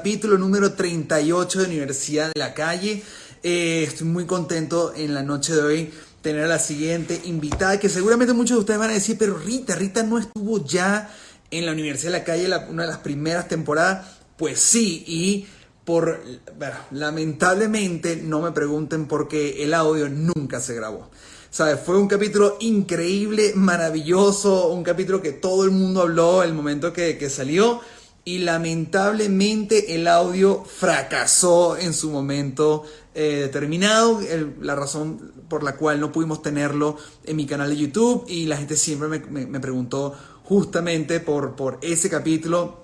Capítulo número 38 de Universidad de la Calle. Eh, estoy muy contento en la noche de hoy tener a la siguiente invitada, que seguramente muchos de ustedes van a decir, pero Rita, Rita no estuvo ya en la Universidad de la Calle una de las primeras temporadas. Pues sí, y por, bueno, lamentablemente no me pregunten por qué el audio nunca se grabó. ¿Sabes? Fue un capítulo increíble, maravilloso, un capítulo que todo el mundo habló el momento que, que salió y lamentablemente el audio fracasó en su momento eh, determinado, la razón por la cual no pudimos tenerlo en mi canal de YouTube y la gente siempre me, me, preguntó justamente por, por ese capítulo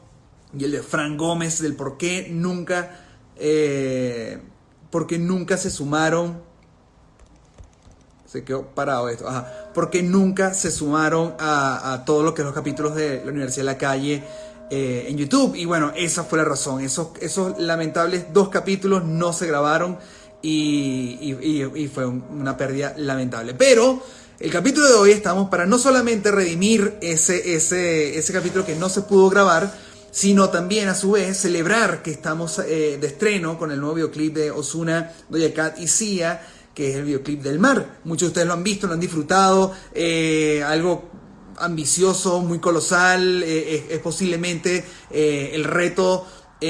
y el de Frank Gómez del por qué nunca, eh, porque nunca se sumaron se quedó parado esto. Ajá. Porque nunca se sumaron a, a todo lo que los capítulos de la Universidad de la Calle eh, en YouTube. Y bueno, esa fue la razón. Esos, esos lamentables dos capítulos no se grabaron y, y, fue una pérdida lamentable. Pero el capítulo de hoy estamos para no solamente redimir ese, ese, ese capítulo que no se pudo grabar, sino también a su vez celebrar que estamos eh, de estreno con el nuevo videoclip de Osuna, Doja Cat y Sia que es el videoclip del mar. Muchos de ustedes lo han visto, lo han disfrutado, eh, algo ambicioso, muy colosal, eh, es, posiblemente eh, el reto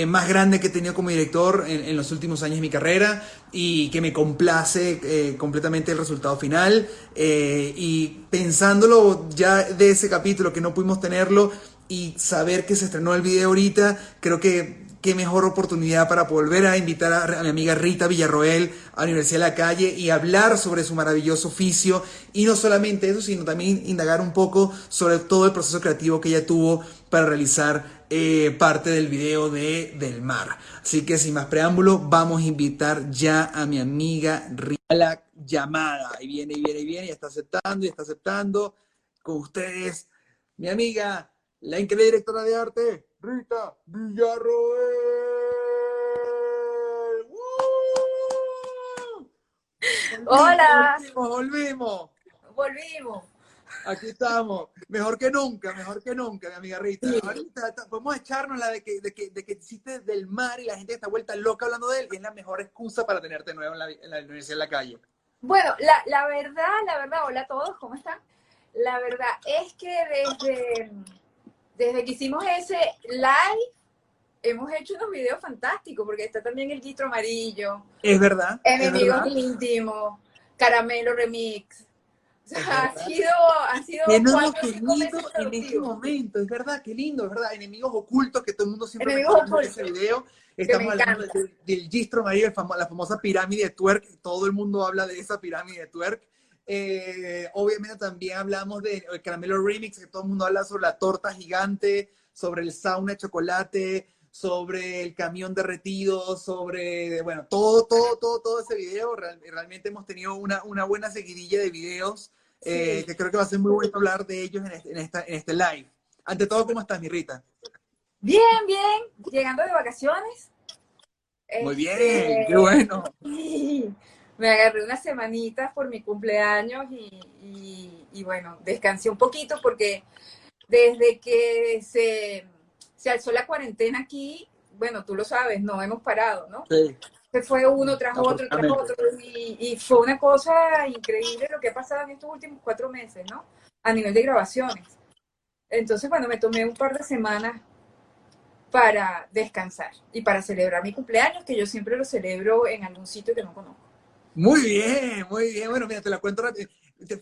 más grande que he tenido como director en, los últimos años de mi carrera y que me complace completamente el resultado final. y pensándolo ya de ese capítulo que no pudimos tenerlo y saber que se estrenó el video ahorita, creo que qué mejor oportunidad para volver a invitar a, mi amiga Rita Villarroel a Universidad de la Calle y hablar sobre su maravilloso oficio. Y no solamente eso, sino también indagar un poco sobre todo el proceso creativo que ella tuvo para realizar eh, parte del video de Del Mar. Así que sin más preámbulo, vamos a invitar ya a mi amiga Rita la llamada. Y viene, y viene, y viene, y está aceptando, y está aceptando con ustedes, mi amiga, la increíble directora de arte, Rita Villarroel. Hola. Volvimos, volvimos. Volvimos. Aquí estamos. Mejor que nunca, mejor que nunca, mi amiga Rita. Ahorita podemos echarnos la de que, de, que, de que hiciste del mar y la gente está vuelta loca hablando de él. Es la mejor excusa para tenerte nuevo en la, en la universidad en la calle. Bueno, la, la verdad, la verdad, hola a todos, ¿cómo están? La verdad es que desde desde que hicimos ese live, hemos hecho unos videos fantásticos, porque está también el Gistro Amarillo. Es verdad. Enemigos Íntimos, Caramelo Remix. O sea, ha sido, ha sido cuatro, en este momento, es verdad, qué lindo, es verdad. Enemigos ocultos, que todo el mundo siempre Enemigos ese video. Estamos hablando del, Gistro Amarillo, la famosa pirámide de twerk. Todo el mundo habla de esa pirámide de twerk. Eh, obviamente también hablamos de el caramelo remix, que todo el mundo habla sobre la torta gigante, sobre el sauna de chocolate, sobre el camión derretido, sobre, bueno, todo, todo, todo, todo ese video. realmente hemos tenido una, una buena seguidilla de videos eh, que creo que va a ser muy bueno hablar de ellos en este, en, esta, en este live. Ante todo, ¿cómo estás, mi Rita? Bien, bien, llegando de vacaciones. Muy bien, este, qué bueno. Me agarré unas semanitas por mi cumpleaños y, bueno, descansé un poquito porque desde que se, se, alzó la cuarentena aquí, bueno, tú lo sabes, no hemos parado, ¿no? Sí. Se fue uno tras otro, tras otro, y, y, fue una cosa increíble lo que ha pasado en estos últimos cuatro meses, ¿no? A nivel de grabaciones. Entonces, bueno, me tomé un par de semanas para descansar y para celebrar mi cumpleaños, que yo siempre lo celebro en algún sitio que no conozco. Muy bien, muy bien. Bueno, mira, te la cuento rápido.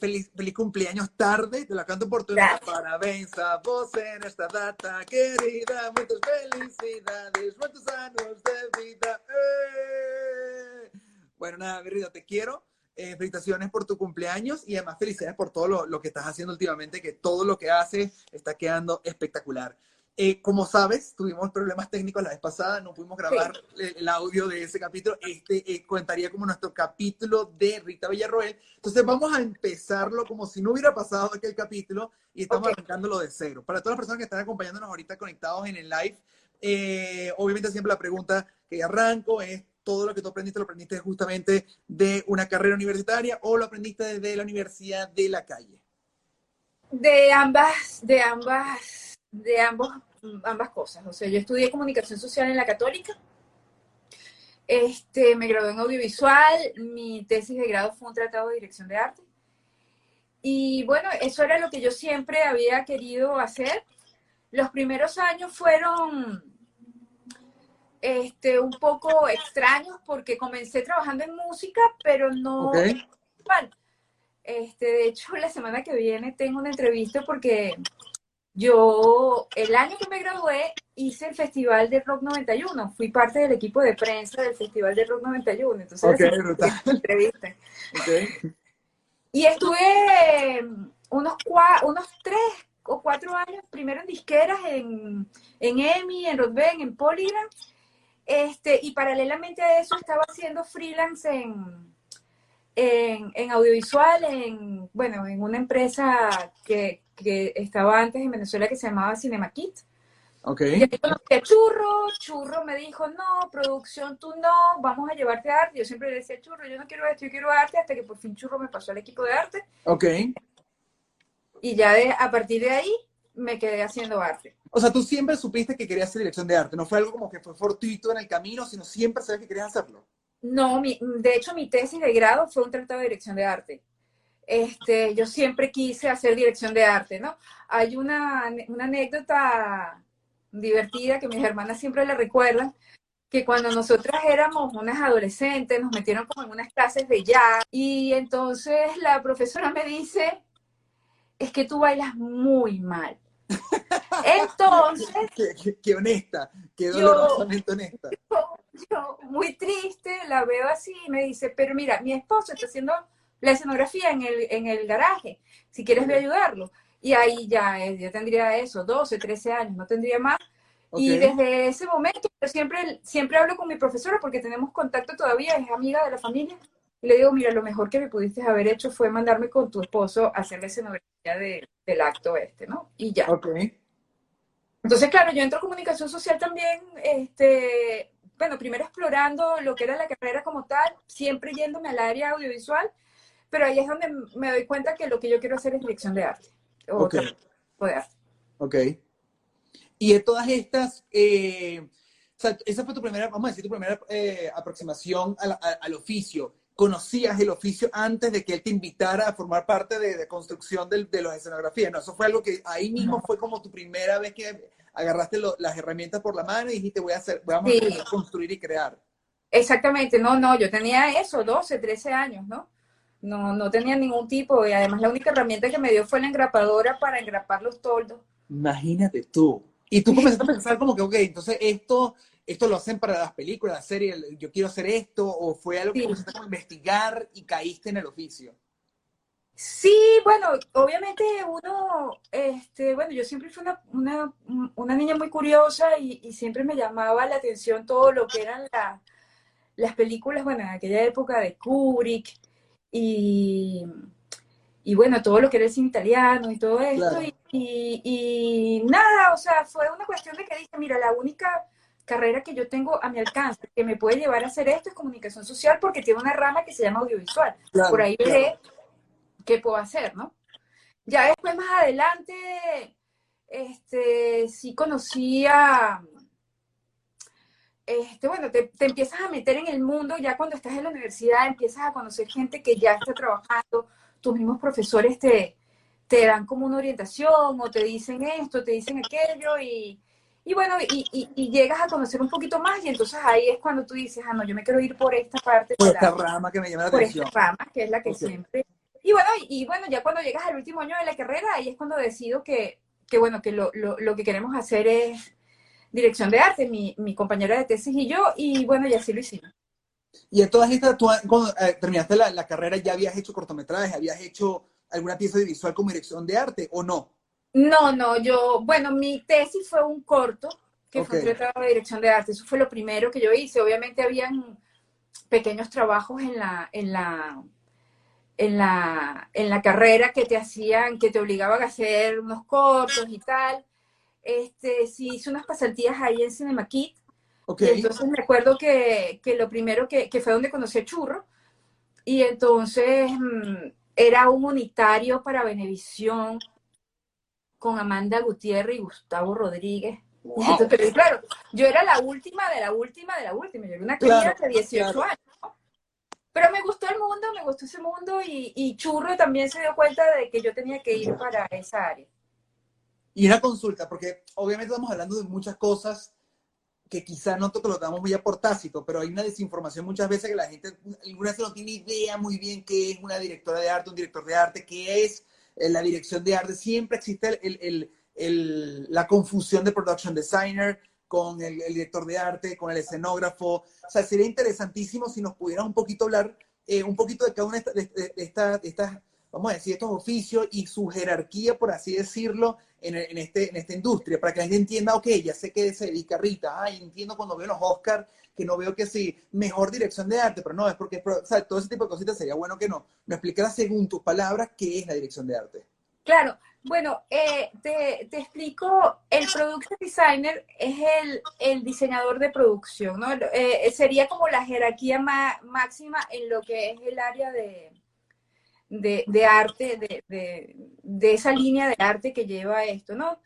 Feliz, feliz cumpleaños tarde, te la canto por tu Parabéns a vos en esta data, querida. Muchas felicidades, muchos años de vida. ¡Eh! Bueno, nada, mi te quiero. Eh, felicitaciones por tu cumpleaños y además felicidades por todo lo, lo, que estás haciendo últimamente, que todo lo que haces está quedando espectacular. Eh, como sabes, tuvimos problemas técnicos la vez pasada, no pudimos grabar el, audio de ese capítulo. Este eh, contaría como nuestro capítulo de Rita Villarroel. Entonces vamos a empezarlo como si no hubiera pasado aquel capítulo y estamos arrancándolo de cero. Para todas las personas que están acompañándonos ahorita conectados en el live, eh, obviamente siempre la pregunta que arranco es, ¿todo lo que tú aprendiste lo aprendiste justamente de una carrera universitaria o lo aprendiste desde la universidad de la calle? De ambas, de ambas de ambos ambas cosas. O sea, yo estudié comunicación social en la católica. Este, me gradué en audiovisual. Mi tesis de grado fue un tratado de dirección de arte. Y bueno, eso era lo que yo siempre había querido hacer. Los primeros años fueron este, un poco extraños porque comencé trabajando en música, pero no... Este, de hecho, la semana que viene tengo una entrevista porque yo, el año que me gradué, hice el Festival de Rock 91. Fui parte del equipo de prensa del Festival de Rock 91. Entonces, okay, entrevista. Y estuve unos, unos tres o cuatro años, primero en disqueras, en, en EMI, en Rodben, en Polygram, este, y paralelamente a eso estaba haciendo freelance en, en, audiovisual, en, bueno, en una empresa que, que, estaba antes en Venezuela que se llamaba Cinema Kit. Ok. Y conocí a Churro, Churro me dijo, no, producción, tú no, vamos a llevarte arte. Yo siempre le decía, Churro, yo no quiero esto, yo quiero arte, hasta que por fin Churro me pasó al equipo de arte. Ok. Y ya de, a partir de ahí me quedé haciendo arte. O sea, tú siempre supiste que querías hacer dirección de arte, no fue algo como que fue fortuito en el camino, sino siempre sabes que querías hacerlo. No, mi, de hecho mi tesis de grado fue un tratado de dirección de arte. Este, yo siempre quise hacer dirección de arte, ¿no? Hay una, una anécdota divertida que mis hermanas siempre le recuerdan, que cuando nosotras éramos unas adolescentes nos metieron como en unas clases de jazz y entonces la profesora me dice, es que tú bailas muy mal. Entonces... qué, honesta, qué dolorosamente honesta. Yo, muy triste, la veo así y me dice, pero mira, mi esposo está haciendo la escenografía en el, en el garaje, si quieres voy a ayudarlo. Y ahí ya, eh, ya tendría eso, 12, 13 años, no tendría más. Y desde ese momento yo siempre, siempre hablo con mi profesora porque tenemos contacto todavía, es amiga de la familia. Y le digo, mira, lo mejor que me pudiste haber hecho fue mandarme con tu esposo a hacer la escenografía del acto este, ¿no? Y ya. Okay. Entonces, claro, yo entro a comunicación social también, este, bueno, primero explorando lo que era la carrera como tal, siempre yéndome al área audiovisual, pero ahí es donde me doy cuenta que lo que yo quiero hacer es dirección de arte. Ok. Ok. Y de todas estas, eh, o sea, esa fue tu primera, vamos a decir, tu primera eh, aproximación al oficio. ¿Conocías el oficio antes de que él te invitara a formar parte de, de construcción de, de las escenografías? No, eso fue algo que ahí mismo fue como tu primera vez que agarraste las herramientas por la mano y dijiste, voy a hacer, vamos a construir y crear. Exactamente, no, no, yo tenía eso, 12, 13 años, ¿no? No, no tenía ningún tipo y además la única herramienta que me dio fue la engrapadora para engrapar los toldos. Imagínate tú. Y tú comenzaste a pensar como que, ok, entonces esto, esto lo hacen para las películas, las series, yo quiero hacer esto, o fue algo que comenzaste a investigar y caíste en el oficio. Sí, bueno, obviamente uno, este, bueno, yo siempre fui una, una, niña muy curiosa y, siempre me llamaba la atención todo lo que eran las películas, bueno, en aquella época de Kubrick y, y bueno, todo lo que era el cine italiano y todo esto. Y, y, nada, o sea, fue una cuestión de que dije, mira, la única carrera que yo tengo a mi alcance que me puede llevar a hacer esto es comunicación social porque tiene una rama que se llama audiovisual. Por ahí veré qué puedo hacer, ¿no? Ya después, más adelante, este, sí conocía, este, bueno, te, empiezas a meter en el mundo, ya cuando estás en la universidad empiezas a conocer gente que ya está trabajando, tus mismos profesores te, te dan como una orientación o te dicen esto, te dicen aquello y, y bueno, y, y, llegas a conocer un poquito más y entonces ahí es cuando tú dices, ah, no, yo me quiero ir por esta parte. Por esta rama que me llama la atención. Por esta rama, que es la que siempre y bueno, y bueno, ya cuando llegas al último año de la carrera, ahí es cuando decido que, que bueno, que lo, lo, lo, que queremos hacer es dirección de arte, mi, mi, compañera de tesis y yo, y bueno, y así lo hicimos. Y en todas estas, tú cuando eh, terminaste la, la, carrera, ¿ya habías hecho cortometrajes? ¿Habías hecho alguna pieza de visual como dirección de arte o no? No, no, yo, bueno, mi tesis fue un corto, que fue un tratado de dirección de arte, eso fue lo primero que yo hice. Obviamente habían pequeños trabajos en la, en la, en la, en la carrera que te hacían, que te obligaban a hacer unos cortos y tal. Este, sí hice unas pasantías ahí en Cinema Kit. Entonces me acuerdo que, que lo primero que, que, fue donde conocí a Churro. Y entonces mm, era un unitario para Benevisión con Amanda Gutiérrez y Gustavo Rodríguez. Entonces, claro, yo era la última de la última de la última, yo era una cría de 18 años. Pero me gustó el mundo, me gustó ese mundo y, y Churro también se dio cuenta de que yo tenía que ir para esa área. Y una consulta, porque obviamente estamos hablando de muchas cosas que quizá no lo damos muy a por tácito, pero hay una desinformación muchas veces que la gente alguna vez no tiene idea muy bien qué es una directora de arte, un director de arte, qué es eh, la dirección de arte. Siempre existe el, el, el, la confusión de production designer con el, director de arte, con el escenógrafo. O sea, sería interesantísimo si nos pudieran un poquito hablar eh, un poquito de cada una de, estas, estas, vamos a decir, estos oficios y su jerarquía, por así decirlo, en, en, este, en esta industria, para que la gente entienda, ok, ya sé que se dedica Rita, ay, entiendo cuando veo los Oscars, que no veo que sí, mejor dirección de arte, pero no, es porque, o todo ese tipo de cositas sería bueno que no. Me explicaras según tus palabras qué es la dirección de arte. Claro, bueno, eh, te, explico, el production designer es el, diseñador de producción, ¿no? Eh, sería como la jerarquía máxima en lo que es el área de, de, de arte, de, de, de, esa línea de arte que lleva esto, ¿no?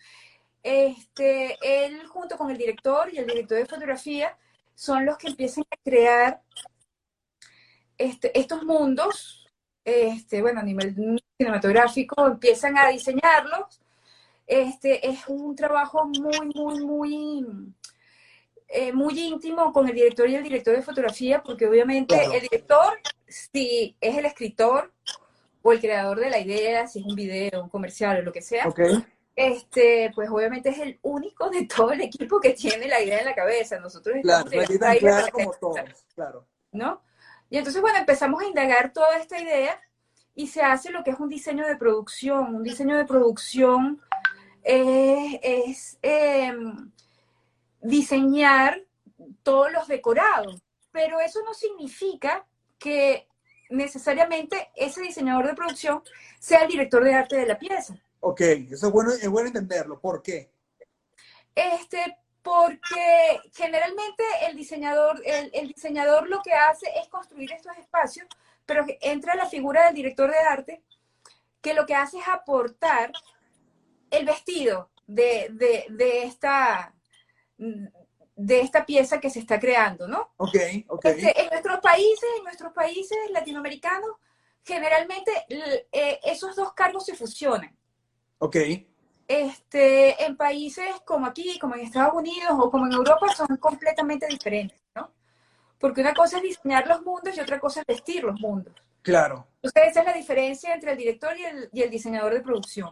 Este, él junto con el director y el director de fotografía son los que empiezan a crear este, estos mundos este, bueno, a nivel cinematográfico, empiezan a diseñarlos. Este, es un trabajo muy, muy, muy, eh, muy íntimo con el director y el director de fotografía, porque obviamente el director, si es el escritor o el creador de la idea, si es un video, un comercial o lo que sea, este, pues obviamente es el único de todo el equipo que tiene la idea en la cabeza. Nosotros estamos claro, como todos, claro. ¿No? Y entonces, bueno, empezamos a indagar toda esta idea y se hace lo que es un diseño de producción. Un diseño de producción es, em, diseñar todos los decorados, pero eso no significa que necesariamente ese diseñador de producción sea el director de arte de la pieza. Ok, eso es bueno, es bueno entenderlo. ¿Por qué? Este, porque generalmente el diseñador, el, diseñador lo que hace es construir estos espacios, pero entra la figura del director de arte, que lo que hace es aportar el vestido de, esta, de esta pieza que se está creando, ¿no? Ok, ok. Este, en nuestros países, en nuestros países latinoamericanos, generalmente eh, esos dos cargos se fusionan. Ok este, en países como aquí, como en Estados Unidos o como en Europa son completamente diferentes, ¿no? Porque una cosa es diseñar los mundos y otra cosa es vestir los mundos. Claro. Entonces esa es la diferencia entre el director y el, y el diseñador de producción.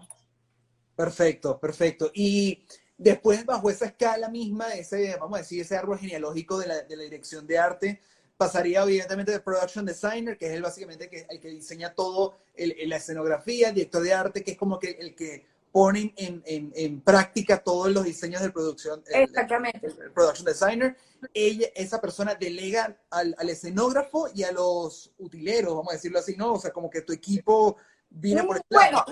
Perfecto, perfecto. Y después, bajo esa escala misma, ese, vamos a decir, ese árbol genealógico de la, de la dirección de arte, pasaría evidentemente de production designer, que es el básicamente que, el que diseña todo, el, la escenografía, el director de arte, que es como que el que ponen en, en, en, práctica todos los diseños de producción. Exactamente. El, production designer, ella, esa persona delega al, al, escenógrafo y a los utileros, vamos a decirlo así, ¿no? O sea, como que tu equipo viene por el Bueno,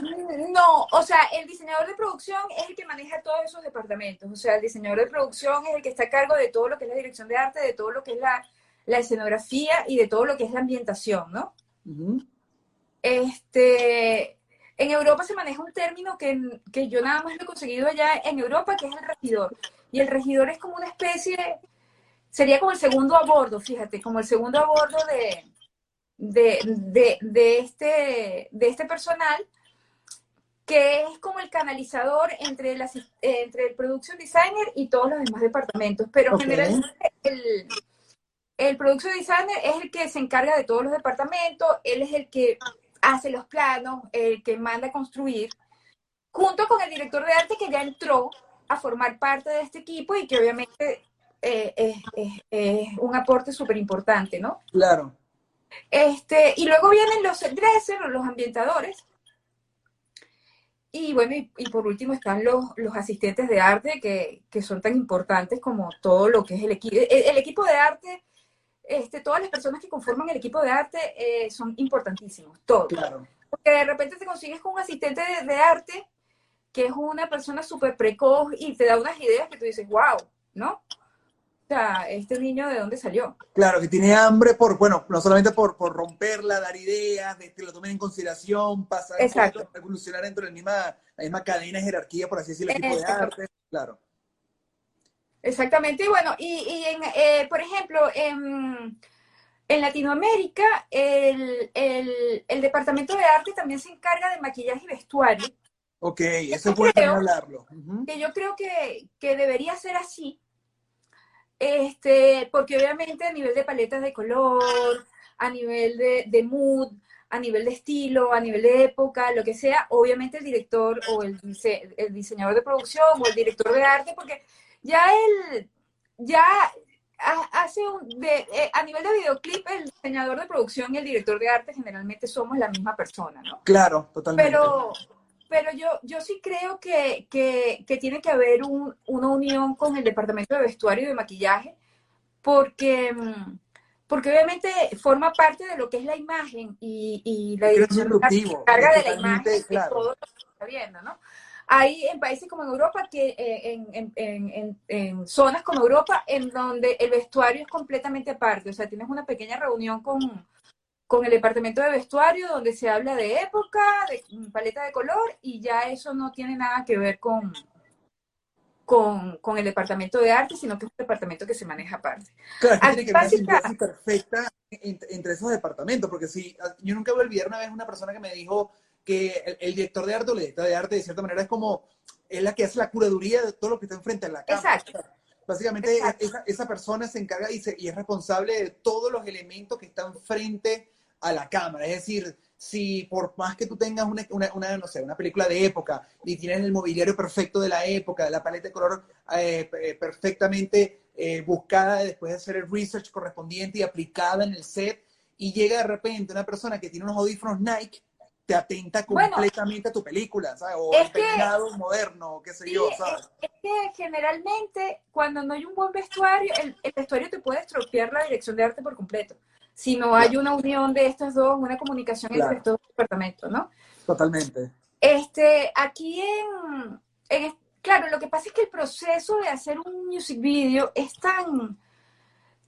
no, o sea, el diseñador de producción es el que maneja todos esos departamentos. O sea, el diseñador de producción es el que está a cargo de todo lo que es la dirección de arte, de todo lo que es la, la escenografía y de todo lo que es la ambientación, ¿no? Este, en Europa se maneja un término que, que, yo nada más lo he conseguido allá en Europa, que es el regidor. Y el regidor es como una especie, sería como el segundo a bordo, fíjate, como el segundo a bordo de, de, de, de este, de este personal, que es como el canalizador entre, el, entre el production designer y todos los demás departamentos. Pero generalmente el, el production designer es el que se encarga de todos los departamentos, él es el que hace los planos, el que manda a construir, junto con el director de arte que ya entró a formar parte de este equipo y que obviamente eh, es, un aporte súper importante, ¿no? Claro. Este, y luego vienen los dressers, los ambientadores. Y bueno, y, por último están los, los asistentes de arte que, que, son tan importantes como todo lo que es el equipo. el equipo de arte este, todas las personas que conforman el equipo de arte eh, son importantísimos, todos. Porque de repente te consigues con un asistente de, arte que es una persona súper precoz y te da unas ideas que tú dices, wow, ¿no? O sea, este niño de dónde salió. Claro, que tiene hambre por, bueno, no solamente por, por romperla, dar ideas, de que lo tomen en consideración, pasar, Exacto. evolucionar dentro de la misma, la misma cadena de jerarquía, por así decirlo, el equipo de arte. Claro. Exactamente, y bueno, y, en, eh, por ejemplo, en, en Latinoamérica, el, el, Departamento de Arte también se encarga de maquillaje y vestuario. Ok, eso es bueno hablarlo. Que yo creo que, que, debería ser así, este, porque obviamente a nivel de paletas de color, a nivel de, de mood, a nivel de estilo, a nivel de época, lo que sea, obviamente el director o el, el diseñador de producción o el director de arte, porque ya él, ya hace un, de, eh, a nivel de videoclip, el diseñador de producción y el director de arte generalmente somos la misma persona, ¿no? Claro, totalmente. Pero, pero yo, yo sí creo que, que, que tiene que haber un, una unión con el departamento de vestuario y de maquillaje, porque, mm, porque obviamente forma parte de lo que es la imagen y, y la dirección carga de la imagen claro. todo lo que está viendo, ¿no? Hay en países como en Europa, que eh, en, en, en, en, zonas como Europa, en donde el vestuario es completamente aparte. O sea, tienes una pequeña reunión con, con el departamento de vestuario donde se habla de época, de paleta de color, y ya eso no tiene nada que ver con, con, con, el departamento de arte, sino que es un departamento que se maneja aparte. Claro, tiene que haber una perfecta entre, esos departamentos, porque si yo nunca voy a olvidar una vez una persona que me dijo que el, director de arte o el director de arte, de cierta manera, es como, es la que hace la curaduría de todo lo que está enfrente de la cámara. Exacto. Básicamente, Esa, esa, persona se encarga y, y, es responsable de todos los elementos que están frente a la cámara. Es decir, si por más que tú tengas una, una, no sé, una película de época y tienes el mobiliario perfecto de la época, la paleta de color eh, eh, perfectamente eh, buscada después de hacer el research correspondiente y aplicada en el set, y llega de repente una persona que tiene unos audífonos Nike te atenta completamente a tu película, ¿sabes? O el peinado moderno, qué sé yo, ¿sabes? Es, que generalmente cuando no hay un buen vestuario, el, vestuario te puede estropear la dirección de arte por completo. Si no hay una unión de estas dos, una comunicación entre estos departamentos, ¿no? Totalmente. Este, aquí en, en, claro, lo que pasa es que el proceso de hacer un music video es tan,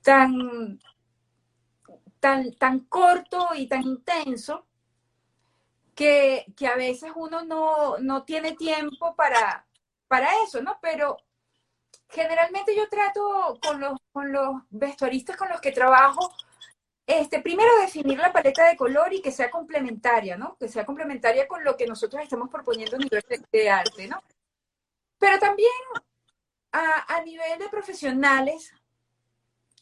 tan, tan, tan corto y tan intenso que, que a veces uno no, no, tiene tiempo para, para eso, ¿no? Pero generalmente yo trato con los, con los vestuaristas con los que trabajo, este, primero definir la paleta de color y que sea complementaria, ¿no? Que sea complementaria con lo que nosotros estamos proponiendo a nivel de, arte, ¿no? Pero también a, a nivel de profesionales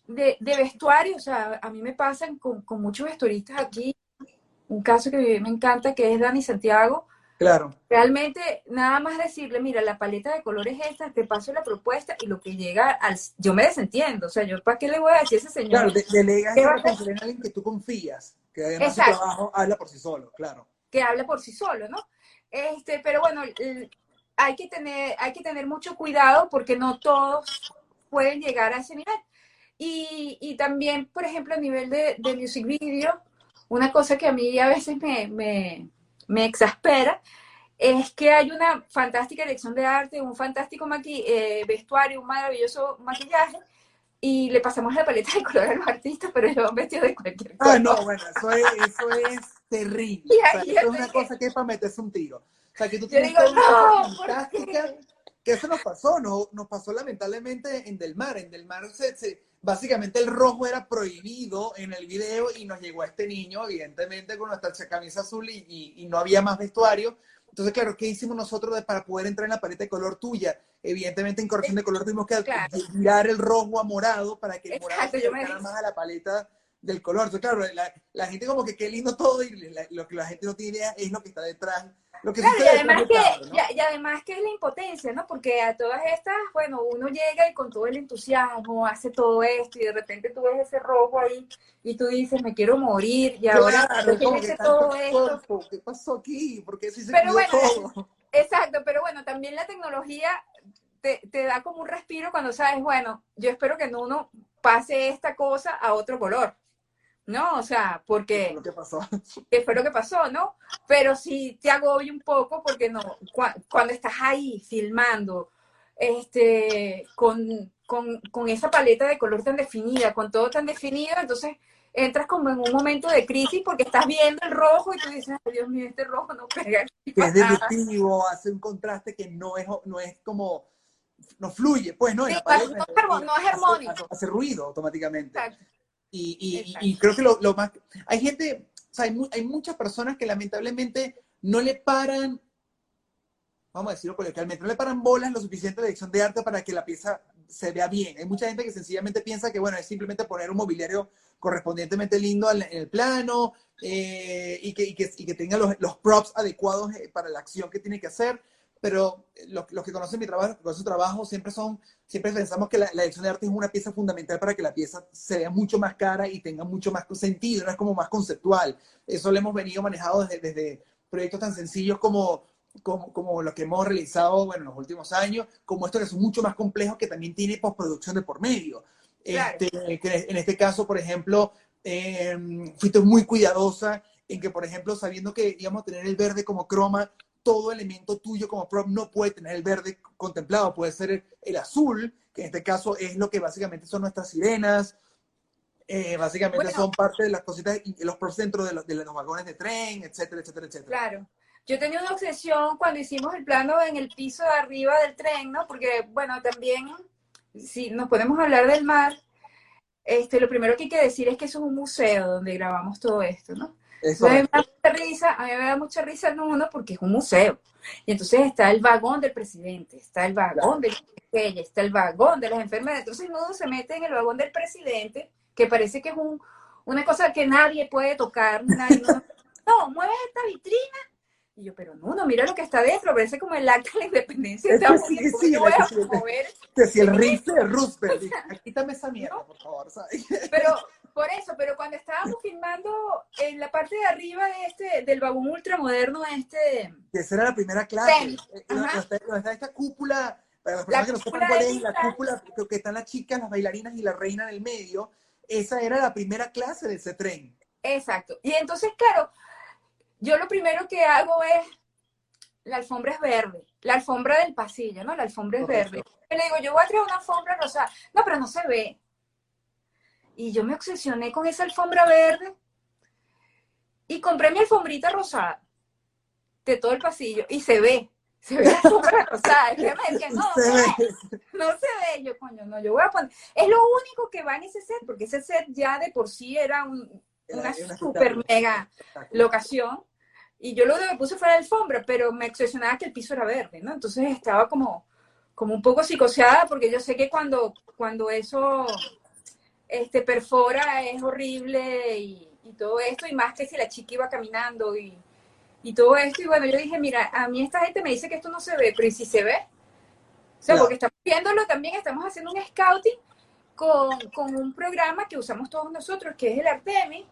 de, de, vestuario, o sea, a mí me pasan con, con muchos vestuaristas aquí un caso que me encanta, que es Dani Santiago. Claro. Realmente, nada más decirle, mira, la paleta de colores es esta, te paso la propuesta y lo que llega al... Yo me desentiendo, o sea, yo para qué le voy a decir a ese señor. Claro, de, delegas responsabilidad a alguien que tú confías, que además su trabajo habla por sí solo, claro. Que habla por sí solo, ¿no? Este, pero bueno, hay que tener, hay que tener mucho cuidado porque no todos pueden llegar a ese nivel. Y, y también, por ejemplo, a nivel de, de music video, una cosa que a mí a veces me, exaspera es que hay una fantástica dirección de arte, un fantástico eh, vestuario, un maravilloso maquillaje, y le pasamos la paleta de color a los artistas, pero ellos van vestidos de cualquier cosa. Ah, no, bueno, eso es, eso es terrible. eso es una cosa que es para meterse un tiro. O sea, que tú tienes una fantástica, que eso nos pasó, no, nos pasó lamentablemente en Del Mar. En Del Mar se básicamente el rojo era prohibido en el video y nos llegó a este niño, evidentemente, con nuestra camisa azul y, no había más vestuario. Entonces, claro, ¿qué hicimos nosotros para poder entrar en la paleta de color tuya? Evidentemente, en corrección de color tuvimos que girar el rojo a morado para que el morado se más a la paleta del color. Entonces, claro, la, gente como que qué lindo todo y lo que la gente no tiene idea es lo que está detrás y además, que, y, además que es la impotencia, ¿no? Porque a todas estas, bueno, uno llega y con todo el entusiasmo hace todo esto y de repente tú ves ese rojo ahí y tú dices, me quiero morir y ahora que todo esto. ¿Qué pasó aquí? Porque si se pero bueno, todo. Exacto, pero bueno, también la tecnología te, te da como un respiro cuando sabes, bueno, yo espero que uno pase esta cosa a otro color. ¿No? O sea, porque... ¿Qué fue lo que pasó? ¿Qué fue lo que pasó, no? Pero sí te agobio un poco porque no, cuando estás ahí filmando, este, con, con, con, esa paleta de color tan definida, con todo tan definido, entonces entras como en un momento de crisis porque estás viendo el rojo y tú dices, Dios mío, este rojo no pega. Que es deductivo, hace un contraste que no es, no es como no fluye, pues, ¿no? Sí, En la pared, no, es no es armónico. Hace, hace ruido automáticamente. Exacto. Y, creo que lo, lo más... Hay gente, o sea, hay, mu- hay muchas personas que lamentablemente no le paran, vamos a decirlo coloquialmente, no le paran bolas lo suficiente la dirección de arte para que la pieza se vea bien. Hay mucha gente que sencillamente piensa que, bueno, es simplemente poner un mobiliario correspondientemente lindo al- en el plano eh, y, que, y, que, y que tenga los, los props adecuados eh, para la acción que tiene que hacer. Pero los, los que conocen mi trabajo, los que conocen su trabajo, siempre son, siempre pensamos que la, la dirección de arte es una pieza fundamental para que la pieza se vea mucho más cara y tenga mucho más sentido, no es como más conceptual. Eso lo hemos venido manejado desde, desde proyectos tan sencillos como, como, como los que hemos realizado bueno, en los últimos años, como estos que son mucho más complejos, que también tiene postproducción de por medio. Claro. Este, que en este caso, por ejemplo, eh, fuiste muy cuidadosa en que, por ejemplo, sabiendo que íbamos a tener el verde como croma, todo elemento tuyo como prop no puede tener el verde contemplado, puede ser el, el azul, que en este caso es lo que básicamente son nuestras sirenas, eh, básicamente Bueno. son parte de las cositas, los props dentro de los, de los vagones de tren, etcétera, etcétera, etcétera. Claro. Yo tenía una obsesión cuando hicimos el plano en el piso de arriba del tren, ¿no? Porque, bueno, también, si nos podemos hablar del mar, este, lo primero que hay que decir es que eso es un museo donde grabamos todo esto, ¿no? Eso a mí me da mucha risa, a mí me da mucha risa el uno porque es un museo. Y entonces está el vagón del presidente, está el vagón de ella, está el vagón de las enfermeras. Entonces uno se mete en el vagón del presidente, que parece que es un, una cosa que nadie puede tocar. Nadie, no, no, mueves esta vitrina. Y yo, pero no, no, mira lo que está dentro, parece como el acta de la independencia. de Es que Estados sí, Unidos, sí, yo voy a mover Que si el rifle de Roosevelt, quítame esa mierda, por favor, ¿sabes? Pero por eso, pero cuando estábamos filmando en la parte de arriba de este, del vagón ultramoderno, este, que esa era la primera clase. Sí, Eh, donde ajá. está, está esta cúpula, para las La personas que no sepan cuál es, la cúpula que- que están las chicas, las bailarinas y la reina en el medio, esa era la primera clase de ese tren. exacto. Y entonces, claro, yo lo primero que hago es, la alfombra es verde, la alfombra del pasillo, ¿no? La alfombra es Correcto. verde. Y le digo, yo voy a traer una alfombra rosada. No, pero no se ve. Y yo me obsesioné con esa alfombra verde y compré mi alfombrita rosada de todo el pasillo y se ve. Se ve la alfombra rosada. Y ella me decía, no, no Se ve. No se ve, yo coño, no, yo voy a poner. Es lo único que va en ese set, porque ese set ya de por sí era un- Era- una era un super mega locación. Y yo lo que puse fue la alfombra, pero me obsesionaba que el piso era verde, ¿no? Entonces estaba como, como un poco psicoseada, porque yo sé que cuando, cuando eso este, perfora es horrible y, y todo esto, y más que si la chica iba caminando y, y todo esto. Y bueno, yo dije, mira, a mí esta gente me dice que esto no se ve, pero ¿y si se ve? O sea, porque estamos viéndolo también, estamos haciendo un scouting con, con un programa que usamos todos nosotros, que es el Artemis,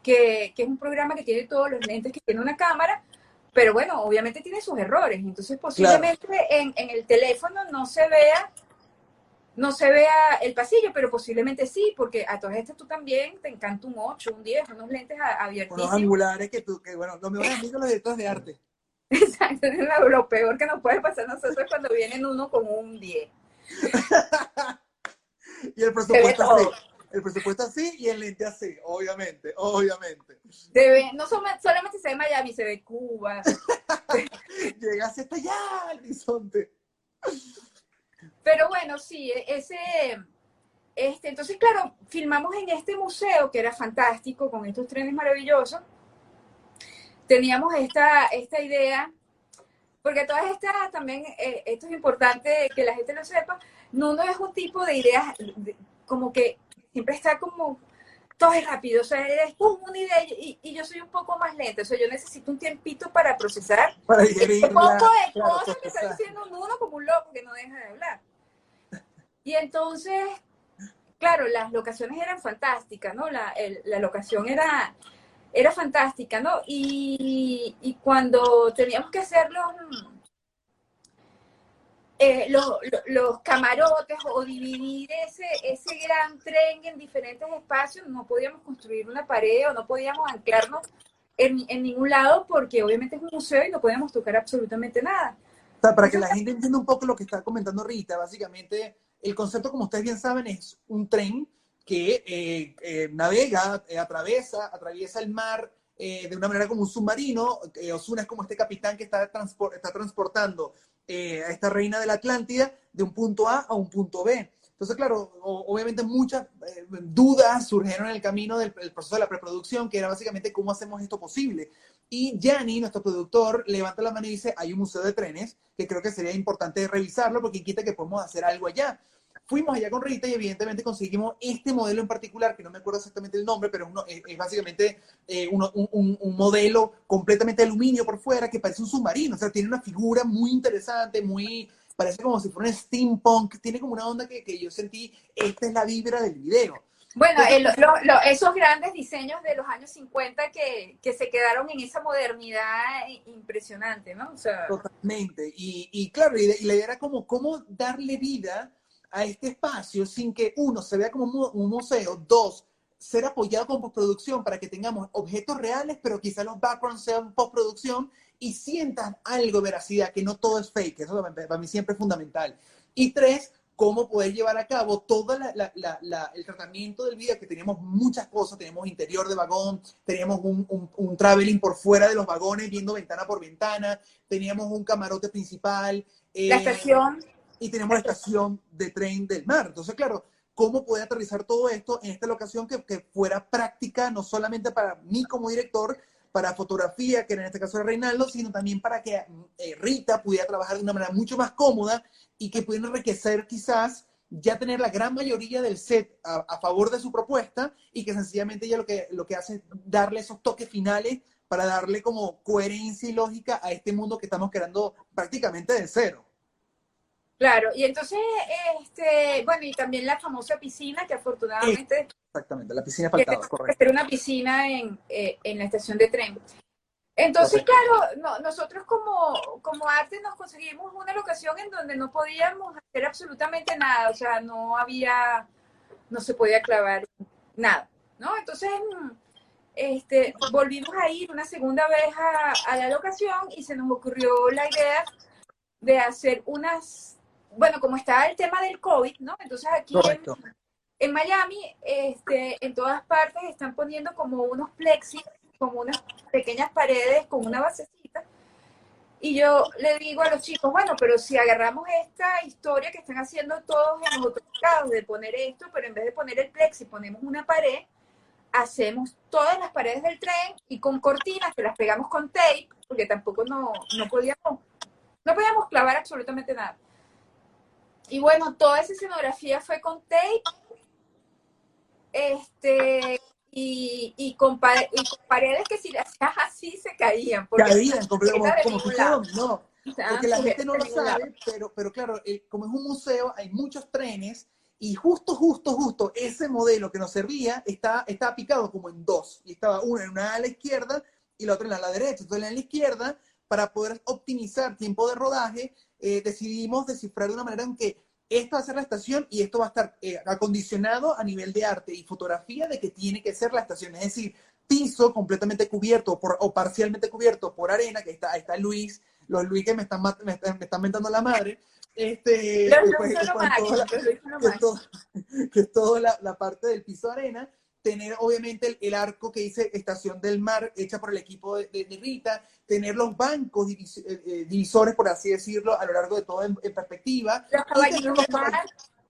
que, que es un programa que tiene todos los lentes, que tiene una cámara, pero bueno, obviamente tiene sus errores. Entonces, posiblemente en, en el teléfono no se vea no se vea el pasillo, pero posiblemente sí, porque a todas estas tú también te encanta un 8, un 10, unos lentes a- Unos angulares que tú, que bueno, los mejores amigos los directores de arte. Exacto, es lo, peor que nos puede pasar a nosotros es cuando vienen uno con un 10. Y el presupuesto así. El presupuesto así y el lente así, obviamente, obviamente. Se ve- no solo- solamente se ve Miami, se ve Cuba. Llegas hasta allá al horizonte. Pero bueno, sí, e- ese, este, entonces claro, filmamos en este museo que era fantástico, con estos trenes maravillosos. Teníamos esta, esta idea, porque todas estas también, eh, esto es importante que la gente lo sepa, Nuno es un tipo de ideas de- como que siempre está como, todo es rápido, o sea, es una idea y, y yo soy un poco más lenta, o sea, yo necesito un tiempito para procesar Para digerirla. poco de claro, cosas que está diciendo uno como un loco que no deja de hablar. Y entonces, claro, las locaciones eran fantásticas, ¿no? La, el- la locación era, era fantástica, ¿no? Y, y cuando teníamos que hacer los, eh, los, camarotes o dividir ese, ese gran tren en diferentes espacios, no podíamos construir una pared o no podíamos anclarnos en, en ningún lado porque obviamente es un museo y no podemos tocar absolutamente nada. O sea, para que la gente entienda un poco lo que está comentando Rita, básicamente el concepto, como ustedes bien saben, es un tren que eh, eh, navega, eh, atraviesa, atraviesa el mar eh, de una manera como un submarino. Eh, Osuna es como este capitán que está, transpor- está transportando eh, a esta reina de la Atlántida de un punto A a un punto B. Entonces, claro, obviamente muchas eh, dudas surgieron en el camino del proceso de la preproducción, que era básicamente cómo hacemos esto posible. Y Gianni, nuestro productor, levanta la mano y dice, hay un museo de trenes, que creo que sería importante revisarlo porque quita que podemos hacer algo allá. Fuimos allá con Rita y evidentemente conseguimos este modelo en particular, que no me acuerdo exactamente el nombre, pero uno, es, básicamente eh, un, un, modelo completamente aluminio por fuera que parece un submarino, o sea, tiene una figura muy interesante, muy, parece como si fuera un steampunk, tiene como una onda que, que yo sentí, esta es la vibra del video. Bueno, esos grandes diseños de los años 50 que, que, se quedaron en esa modernidad impresionante, ¿no? Totalmente. Y, y claro, y, la idea era como cómo darle vida a este espacio sin que uno se vea como un museo, dos, ser apoyado con postproducción para que tengamos objetos reales, pero quizás los backgrounds sean postproducción y sientan algo de veracidad, que no todo es fake, eso para mí siempre es fundamental. Y tres, cómo poder llevar a cabo todo el tratamiento del video, que teníamos muchas cosas, teníamos interior de vagón, teníamos un, un, traveling por fuera de los vagones, viendo ventana por ventana, teníamos un camarote principal. la eh, estación. Y teníamos la estación de tren del mar. Entonces, claro, cómo poder aterrizar todo esto en esta locación que, que fuera práctica, no solamente para mí como director, para fotografía, que en este caso era Reinaldo, sino también para que eh, Rita pudiera trabajar de una manera mucho más cómoda y que pudiera enriquecer quizás ya tener la gran mayoría del set a, favor de su propuesta y que sencillamente ella lo que, lo que hace es darle esos toques finales para darle como coherencia y lógica a este mundo que estamos creando prácticamente de cero. Claro, y entonces, este, bueno, y también la famosa piscina que afortunadamente... Exactamente, la piscina faltaba, correcto. Era una piscina en, eh, en, la estación de tren. Entonces, claro, nosotros como, como arte nos conseguimos una locación en donde no podíamos hacer absolutamente nada, o sea, no había, no se podía clavar nada, ¿no? Entonces, este, volvimos a ir una segunda vez a, a la locación y se nos ocurrió la idea de hacer unas bueno, como está el tema del COVID, ¿no? Entonces aquí en, Miami, este, en todas partes están poniendo como unos plexis, como unas pequeñas paredes con una basecita. Y yo le digo a los chicos, bueno, pero si agarramos esta historia que están haciendo todos en los otros de poner esto, pero en vez de poner el plexi ponemos una pared, hacemos todas las paredes del tren y con cortinas que las pegamos con tape, porque tampoco no, no podíamos, no podíamos clavar absolutamente nada. Y bueno, toda esa escenografía fue con tape. Este, y, y, con, paredes que si las hacías así se caían. Caían, como, como, que no. Porque la gente no lo sabe, pero, pero claro, eh, como es un museo, hay muchos trenes y justo, justo, justo ese modelo que nos servía está, estaba picado como en dos. Y estaba una en una a la izquierda y la otra en la, derecha. Entonces en la izquierda, para poder optimizar tiempo de rodaje, eh, decidimos descifrar de una manera en que esto va a ser la estación y esto va a estar eh, acondicionado a nivel de arte y fotografía de que tiene que ser la estación. Es decir, piso completamente cubierto por, o parcialmente cubierto por arena, que está, ahí está Luis, los Luis que me están, me están, me están mentando la madre. Este, que es toda la, la, parte del piso arena tener obviamente el, arco que dice Estación del Mar, hecha por el equipo de, Rita, tener los bancos eh, eh, divisores, por así decirlo, a lo largo de todo en, perspectiva. y,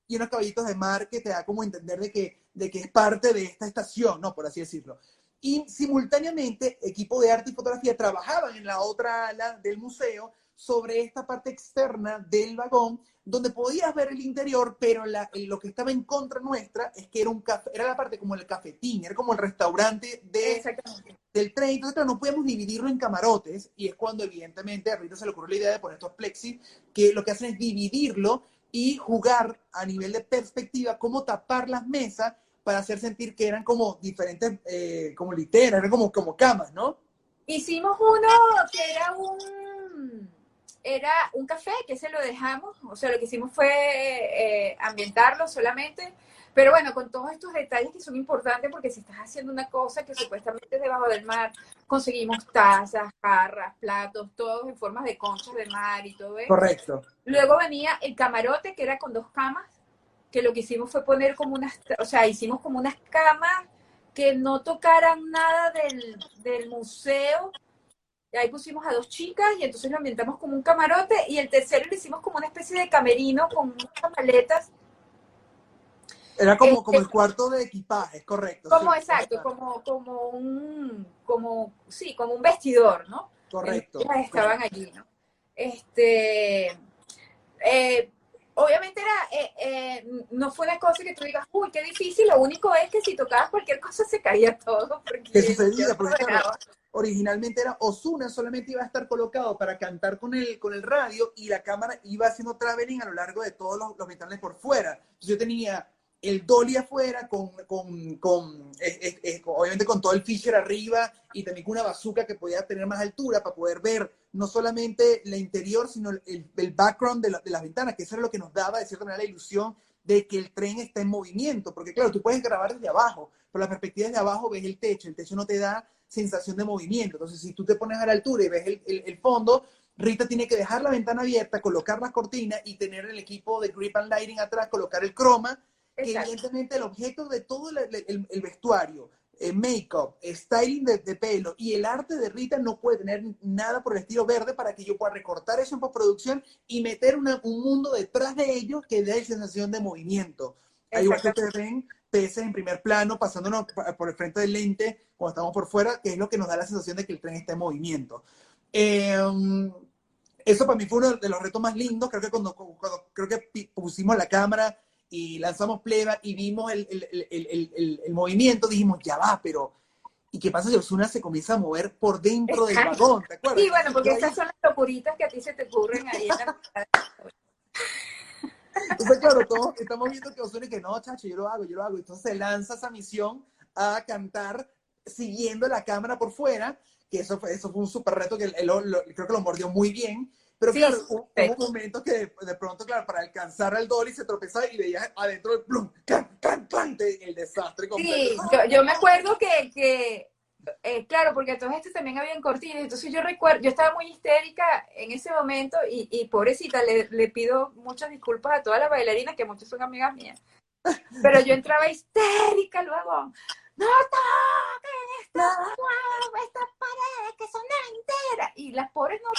y unos caballitos de mar que te da como entender de que, de que es parte de esta estación, ¿no? Por así decirlo. Y simultáneamente, equipo de arte y fotografía trabajaban en la otra ala del museo sobre esta parte externa del vagón, donde podías ver el interior, pero lo que estaba en contra nuestra es que era, un café, era la parte como el cafetín, era como el restaurante de, del tren. Entonces, no podíamos dividirlo en camarotes, y es cuando, evidentemente, a Rita se le ocurrió la idea de poner estos plexis, que lo que hacen es dividirlo y jugar a nivel de perspectiva, cómo tapar las mesas para hacer sentir que eran como diferentes, eh, como literas, eran como, como camas, ¿no? Hicimos uno que era un era un café que se lo dejamos, o sea, lo que hicimos fue eh, ambientarlo solamente, pero bueno, con todos estos detalles que son importantes porque si estás haciendo una cosa que supuestamente es debajo del mar, conseguimos tazas, jarras, platos, todos en formas de conchas de mar y todo eso. Correcto. Luego venía el camarote que era con dos camas, que lo que hicimos fue poner como unas, o sea, hicimos como unas camas que no tocaran nada del, del museo, y ahí pusimos a dos chicas y entonces lo ambientamos como un camarote y el tercero lo hicimos como una especie de camerino con muchas maletas. Era como, como el cuarto de equipaje, correcto. Como exacto, como, como un, como, sí, como un vestidor, ¿no? Correcto. Ellas estaban allí, ¿no? Este, eh, obviamente era, eh, eh, no fue una cosa que tú digas, uy, qué difícil, lo único es que si tocabas cualquier cosa se caía todo. Porque ¿Qué sucedía? Porque claro, originalmente era Osuna, solamente iba a estar colocado para cantar con el, con el radio y la cámara iba haciendo traveling a lo largo de todos los, los metales por fuera. Yo tenía el dolly afuera, con, con, con eh, eh, obviamente con todo el Fisher arriba y también con una bazooka que podía tener más altura para poder ver no solamente la interior, sino el, el background de, la, de, las ventanas, que eso era lo que nos daba de cierta manera la ilusión de que el tren está en movimiento, porque claro, tú puedes grabar desde abajo, pero la perspectiva desde abajo ves el techo, el techo no te da sensación de movimiento, entonces si tú te pones a la altura y ves el, el, el fondo, Rita tiene que dejar la ventana abierta, colocar las cortinas y tener el equipo de grip and lighting atrás, colocar el croma, que evidentemente el objeto de todo el, el, el vestuario, el make-up, styling de, de, pelo y el arte de Rita no puede tener nada por el estilo verde para que yo pueda recortar eso en postproducción y meter una, un mundo detrás de ellos que dé sensación de movimiento. Ahí igual que ustedes ven peces en primer plano pasándonos por el frente del lente cuando estamos por fuera, que es lo que nos da la sensación de que el tren está en movimiento. Eh, eso para mí fue uno de los retos más lindos, creo que cuando, cuando creo que pusimos la cámara y lanzamos pleba y vimos el, el, el, el, movimiento, dijimos, ya va, pero ¿y qué pasa si Osuna se comienza a mover por dentro del vagón? ¿Te acuerdas? Sí, bueno, porque estas son las locuritas que a ti se te ocurren ahí en la... Entonces, claro, todos estamos viendo que Osuna y que no, chacho, yo lo hago, yo lo hago. Entonces se lanza esa misión a cantar siguiendo la cámara por fuera, que eso fue, eso fue un súper reto que él, lo, creo que lo mordió muy bien. Pero sí, claro, hubo, hubo momentos que de, de, pronto, claro, para alcanzar al dolly se tropezaba y veía adentro el plum, can, can, can, el desastre completo. Sí, yo, yo me acuerdo que, que eh, claro, porque a todos estos también habían cortinas, entonces yo recuerdo, yo estaba muy histérica en ese momento y, y pobrecita, le, le, pido muchas disculpas a todas las bailarinas, que muchas son amigas mías, pero yo entraba histérica luego, no toquen estas, estas paredes que son enteras, y las pobres no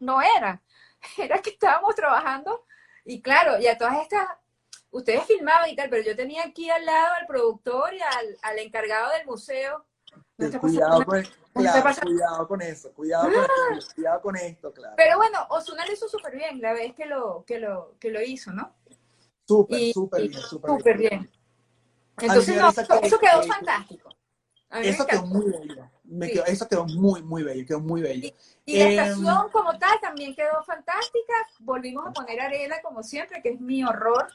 no era, era que estábamos trabajando y claro, y a todas estas, ustedes filmaban y tal, pero yo tenía aquí al lado al productor y al, al encargado del museo. ¿No cuidado, con, claro, cuidado con eso, cuidado con, ah. esto, cuidado con esto, claro. Pero bueno, Osuna lo hizo súper bien la vez que lo, que lo, que lo hizo, ¿no? Súper, súper bien, súper bien. bien. Entonces, no, eso, eso quedó fantástico. Eso quedó muy bello. Sí. Quedó, eso quedó muy, muy bello, quedó muy bello. Y, y la eh, estación como tal también quedó fantástica. Volvimos a poner arena como siempre, que es mi horror.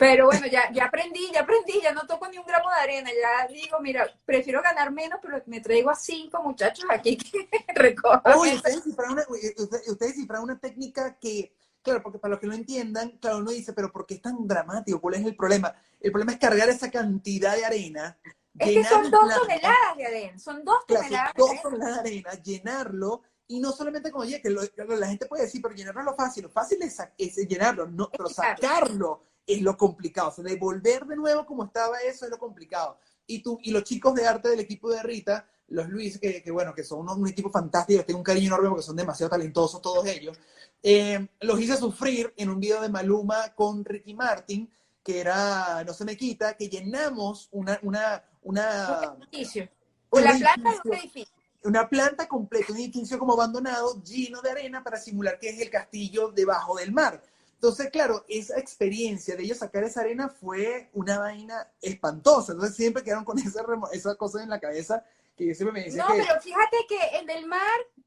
Pero bueno, ya, ya aprendí, ya aprendí, ya no toco ni un gramo de arena. Ya digo, mira, prefiero ganar menos, pero me traigo a cinco muchachos aquí que recojan. Uy, ustedes cifraron una, una técnica que, claro, porque para los que no entiendan, claro, uno dice, pero ¿por qué es tan dramático? ¿Cuál es el problema? El problema es cargar esa cantidad de arena es que son dos toneladas de arena, son dos toneladas. Claro, dos toneladas de arena, llenarlo, y no solamente como oye, que lo, la gente puede decir, pero llenarlo es lo fácil, lo fácil es, es llenarlo, no, pero sacarlo es lo complicado, o sea, devolver de nuevo como estaba eso es lo complicado. Y, tú, y los chicos de arte del equipo de Rita, los Luis, que, que bueno, que son unos, un equipo fantástico, tengo un cariño enorme porque son demasiado talentosos todos ellos, eh, los hice sufrir en un video de Maluma con Ricky Martin, que era No se me quita, que llenamos una, una, una, un edificio. La planta de un edificio. Una planta completa, un edificio como abandonado, lleno de arena para simular que es el castillo debajo del mar. Entonces, claro, esa experiencia de ellos sacar esa arena fue una vaina espantosa. Entonces, siempre quedaron con esa, esa cosa en la cabeza que yo siempre me decía. No, que... pero fíjate que en el mar,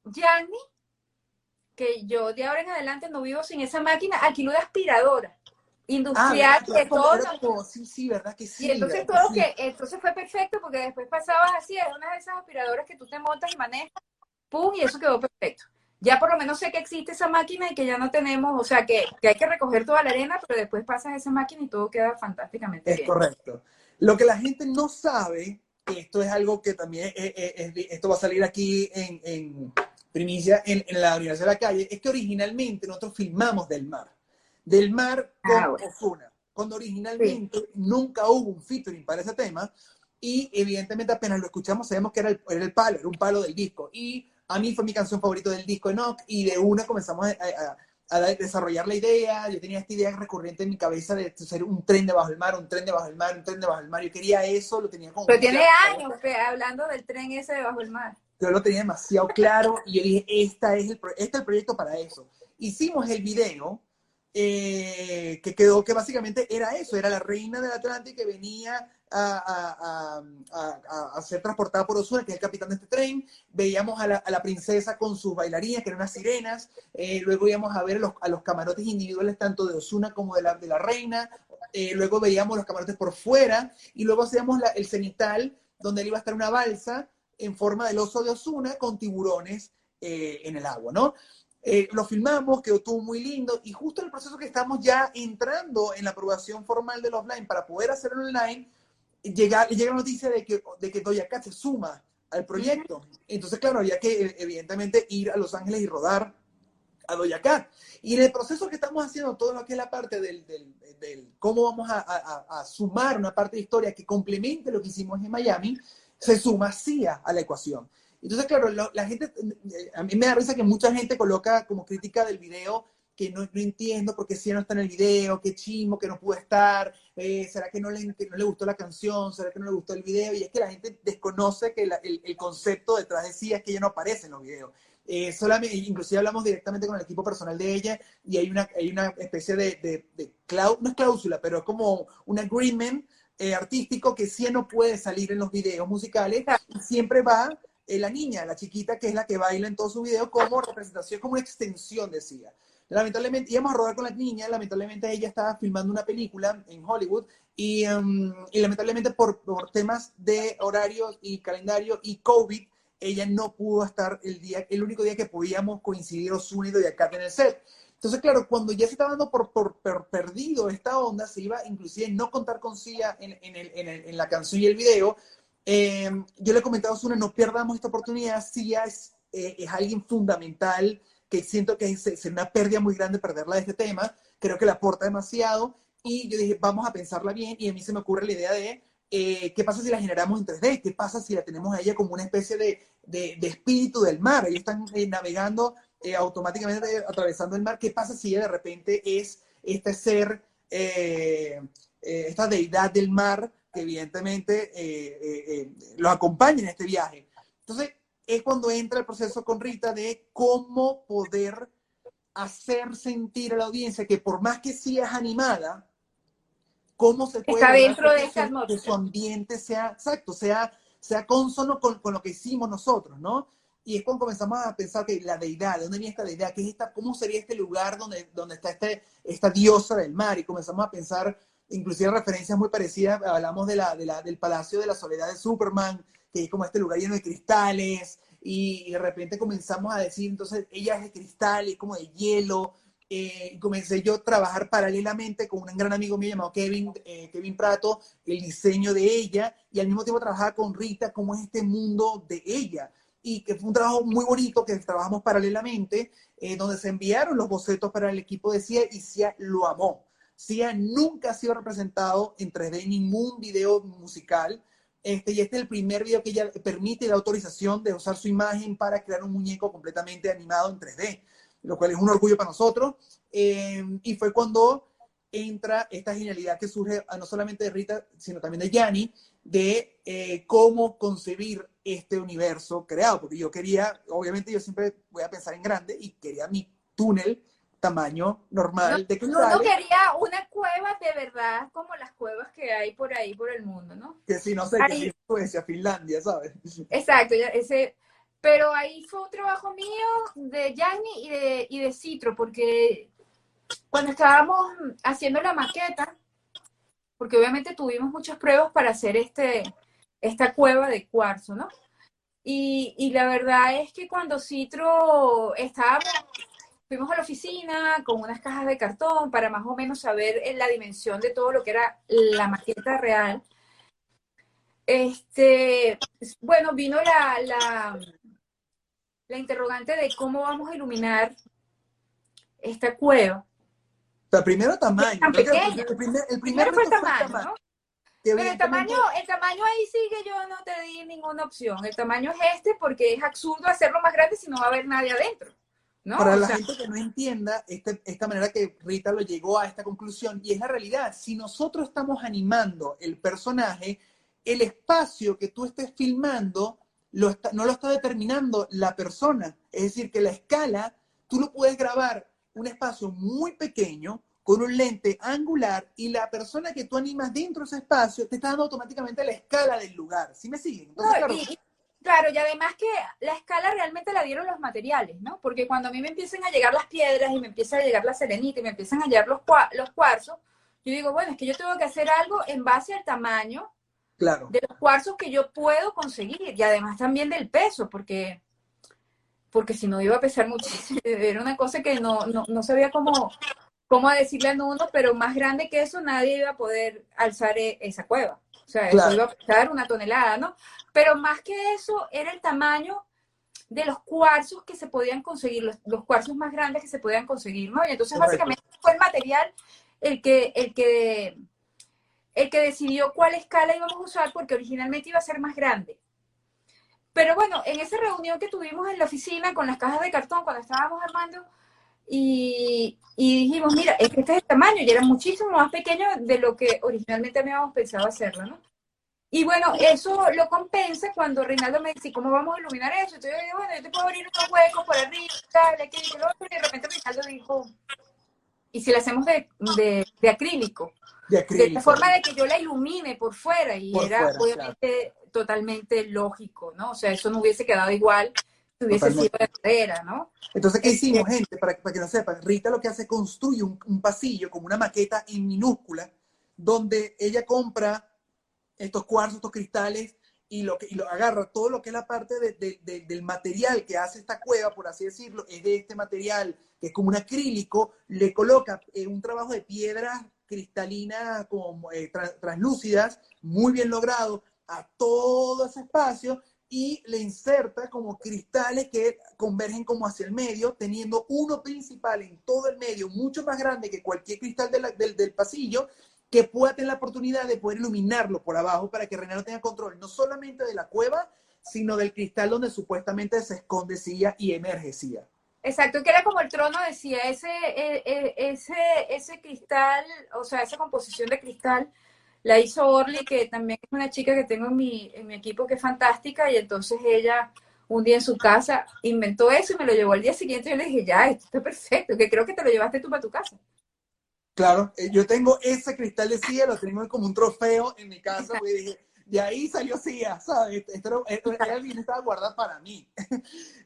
Yanni, que yo de ahora en adelante no vivo sin esa máquina, alquiló de aspiradora industrial ah, que todo sí sí verdad que sí y entonces todo sí. que entonces fue perfecto porque después pasabas así era una de esas aspiradoras que tú te montas y manejas pum y eso quedó perfecto ya por lo menos sé que existe esa máquina y que ya no tenemos o sea que, que hay que recoger toda la arena pero después pasas esa máquina y todo queda fantásticamente es bien. correcto lo que la gente no sabe esto es algo que también es, es, es, esto va a salir aquí en, en primicia en, en la Universidad de la Calle es que originalmente nosotros filmamos del mar del mar con ah, bueno. Cuando originalmente sí. nunca hubo un featuring para ese tema y evidentemente apenas lo escuchamos sabemos que era el, era el, palo, era un palo del disco y a mí fue mi canción favorita del disco Enoch, y de una comenzamos a, desarrollar la idea, yo tenía esta idea recurrente en mi cabeza de ser un tren debajo del mar, un tren debajo del mar, un tren debajo del mar, yo quería eso, lo tenía como... Pero tiene años hablando del tren ese debajo del mar. Yo lo tenía demasiado claro y yo dije, esta es el, este es el proyecto para eso. Hicimos el video, eh, que quedó que básicamente era eso, era la reina del Atlántico que venía a, a, a, ser transportada por Osuna, que es el capitán de este tren. Veíamos a la, princesa con sus bailarines, que eran unas sirenas. Eh, luego íbamos a ver los, a los camarotes individuales, tanto de Osuna como de la, de la reina. Eh, luego veíamos los camarotes por fuera. Y luego hacíamos el cenital, donde él iba a estar una balsa en forma del oso de Osuna con tiburones en el agua, ¿no? Eh, lo filmamos, quedó todo muy lindo y justo en el proceso que estamos ya entrando en la aprobación formal del offline para poder hacerlo online, llega, llega la noticia de que, de que Doja Cat se suma al proyecto. Entonces, claro, había que eh, evidentemente ir a Los Ángeles y rodar a Doja Cat. Y en el proceso que estamos haciendo, todo lo que es la parte del, del, del cómo vamos a, a, a, sumar una parte de historia que complemente lo que hicimos en Miami, se suma CIA a la ecuación. Entonces, claro, la gente, a mí me da risa que mucha gente coloca como crítica del video que no, no entiendo porque si no está en el video, qué chimo, que no pudo estar, eh, será que no, le, no le gustó la canción, será que no le gustó el video, y es que la gente desconoce que el, el, concepto detrás de sí es que ella no aparece en los videos. Eh, solamente, inclusive hablamos directamente con el equipo personal de ella y hay una, hay una especie de, de, de no es cláusula, pero es como un agreement eh, artístico que sí no puede salir en los videos musicales y siempre va la niña, la chiquita, que es la que baila en todo su video como representación, como una extensión, decía. Lamentablemente, íbamos a rodar con la niña, lamentablemente ella estaba filmando una película en Hollywood y, um, y lamentablemente por, por, temas de horarios y calendario y COVID, ella no pudo estar el día, el único día que podíamos coincidir Osuna y acá en el set. Entonces, claro, cuando ya se estaba dando por, por, perdido esta onda, se iba inclusive no contar con Sia en, en, el, en, la canción y el video, eh, yo le he comentado a Sune, no perdamos esta oportunidad, si es, eh, es alguien fundamental, que siento que es, es, una pérdida muy grande perderla de este tema, creo que le aporta demasiado, y yo dije, vamos a pensarla bien, y a mí se me ocurre la idea de, eh, ¿qué pasa si la generamos en 3D? ¿Qué pasa si la tenemos a ella como una especie de, de, espíritu del mar? Ellos están eh, navegando eh, automáticamente, atravesando el mar, ¿qué pasa si ella de repente es este ser, esta deidad del mar, que evidentemente eh, eh, eh, lo acompaña en este viaje. Entonces, es cuando entra el proceso con Rita de cómo poder hacer sentir a la audiencia que por más que sea animada, cómo se puede Está dentro de que, su ambiente sea exacto, sea, sea consono con, con, lo que hicimos nosotros, ¿no? Y es cuando comenzamos a pensar que la deidad, ¿de dónde viene esta deidad? ¿Qué es esta, ¿Cómo sería este lugar donde, donde está este, esta diosa del mar? Y comenzamos a pensar inclusive referencias muy parecidas, hablamos de la, de la, del Palacio de la Soledad de Superman, que es como este lugar lleno de cristales, y, de repente comenzamos a decir, entonces ella es de cristal, es como de hielo, eh, comencé yo a trabajar paralelamente con un gran amigo mío llamado Kevin, eh, Kevin Prato, el diseño de ella, y al mismo tiempo trabajaba con Rita, cómo es este mundo de ella. Y que fue un trabajo muy bonito que trabajamos paralelamente, eh, donde se enviaron los bocetos para el equipo de CIA y CIA lo amó. Sia nunca ha sido representado en 3D en ningún video musical. Este, y este es el primer video que ella permite la autorización de usar su imagen para crear un muñeco completamente animado en 3D, lo cual es un orgullo para nosotros. Eh, y fue cuando entra esta genialidad que surge no solamente de Rita, sino también de Yanni, de eh, cómo concebir este universo creado, porque yo quería, obviamente yo siempre voy a pensar en grande y quería mi túnel tamaño normal no, de cristales. No, quería una cueva de verdad como las cuevas que hay por ahí por el mundo, ¿no? Que si no sé, ahí, que Suecia, Finlandia, ¿sabes? Exacto, ese, pero ahí fue un trabajo mío de Yanni y de, y de Citro, porque cuando estábamos haciendo la maqueta, porque obviamente tuvimos muchas pruebas para hacer este, esta cueva de cuarzo, ¿no? Y, y la verdad es que cuando Citro estaba fuimos a la oficina con unas cajas de cartón para más o menos saber eh, la dimensión de todo lo que era la maqueta real. Este, bueno, vino la, la, la interrogante de cómo vamos a iluminar esta cueva. Pero primero tamaño. El, primer, el primero fue el tamaño, ¿no? Pero el tamaño, el tamaño ahí sí que yo no te di ninguna opción. El tamaño es este porque es absurdo hacerlo más grande si no va a haber nadie adentro. ¿No? Para la gente que no entienda este, esta manera que Rita lo llegó a esta conclusión, y es la realidad, si nosotros estamos animando el personaje, el espacio que tú estés filmando lo no lo está determinando la persona. Es decir, que la escala, tú lo puedes grabar un espacio muy pequeño, con un lente angular y la persona que tú animas dentro de ese espacio te está dando automáticamente la escala del lugar. ¿Sí me siguen? claro, y, además que la escala realmente la dieron los materiales, ¿no? Porque cuando a mí me empiezan a llegar las piedras y me empieza a llegar la serenita y me empiezan a llegar los, los cuarzos, yo digo, bueno, es que yo tengo que hacer algo en base al tamaño claro. de los cuarzos que yo puedo conseguir y además también del peso, porque porque si no iba a pesar muchísimo, era una cosa que no, no, no sabía cómo, cómo decirle a uno, pero más grande que eso nadie iba a poder alzar e, esa cueva. O sea, eso iba a pesar una tonelada, ¿no? Pero más que eso era el tamaño de los cuarzos que se podían conseguir, los, cuarzos más grandes que se podían conseguir, ¿no? Y entonces básicamente fue el material el que, el que, el que decidió cuál escala íbamos a usar, porque originalmente iba a ser más grande. Pero bueno, en esa reunión que tuvimos en la oficina con las cajas de cartón, cuando estábamos armando, y, dijimos, mira, es que este es el tamaño y era muchísimo más pequeño de lo que originalmente habíamos pensado hacerlo, ¿no? Y bueno, eso lo compensa cuando Reinaldo me dice, ¿cómo vamos a iluminar eso? Entonces yo digo, bueno, yo te puedo abrir unos huecos por arriba, tal, aquí, y otro, y de repente Reinaldo dijo, ¿y si la hacemos de, de, acrílico? De acrílico. De forma de que yo la ilumine por fuera, y era obviamente totalmente lógico, ¿no? O sea, eso no hubiese quedado igual hubiese sido de ¿no? Entonces, ¿qué hicimos, este gente? Para, para, que no sepan, Rita lo que hace es construye un, pasillo como una maqueta en minúscula, donde ella compra estos cuarzos, estos cristales, y lo, que, y lo agarra todo lo que es la parte del material que hace esta cueva, por así decirlo, es de este material que es como un acrílico, le coloca eh, un trabajo de piedras cristalinas como eh, translúcidas, muy bien logrado, a todo ese espacio y le inserta como cristales que convergen como hacia el medio, teniendo uno principal en todo el medio, mucho más grande que cualquier cristal del, del, pasillo, que pueda tener la oportunidad de poder iluminarlo por abajo para que Renano tenga control no solamente de la cueva, sino del cristal donde supuestamente se escondecía y emergecía. Exacto, que era como el trono decía, ese, e, e, ese, ese cristal, o sea, esa composición de cristal la hizo Orly, que también es una chica que tengo en mi, en mi equipo que es fantástica, y entonces ella un día en su casa inventó eso y me lo llevó al día siguiente. Yo le dije, ya, esto está perfecto, que creo que te lo llevaste tú para tu casa. Claro, eh, yo tengo ese cristal de CIA, lo tengo como un trofeo en mi casa, y dije, de ahí salió CIA, ¿sabes? Esto, era, bien, estaba guardado para mí.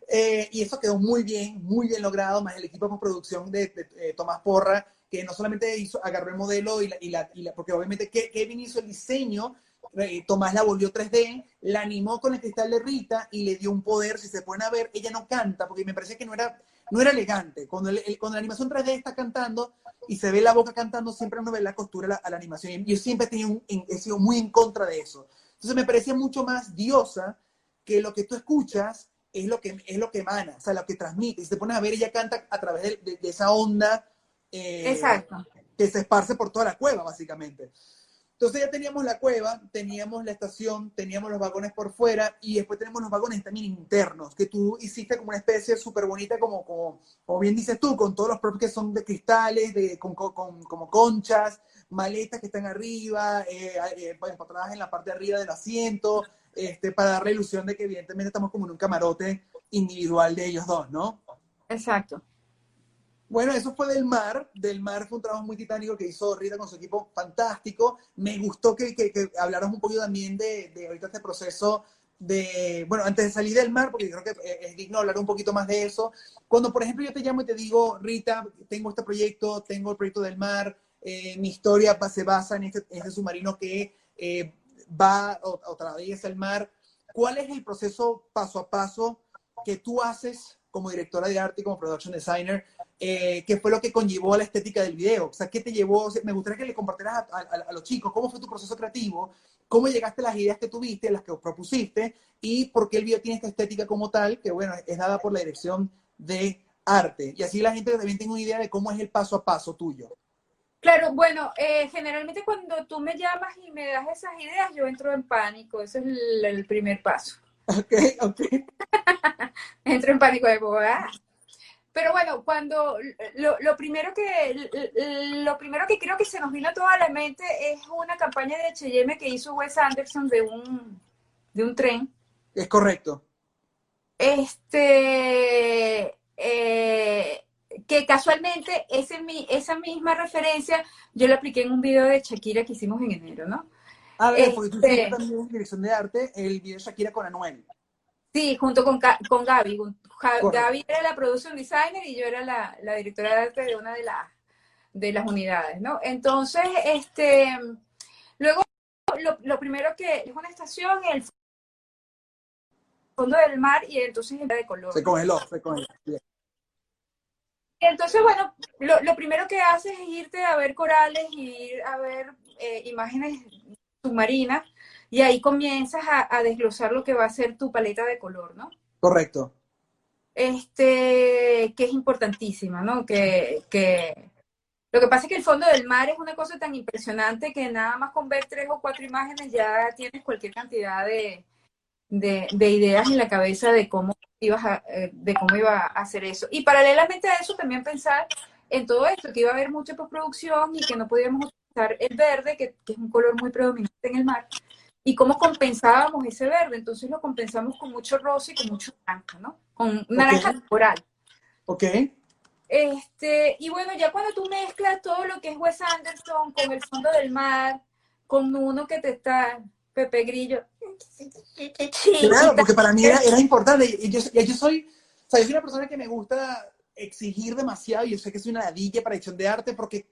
Eh, y eso quedó muy bien, muy bien logrado, más el equipo de producción de, de Tomás Porra, que no solamente hizo, agarró el modelo y la, y la, y la porque obviamente Kevin hizo el diseño, eh, Tomás la volvió 3D, la animó con el cristal de Rita y le dio un poder, si se pueden ver, ella no canta, porque me parece que no era, no era elegante. Cuando, el, cuando la animación 3D está cantando y se ve la boca cantando, siempre uno ve la costura a la, animación. Y yo siempre he, tenido sido muy en contra de eso. Entonces me parecía mucho más diosa que lo que tú escuchas es lo que, es lo que emana, o sea, lo que transmite. Y si te pones a ver, ella canta a través de esa onda eh, Exacto. que se esparce por toda la cueva, básicamente. Entonces ya teníamos la cueva, teníamos la estación, teníamos los vagones por fuera y después tenemos los vagones también internos, que tú hiciste como una especie súper bonita, como, como, bien dices tú, con todos los propios que son de cristales, de, con, como conchas, maletas que están arriba, eh, eh, en la parte de arriba del asiento, este, para dar la ilusión de que evidentemente estamos como en un camarote individual de ellos dos, ¿no? Exacto. Bueno, eso fue del mar. Del mar fue un trabajo muy titánico que hizo Rita con su equipo fantástico. Me gustó que, que, hablaras un poquito también de, de, ahorita este proceso de, bueno, antes de salir del mar, porque creo que es digno hablar un poquito más de eso. Cuando, por ejemplo, yo te llamo y te digo, Rita, tengo este proyecto, tengo el proyecto del mar, eh, mi historia se basa en este, este submarino que eh, va o, o atraviesa el mar. ¿Cuál es el proceso paso a paso que tú haces como directora de arte y como production designer eh, qué fue lo que conllevó a la estética del video. O sea, ¿qué te llevó? me gustaría que le compartieras a, los chicos cómo fue tu proceso creativo, cómo llegaste a las ideas que tuviste, las que propusiste, y por qué el video tiene esta estética como tal, que bueno, es dada por la dirección de arte. Y así la gente también tiene una idea de cómo es el paso a paso tuyo. Claro, bueno, eh, generalmente cuando tú me llamas y me das esas ideas, yo entro en pánico, ese es el, el primer paso. Ok, ok. entro en pánico de boda. Pero bueno, cuando lo, lo, primero que lo primero que creo que se nos vino a toda la mente es una campaña de H&M que hizo Wes Anderson de un de un tren. Es correcto. Este eh, que casualmente ese, esa misma referencia yo la apliqué en un video de Shakira que hicimos en enero, ¿no? A ver, porque tú hiciste también en dirección de arte el video de Shakira con Anuel. Sí, junto con, con Gaby. Gaby era la production designer y yo era la, la directora de arte de una de, las de las unidades, ¿no? Entonces, este, luego, lo, lo primero que es una estación, el fondo del mar y entonces de color. Se congeló, se congeló. Entonces, bueno, lo, lo, primero que haces es irte a ver corales y ir a ver eh, imágenes submarinas y ahí comienzas a, a, desglosar lo que va a ser tu paleta de color, ¿no? Correcto. Este, que es importantísima, ¿no? Que, que lo que pasa es que el fondo del mar es una cosa tan impresionante que nada más con ver tres o cuatro imágenes ya tienes cualquier cantidad de, de, de ideas en la cabeza de cómo ibas a, eh, de cómo iba a hacer eso. Y paralelamente a eso también pensar en todo esto, que iba a haber mucha postproducción y que no podíamos utilizar el verde, que, que, es un color muy predominante en el mar, y cómo compensábamos ese verde. Entonces lo compensamos con mucho rosa y con mucho naranja, ¿no? Con naranja okay. coral. Ok. Este, y bueno, ya cuando tú mezclas todo lo que es Wes Anderson con el fondo del mar, con uno que te está, Pepe Grillo. Claro, porque para mí era, era importante. Y yo, yo, soy, o sea, yo soy una persona que me gusta exigir demasiado y yo sé que soy una ladilla para edición de arte porque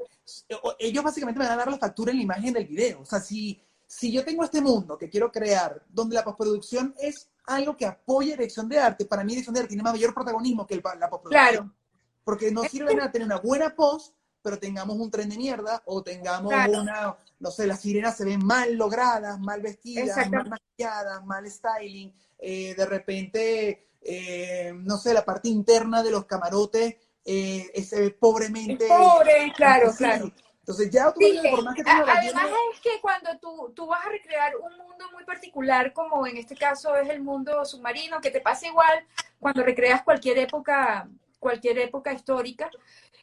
ellos básicamente me van a dar la factura en la imagen del video. O sea, si, si yo tengo este mundo que quiero crear, donde la postproducción es algo que apoya dirección de arte, para mí dirección de arte tiene mayor protagonismo que el, la postproducción. Claro. Porque no sirve nada tener una buena post, pero tengamos un tren de mierda o tengamos claro. una, no sé, las sirenas se ven mal logradas, mal vestidas, mal maquilladas, mal styling, eh, de repente, eh, no sé, la parte interna de los camarotes eh, es pobremente... Pobre, claro, sí. claro. Entonces ya tú sí, por más que Además llena... es que cuando tú, tú vas a recrear un mundo muy particular, como en este caso es el mundo submarino, que te pasa igual cuando recreas cualquier época cualquier época histórica,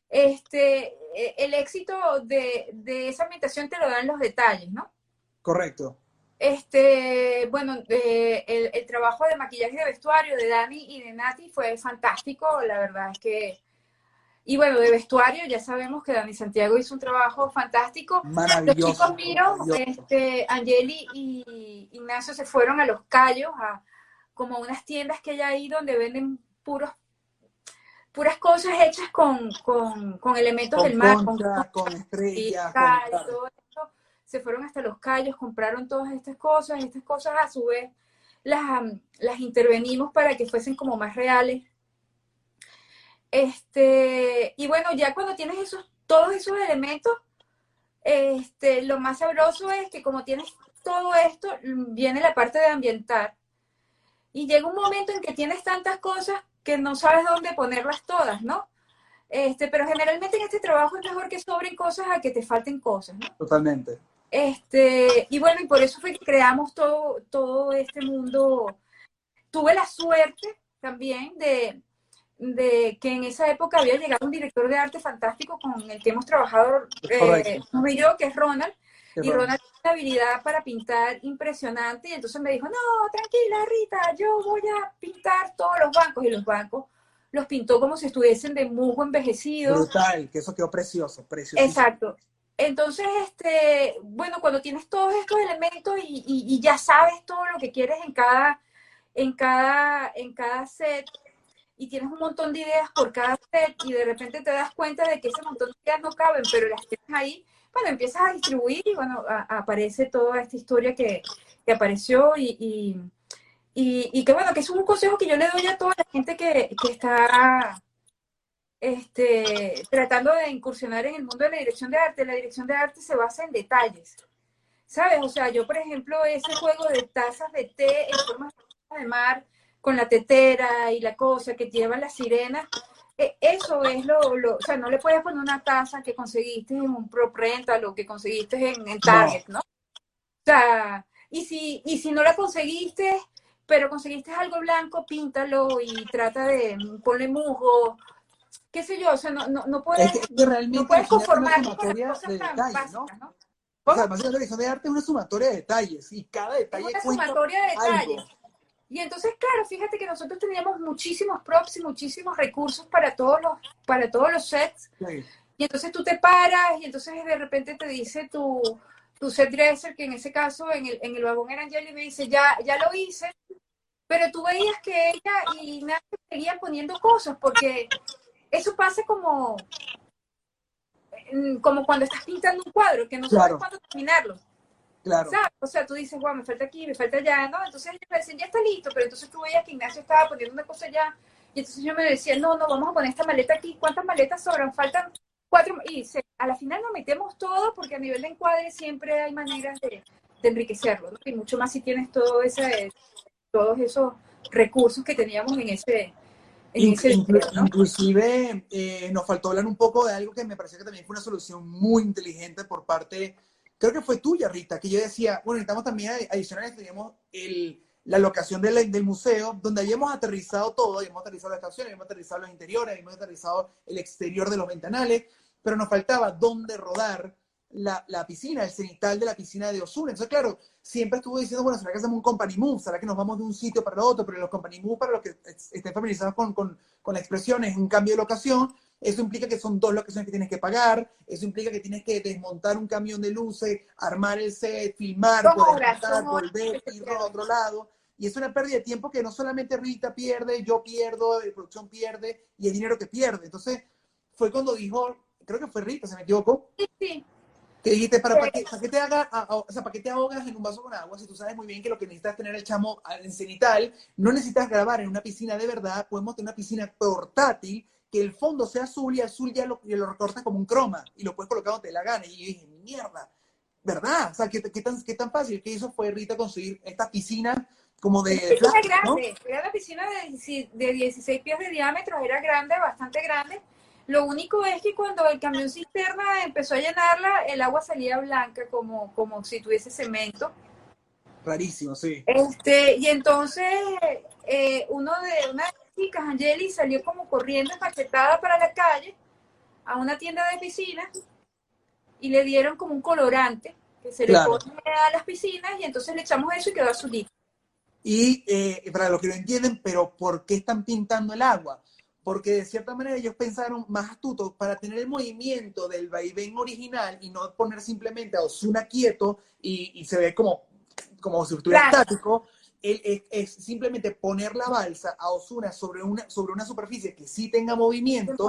este, el éxito de, de, esa ambientación te lo dan los detalles, ¿no? Correcto. Este, bueno, eh, el, el, trabajo de maquillaje de vestuario de Dani y de Nati fue fantástico, la verdad es que... Y bueno, de vestuario ya sabemos que Dani Santiago hizo un trabajo fantástico. Maravilloso. Los chicos míos, este, Angeli y Ignacio se fueron a Los Cayos, a como unas tiendas que hay ahí donde venden puros puras cosas hechas con, con, con elementos con del mar, concha, con, con, estrellas, con, y todo. Se fueron hasta los callos, compraron todas estas cosas, estas cosas a su vez las, las intervenimos para que fuesen como más reales. Este, y bueno, ya cuando tienes esos, todos esos elementos, este, lo más sabroso es que como tienes todo esto, viene la parte de ambientar. Y llega un momento en que tienes tantas cosas que no sabes dónde ponerlas todas, ¿no? Este, pero generalmente en este trabajo es mejor que sobren cosas a que te falten cosas, ¿no? Totalmente. Este, y bueno, y por eso fue que creamos todo, todo este mundo. Tuve la suerte también de, de que en esa época había llegado un director de arte fantástico con el que hemos trabajado, eh, yo, que es Ronald, y Ronald tiene una habilidad para pintar impresionante y entonces me dijo, no, tranquila Rita, yo voy a pintar todos los bancos y los bancos los pintó como si estuviesen de musgo envejecido. Brutal, que eso quedó precioso, precioso. Exacto. Entonces, este, bueno, cuando tienes todos estos elementos y, ya sabes todo lo que quieres en cada, en cada, en cada set, y tienes un montón de ideas por cada set, y de repente te das cuenta de que ese montón de ideas no caben, pero las tienes ahí, bueno, empiezas a distribuir y bueno, a aparece toda esta historia que, que apareció y, y, y, y, que bueno, que es un consejo que yo le doy a toda la gente que, que está este, tratando de incursionar en el mundo de la dirección de arte. La dirección de arte se basa en detalles, ¿sabes? O sea, yo por ejemplo, ese juego de tazas de té en forma de mar, con la tetera y la cosa que llevan las sirenas, e, eso es lo, lo, o sea, no le puedes poner una taza que conseguiste en un Pro lo que conseguiste en, en Target, ¿no? O sea, y si, y si no la conseguiste, pero conseguiste algo blanco, píntalo y trata de ponerle musgo, qué sé yo, o sea, no, no, no puedes, Es que realmente no puedes es una conformarte con las cosas de tan detalles, básicas, ¿no? ¿no? O sea, además la dirección de arte es una sumatoria de detalles y cada Es detalle una cuenta sumatoria de algo. detalles. Y entonces, claro, fíjate que nosotros teníamos muchísimos props y muchísimos recursos para todos los, para todos los sets. Sí. Y entonces tú te paras y entonces de repente te dice tu, tu set dresser, que en ese caso en el, en el vagón era Angel y me dice, ya, ya lo hice, pero tú veías que ella y Nacho seguían poniendo cosas, porque eso pasa como, como cuando estás pintando un cuadro, que no Claro. sabes cuándo terminarlo. Claro. ¿sabes? O sea, tú dices, guau, me falta aquí, me falta allá, ¿no? Entonces ellos me decían, ya está listo, pero entonces tú veías que Ignacio estaba poniendo una cosa allá, y entonces yo me decía, no, no, vamos a poner esta maleta aquí, ¿cuántas maletas sobran? Faltan cuatro, y se- a la final nos metemos todo, porque a nivel de encuadre siempre hay maneras de, de enriquecerlo, ¿no? Y mucho más si tienes todo ese, todos esos recursos que teníamos en ese, en Inc- ese inclu- ¿no? Inclusive eh, nos faltó hablar un poco de algo que me pareció que también fue una solución muy inteligente por parte, creo que fue tuya, Rita, que yo decía, bueno, necesitamos también adi- adicionales, teníamos el, la locación del, del museo, donde habíamos aterrizado todo, habíamos aterrizado la estación, habíamos aterrizado los interiores, habíamos aterrizado el exterior de los ventanales, pero nos faltaba dónde rodar la, la piscina, el cenital de la piscina de Osuna. Entonces, claro, siempre estuve diciendo, bueno, ¿será que hacemos un company move? ¿Será que nos vamos de un sitio para otro? Pero los company move, para los que es- estén familiarizados con, con, con la expresión, es un cambio de locación. Eso implica que son dos locaciones que tienes que pagar. Eso implica que tienes que desmontar un camión de luces, armar el set, filmar, volver, ir a otro lado. Y es una pérdida de tiempo que no solamente Rita pierde, yo pierdo, la producción pierde y el dinero que pierde. Entonces, fue cuando dijo, creo que fue Rita, se me equivoco, Sí, sí. Que dijiste, ¿para, para, qué, para qué te haga, a- a- o sea, ¿para qué te ahogas en un vaso con agua si tú sabes muy bien que lo que necesitas es tener el chamo a- en cenital? No necesitas grabar en una piscina de verdad, podemos tener una piscina portátil, que el fondo sea azul y azul ya lo, y lo recortas como un croma y lo puedes colocar donde te la gana. Y yo dije, mierda, ¿verdad? O sea, ¿qué, qué tan, qué tan fácil que hizo fue Rita conseguir esta piscina como de piscina plástico, ¿no? grande, era una piscina de, de 16 pies de diámetro, era grande, bastante grande. Lo único es que cuando el camión cisterna empezó a llenarla, el agua salía blanca como, como si tuviese cemento. Rarísimo, sí. Este, y entonces eh, uno de una de las chicas, Angeli, salió como corriendo empaquetada para la calle a una tienda de piscinas y le dieron como un colorante que se Claro. le pone a las piscinas y entonces le echamos eso y quedó azulito. Y eh, para los que no entienden, pero ¿por qué están pintando el agua? Porque de cierta manera ellos pensaron más astutos para tener el movimiento del vaivén original y no poner simplemente a Osuna quieto y, y se ve como, como si estuviera Claro. estático. es, es simplemente poner la balsa a Osuna sobre una, sobre una superficie que sí tenga movimiento,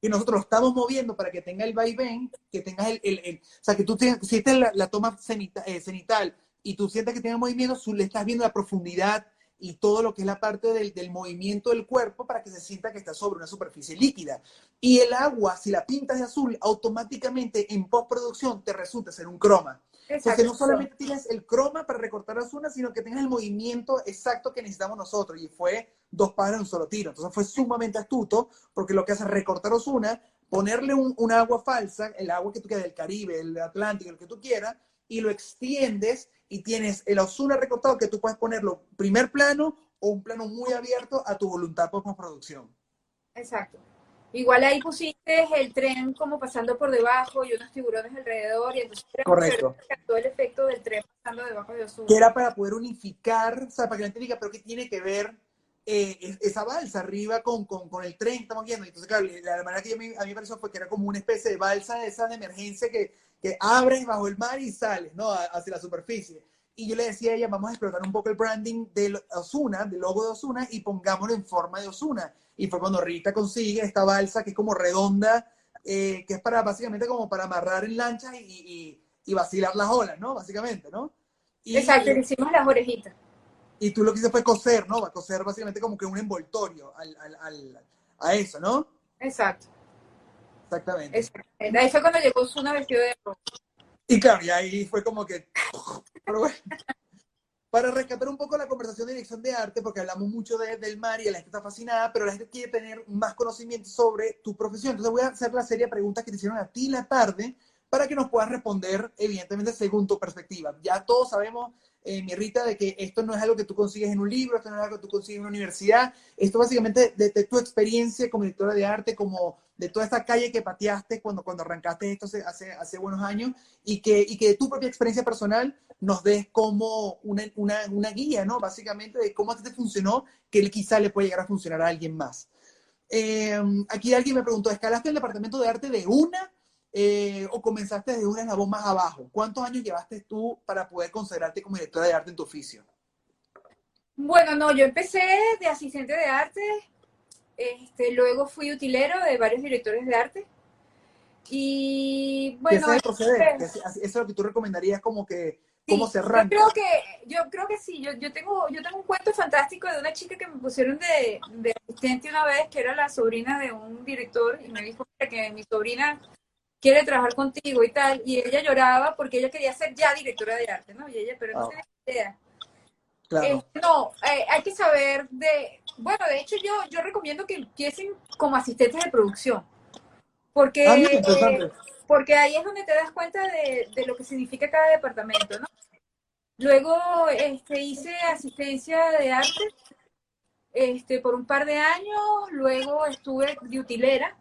que nosotros lo estamos moviendo para que tenga el vaivén, que tengas el, el- el- o sea, que tú tengas, si esta es la, la toma cenita- eh, cenital y tú sientas que tenga movimiento, tú le estás viendo la profundidad y todo lo que es la parte del, del movimiento del cuerpo para que se sienta que está sobre una superficie líquida. Y el agua, si la pintas de azul, automáticamente en postproducción te resulta ser un croma. Entonces no solamente tienes el croma para recortar las unas, sino que tengas el movimiento exacto que necesitamos nosotros. Y fue dos pájaros en un solo tiro. Entonces fue sumamente astuto, porque lo que hace es recortar Osuna, ponerle un, un agua falsa, el agua que tú quieras del Caribe, el Atlántico, el que tú quieras, y lo extiendes y tienes el Osuna recortado que tú puedes ponerlo primer plano o un plano muy abierto a tu voluntad por postproducción. Exacto. Igual ahí pusiste el tren como pasando por debajo y unos tiburones alrededor y entonces Correcto. todo el efecto del tren pasando debajo de Osuna. que era para poder unificar, o sea, para que la gente diga, pero ¿qué tiene que ver eh, es- esa balsa arriba con, con, con el tren estamos viendo? Entonces, claro, la manera que yo me- a mí me pareció fue que era como una especie de balsa de esas de emergencia que, que abres bajo el mar y sales, ¿no? Hacia la superficie. Y yo le decía a ella, vamos a explotar un poco el branding de Osuna, del logo de Osuna, y pongámoslo en forma de Osuna. Y fue cuando Rita consigue esta balsa que es como redonda, eh, que es para básicamente como para amarrar en lanchas y, y, y vacilar las olas, ¿no? Básicamente, ¿no? Y, Exacto, le hicimos las orejitas. y tú lo que hiciste fue coser, ¿no? Va a coser básicamente como que un envoltorio al, al, al- a eso, ¿no? Exacto. Exactamente. exacto. Ahí fue cuando llegó vestido de rojo. Y claro, y ahí fue como que... Pero bueno, para rescatar un poco la conversación de dirección de arte porque hablamos mucho de, del mar y la gente está fascinada, pero la gente quiere tener más conocimiento sobre tu profesión. Entonces voy a hacer la serie de preguntas que te hicieron a ti la tarde para que nos puedas responder, evidentemente, según tu perspectiva. Ya todos sabemos, eh, mi Rita, de que esto no es algo que tú consigues en un libro, esto no es algo que tú consigues en una universidad, esto básicamente de, de tu experiencia como directora de arte, como de toda esta calle que pateaste cuando, cuando arrancaste esto hace, hace, buenos años, y que, y que tu propia experiencia personal nos des como una, una, una guía, ¿no? Básicamente de cómo a ti te funcionó, que quizá le puede llegar a funcionar a alguien más. Eh, aquí alguien me preguntó, ¿escalaste el departamento de arte de una eh, o comenzaste desde una voz más abajo? ¿Cuántos años llevaste tú para poder considerarte como directora de arte en tu oficio? Bueno, no, yo empecé de asistente de arte, este, luego fui utilero de varios directores de arte. Y bueno, es proceder? Eso es lo que tú recomendarías como que cómo se arranca. Yo creo que, yo creo que sí, yo, yo, tengo, yo tengo un cuento fantástico de una chica que me pusieron de, de asistente una vez, que era la sobrina de un director, y me dijo que mi sobrina quiere trabajar contigo y tal, y ella lloraba porque ella quería ser ya directora de arte, ¿no? Y ella, pero no tenía idea. Claro. Eh, no, eh, hay que saber de, bueno, de hecho yo, yo recomiendo que empiecen como asistentes de producción, porque, ah, eh, porque ahí es donde te das cuenta de, de, lo que significa cada departamento, ¿no? Luego este, hice asistencia de arte este, por un par de años, luego estuve de utilera.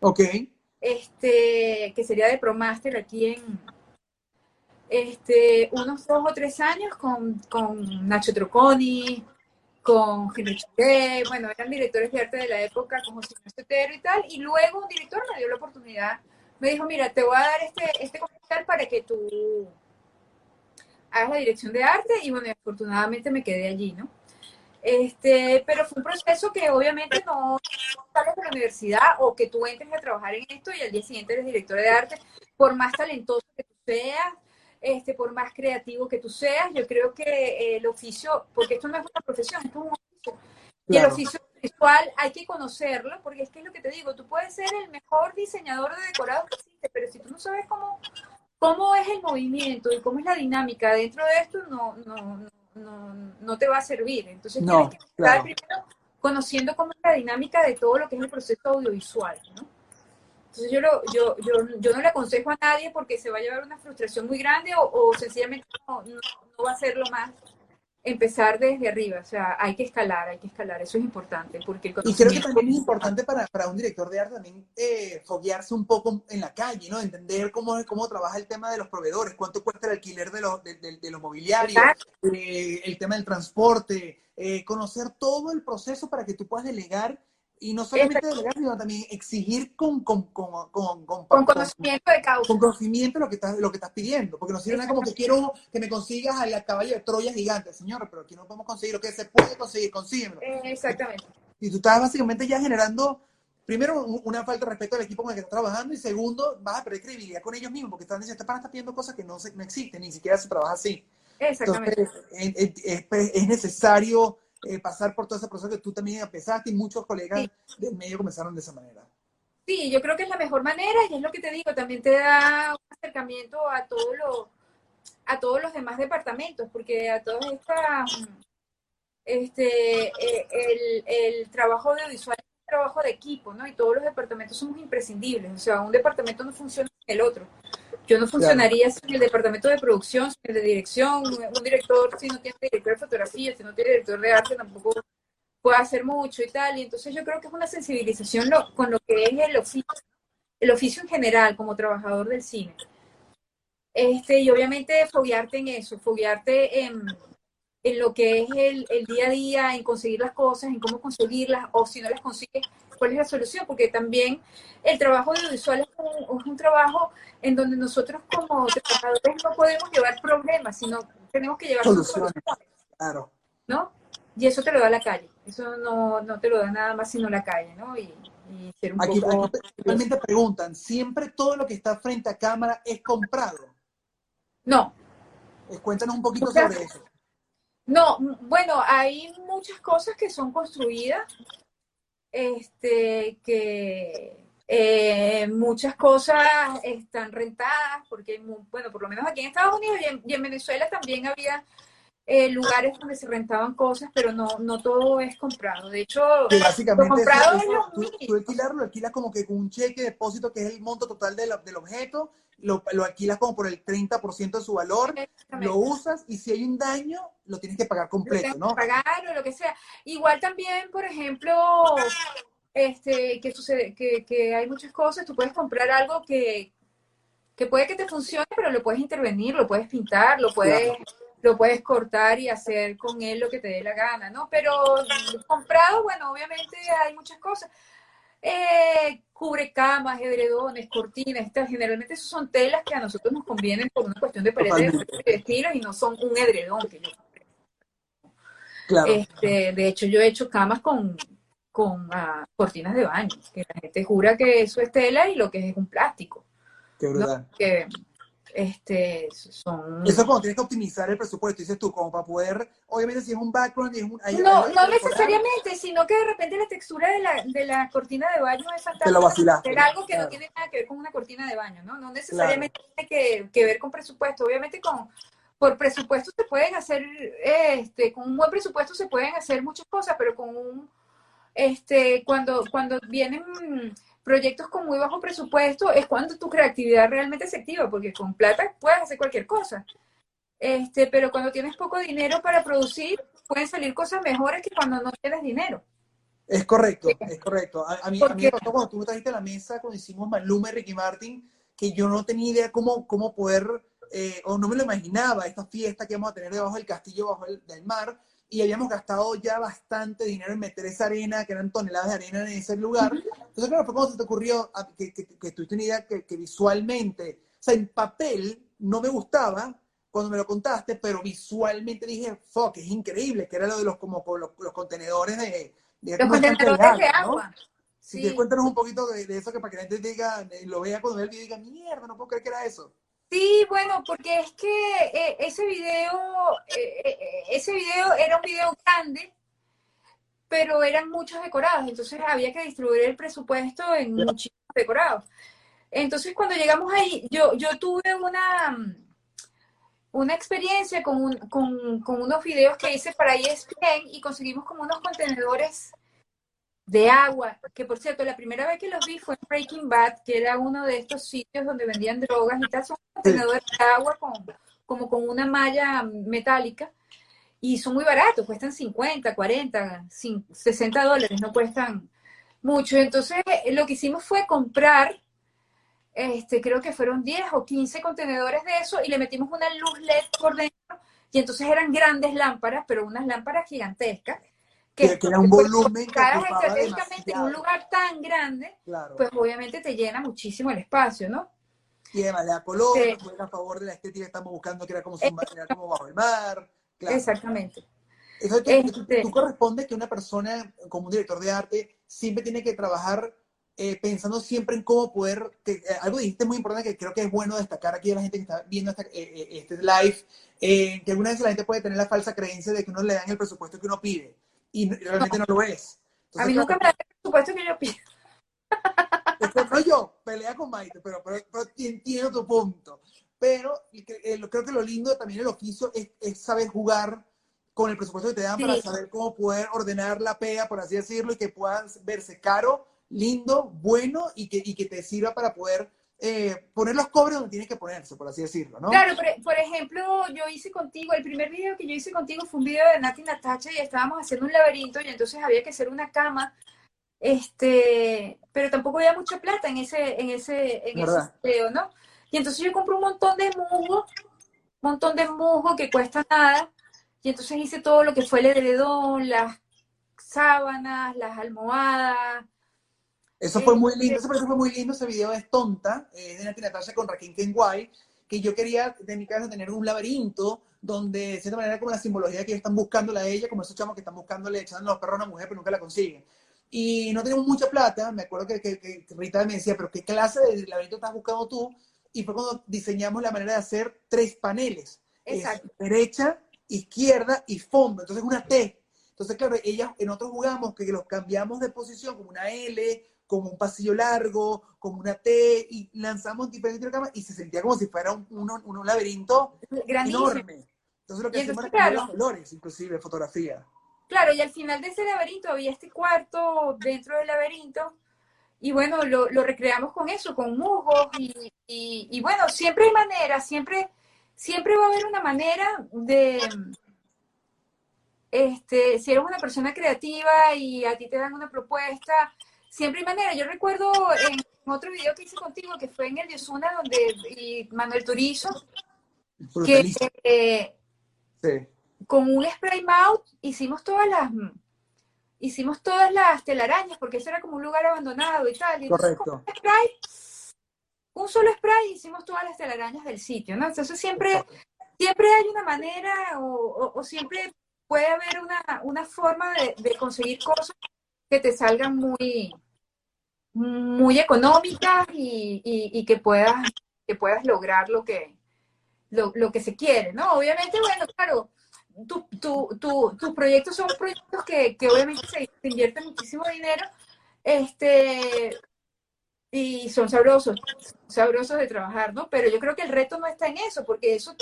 Ok este, que sería de ProMaster aquí en este, unos dos o tres años con, con Nacho Troconi, con Henry bueno, eran directores de arte de la época, con José Sotero y tal, y luego un director me dio la oportunidad, me dijo, mira, te voy a dar este, este comercial para que tú hagas la dirección de arte, y bueno, afortunadamente me quedé allí, ¿no? Este, pero fue un proceso que obviamente no sales de la universidad o que tú entres a trabajar en esto y al día siguiente eres director de arte, por más talentoso que tú seas, este, por más creativo que tú seas, yo creo que eh, el oficio, porque esto no es una profesión, esto es un oficio, y el oficio visual hay que conocerlo, porque es que es lo que te digo, tú puedes ser el mejor diseñador de decorados que existe, pero si tú no sabes cómo, cómo es el movimiento y cómo es la dinámica dentro de esto, no, no, no no, no te va a servir. Entonces tienes que estar primero conociendo cómo es la dinámica de todo lo que es el proceso audiovisual, ¿no? Entonces yo, lo, yo, yo, yo, no le aconsejo a nadie porque se va a llevar una frustración muy grande o, o sencillamente no, no, va a ser lo más empezar desde arriba, o sea, hay que escalar, hay que escalar, eso es importante. Porque y creo que también es importante para, para un director de arte también eh, foguearse un poco en la calle, ¿no? Entender cómo, cómo trabaja el tema de los proveedores, cuánto cuesta el alquiler de los, de, de, los mobiliarios, eh, el tema del transporte, eh, conocer todo el proceso para que tú puedas delegar y no solamente delegar, sino también exigir con, con, con, con, con conocimiento de causa. Con conocimiento lo que estás, lo que estás pidiendo. Porque no sirve nada como que quiero que me consigas al caballo de Troya gigante, señor, pero aquí no podemos conseguir lo que se puede conseguir, consíguemelo. Exactamente. Y tú estás básicamente ya generando, primero, una falta de respeto al equipo con el que estás trabajando, y segundo, vas a perder credibilidad con ellos mismos, porque están diciendo, pana está pidiendo cosas que no, no existen, ni siquiera se trabaja así. Exactamente. Entonces, es, es, es necesario eh, pasar por todo ese proceso que tú también empezaste y muchos colegas del medio comenzaron de esa manera. Sí, yo creo que es la mejor manera y es lo que te digo, también te da un acercamiento a todo lo, a todos los demás departamentos, porque a todos estas, este, eh, el, el trabajo audiovisual trabajo de equipo, ¿no? Y todos los departamentos somos imprescindibles, o sea, un departamento no funciona sin el otro. Yo no funcionaría sin el departamento de producción, sin el de dirección, un director, si no tiene director de fotografía, si no tiene director de arte, tampoco puede hacer mucho y tal. Y entonces yo creo que es una sensibilización con lo que es el oficio, el oficio en general como trabajador del cine. Este, y obviamente foguearte en eso, foguearte en, en lo que es el, el, día a día, en conseguir las cosas, en cómo conseguirlas, o si no las consigues, cuál es la solución, porque también el trabajo audiovisual es un, es un trabajo en donde nosotros como trabajadores no podemos llevar problemas, sino tenemos que llevar soluciones. Claro. ¿No? Y eso te lo da la calle, eso no, no te lo da nada más sino la calle, ¿no? Y, y ser un aquí, poco... aquí realmente preguntan, ¿siempre todo lo que está frente a cámara es comprado? No. Pues cuéntanos un poquito sobre eso. No, bueno, hay muchas cosas que son construidas, este, que eh, muchas cosas están rentadas, porque, bueno, por lo menos aquí en Estados Unidos y en Venezuela también había eh, lugares donde se rentaban cosas, pero no, no todo es comprado. De hecho, básicamente lo comprado eso- es lo tú, tú alquilarlo, lo alquilas como que con un cheque de depósito que es el monto total del, del objeto, lo, lo alquilas como por el 30% de su valor, lo usas y si hay un daño, lo tienes que pagar lo completo, tengo ¿no? que pagar o lo que sea. Igual también, por ejemplo, este, que, sucede, que, que hay muchas cosas, tú puedes comprar algo que, que puede que te funcione, pero lo puedes intervenir, lo puedes pintar, lo puedes, lo puedes cortar y hacer con él lo que te dé la gana, ¿no? Pero comprado, bueno, obviamente hay muchas cosas. Eh, cubre camas, edredones, cortinas, estas generalmente esos son telas que a nosotros nos convienen por una cuestión de Totalmente. de estilos y no son un edredón que yo Claro. este, de hecho, yo he hecho camas con, con ah, cortinas de baño, que la gente jura que eso es tela y lo que es es un plástico, Qué. Que este, son... Eso es cuando tienes que optimizar el presupuesto, dices tú, como para poder, obviamente si es un background y es un... hay- No, hay- no necesariamente, sino que de repente la textura de la, de la cortina de baño es fantástica. algo que no tiene nada que ver con una cortina de baño, ¿no? No necesariamente tiene que, que ver con presupuesto. Obviamente con por presupuesto se pueden hacer, este, con un buen presupuesto se pueden hacer muchas cosas, pero con un, este, cuando, cuando vienen proyectos con muy bajo presupuesto, es cuando tu creatividad realmente se activa, porque con plata puedes hacer cualquier cosa. Este, pero cuando tienes poco dinero para producir, pueden salir cosas mejores que cuando no tienes dinero. Es correcto, es correcto. A, a mí, a mí me pasó cuando tú me trajiste a la mesa, cuando hicimos Maluma y Ricky Martin, que yo no tenía idea cómo, cómo poder, eh, o no me lo imaginaba, esta fiesta que íbamos a tener debajo del castillo, bajo el, del mar, y habíamos gastado ya bastante dinero en meter esa arena, que eran toneladas de arena en ese lugar. Entonces, claro, fue cuando se te ocurrió a- que, que, que tuviste una idea que, que visualmente, o sea, en papel no me gustaba cuando me lo contaste, pero visualmente dije, fuck, es increíble, que era lo de los, como, los, los contenedores de... de Los contenedores de agua, ¿no? agua. Si Sí. cuéntanos un poquito de, de eso que para que la gente diga, eh, lo vea cuando vea el video y diga, mierda, no puedo creer que era eso. Sí, bueno, porque es que eh, ese video, eh, eh, ese video era un video grande, pero eran muchos decorados, entonces había que distribuir el presupuesto en muchísimos decorados. Entonces, cuando llegamos ahí, yo, yo tuve una, una experiencia con, un- con, con unos videos que hice para ESPN y conseguimos como unos contenedores de agua, que por cierto, la primera vez que los vi fue en Breaking Bad, que era uno de estos sitios donde vendían drogas y tal, son contenedores de agua con, como con una malla metálica y son muy baratos, cuestan 50, 40, cin- 60 dólares, no cuestan mucho. Entonces, eh, lo que hicimos fue comprar, este, creo que fueron 10 o 15 contenedores de eso y le metimos una luz LED por dentro y entonces eran grandes lámparas, pero unas lámparas gigantescas. Que, que era un volumen que estratégicamente en un lugar tan grande, Claro. pues obviamente te llena muchísimo el espacio, ¿no? y además le da color, Sí. a favor de la estética que estamos buscando, que era como, subma- era como bajo el mar. Claro. Exactamente. Eso tú- Este- tú corresponde que una persona, como un director de arte, siempre tiene que trabajar eh, pensando siempre en cómo poder, que, eh, algo dijiste muy importante que creo que es bueno destacar aquí a la gente que está viendo esta- eh, eh, este live, eh, que algunas veces la gente puede tener la falsa creencia de que uno le dan el presupuesto que uno pide, y realmente no, lo es. A mí nunca me claro, da el presupuesto que yo pido. es que no yo, pelea con Maite, pero, pero, pero entiendo tu punto. Pero eh, creo que lo lindo también del oficio es, es saber jugar con el presupuesto que te dan Sí. para saber cómo poder ordenar la pega, por así decirlo, y que puedas verse caro, lindo, bueno y que, y que te sirva para poder eh, poner los cobres donde tienes que ponerse, por así decirlo, ¿no? Claro, por, por ejemplo, yo hice contigo, el primer video que yo hice contigo fue un video de Nati Natacha y estábamos haciendo un laberinto y entonces había que hacer una cama, este, pero tampoco había mucha plata en ese, en ese, en ese ¿Verdad? video, ¿no? Y entonces yo compré un montón de musgo, un montón de musgo que cuesta nada, y entonces hice todo lo que fue el edredón, las sábanas, las almohadas, Eso fue muy lindo, ese proyecto fue muy lindo, ese video es tonta, eh, de Nati Natasha con Raquel Kenway, que yo quería de mi casa tener un laberinto donde de cierta manera como la simbología que ellos están buscándola a ella, como esos chamos que están buscándole, echando los perros a una mujer pero nunca la consiguen. Y no tenemos mucha plata, me acuerdo que, que- que Rita me decía, pero ¿qué clase de laberinto estás buscando tú? Y fue cuando diseñamos la manera de hacer tres paneles. Es Exacto. derecha, izquierda y fondo, entonces una T. Entonces, claro, ellas en otros jugamos que los cambiamos de posición como una L, como un pasillo largo, como una T, y lanzamos diferentes camas y se sentía como si fuera un, un- un laberinto grandísimo. enorme. Entonces lo que hacemos era cambiar los colores, inclusive fotografía. Claro, y al final de ese laberinto había este cuarto dentro del laberinto y bueno, lo, recreamos con eso, con musgos y, y, bueno, siempre hay manera, siempre, siempre va a haber una manera de, este, si eres una persona creativa y a ti te dan una propuesta, siempre hay manera. Yo recuerdo en otro video que hice contigo, que fue en el Yosuna, donde y Manuel Turizo, que eh, con un spray mouth hicimos todas las hicimos todas las telarañas, porque eso era como un lugar abandonado y tal. Y Correcto. un, solo spray hicimos todas las telarañas del sitio, ¿no? Entonces siempre, siempre hay una manera o, siempre puede haber una, forma de, conseguir cosas que te salgan muy, muy económicas y, que, puedas, que puedas lograr lo que, lo, lo que se quiere, ¿no? Obviamente, bueno, claro, tu, tu, tus proyectos son proyectos que, que obviamente se, invierte muchísimo dinero este, y son sabrosos, sabrosos de trabajar, ¿no? Pero yo creo que el reto no está en eso, porque eso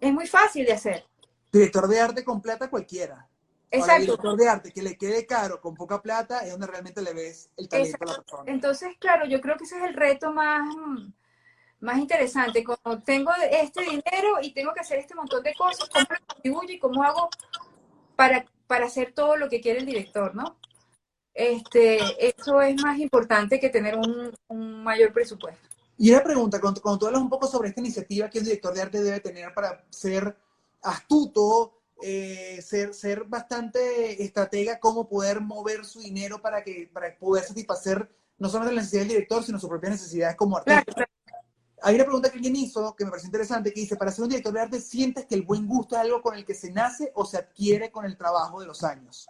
es muy fácil de hacer. Director de arte con plata cualquiera. Exacto. director de arte que le quede caro con poca plata es donde realmente le ves el talento a la persona. Entonces, claro, yo creo que ese es el reto más, más interesante. Como tengo este dinero y tengo que hacer este montón de cosas, ¿cómo lo contribuyo y cómo hago para, para hacer todo lo que quiere el director, ¿no? Este, eso es más importante que tener un, mayor presupuesto. Y una pregunta, cuando, tú hablas un poco sobre esta iniciativa que el director de arte debe tener para ser astuto, eh, ser, ser bastante estratega, cómo poder mover su dinero para, que, para poder satisfacer no solamente las necesidades del director, sino sus propias necesidades como artista. Hay una pregunta que alguien hizo que me parece interesante, que dice, para ser un director de arte, ¿sientes que el buen gusto es algo con el que se nace o se adquiere con el trabajo de los años?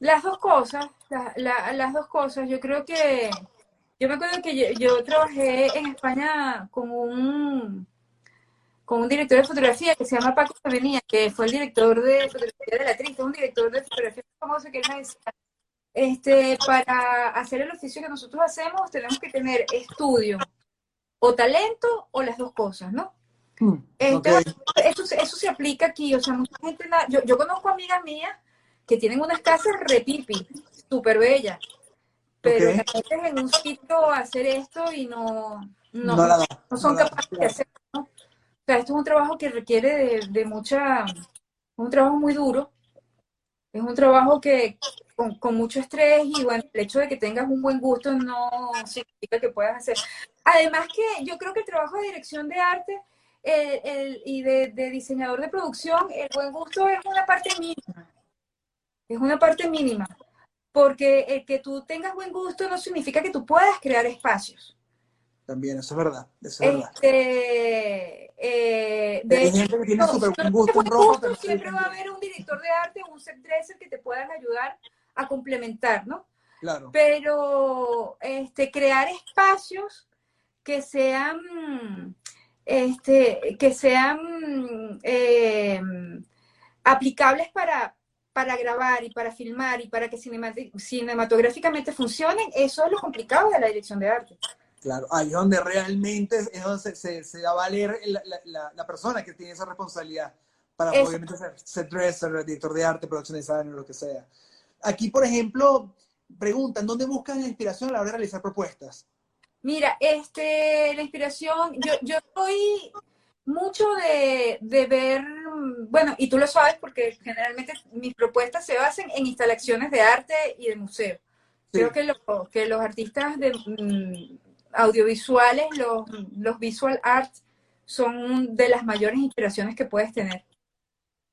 Las dos cosas, las dos cosas. Yo creo que, yo me acuerdo que yo, trabajé en España con un, con un director de fotografía que se llama Paco Venía, que fue el director de fotografía de la actriz, un director de fotografía famoso que él me decía, este, para hacer el oficio que nosotros hacemos tenemos que tener estudio, o talento o las dos cosas, ¿no? Hmm, eso, se aplica aquí, o sea, mucha gente, yo, yo conozco amigas mías que tienen unas casas repipi, súper bellas, pero okay. en un sitio hacer esto y no, no, son capaces de hacerlo, ¿no? Sea, esto es un trabajo que requiere de, de mucha, un trabajo muy duro, es un trabajo que con, mucho estrés y bueno, el hecho de que tengas un buen gusto no significa que puedas hacer. Además que yo creo que el trabajo de dirección de arte eh, y de, diseñador de producción, el buen gusto es una parte mínima. Es una parte mínima. Porque el que tú tengas buen gusto no significa que tú puedas crear espacios. También, eso es verdad. Eso es verdad. Eh, de gente que tiene súper buen gusto, siempre va a haber un director de arte, un set dresser que te puedan ayudar a complementar, ¿no? Claro. Pero este, crear espacios que sean, este, que sean eh, aplicables para, para grabar y para filmar y para que cinematográficamente funcionen, eso es lo complicado de la dirección de arte. Claro, ahí es donde realmente es donde se, se, da a valer la, la, persona que tiene esa responsabilidad para obviamente ser set dresser, editor de arte, producción de designer, lo que sea. Aquí, por ejemplo, preguntan, ¿dónde buscan la inspiración a la hora de realizar propuestas? Mira, este, la inspiración, yo, yo soy mucho de, ver, bueno, y tú lo sabes porque generalmente mis propuestas se basan en instalaciones de arte y de museo. Creo que, que los artistas de mm, audiovisuales, los, los visual arts, son de las mayores inspiraciones que puedes tener.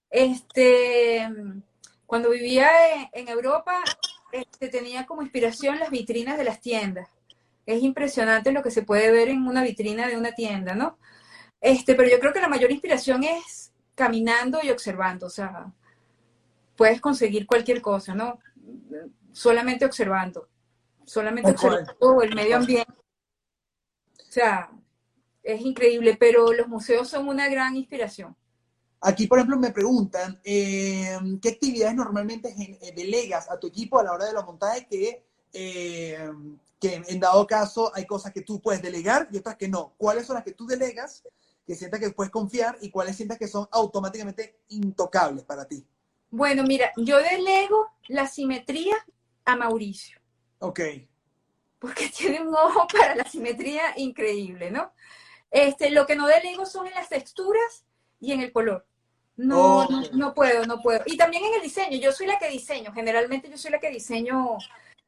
Este, cuando vivía en, Europa, este, tenía como inspiración las vitrinas de las tiendas. Es impresionante lo que se puede ver en una vitrina de una tienda, ¿no? Este, pero yo creo que la mayor inspiración es caminando y observando, o sea, puedes conseguir cualquier cosa, ¿no? Solamente observando, solamente observando el medio ambiente. O sea, es increíble, pero los museos son una gran inspiración. Aquí, por ejemplo, me preguntan, eh, ¿qué actividades normalmente eh, delegas a tu equipo a la hora de la montaje que, eh, que en dado caso hay cosas que tú puedes delegar y otras que no? ¿Cuáles son las que tú delegas que sientas que puedes confiar y cuáles sientas que son automáticamente intocables para ti? Bueno, mira, yo delego la simetría a Mauricio. Ok. Porque tiene un ojo para la simetría increíble, ¿no? Este, lo que no delego son en las texturas y en el color. No, no, no, puedo, no puedo. Y también en el diseño, yo soy la que diseño, generalmente yo soy la que diseño,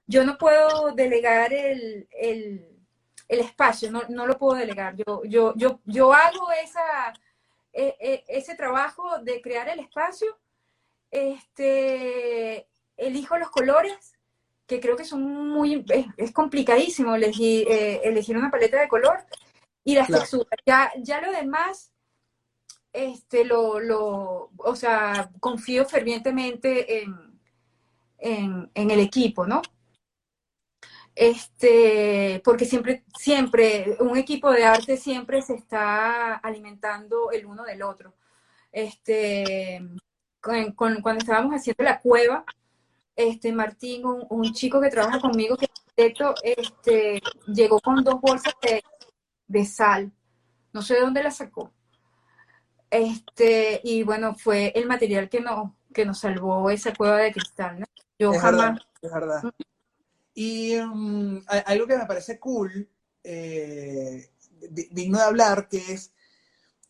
yo no puedo delegar el, el, el espacio, no, no, lo puedo delegar. Yo, yo, yo, yo hago esa, e, e, ese trabajo de crear el espacio, este, elijo los colores, que creo que son muy, es, complicadísimo elegir, eh, elegir una paleta de color y las texturas. Ya, ya lo demás este, lo, lo, o sea, confío fervientemente en, en, el equipo, ¿no? Este, porque siempre, siempre, un equipo de arte siempre se está alimentando el uno del otro. Este, cuando estábamos haciendo la cueva, este, Martín, un, chico que trabaja conmigo, que este, llegó con dos bolsas de, de sal. No sé de dónde la sacó este, y bueno, fue el material que nos, que nos salvó esa cueva de cristal, ¿no? Yo jamás... es verdad. Y um, algo que me parece cool, eh, digno de hablar, que es,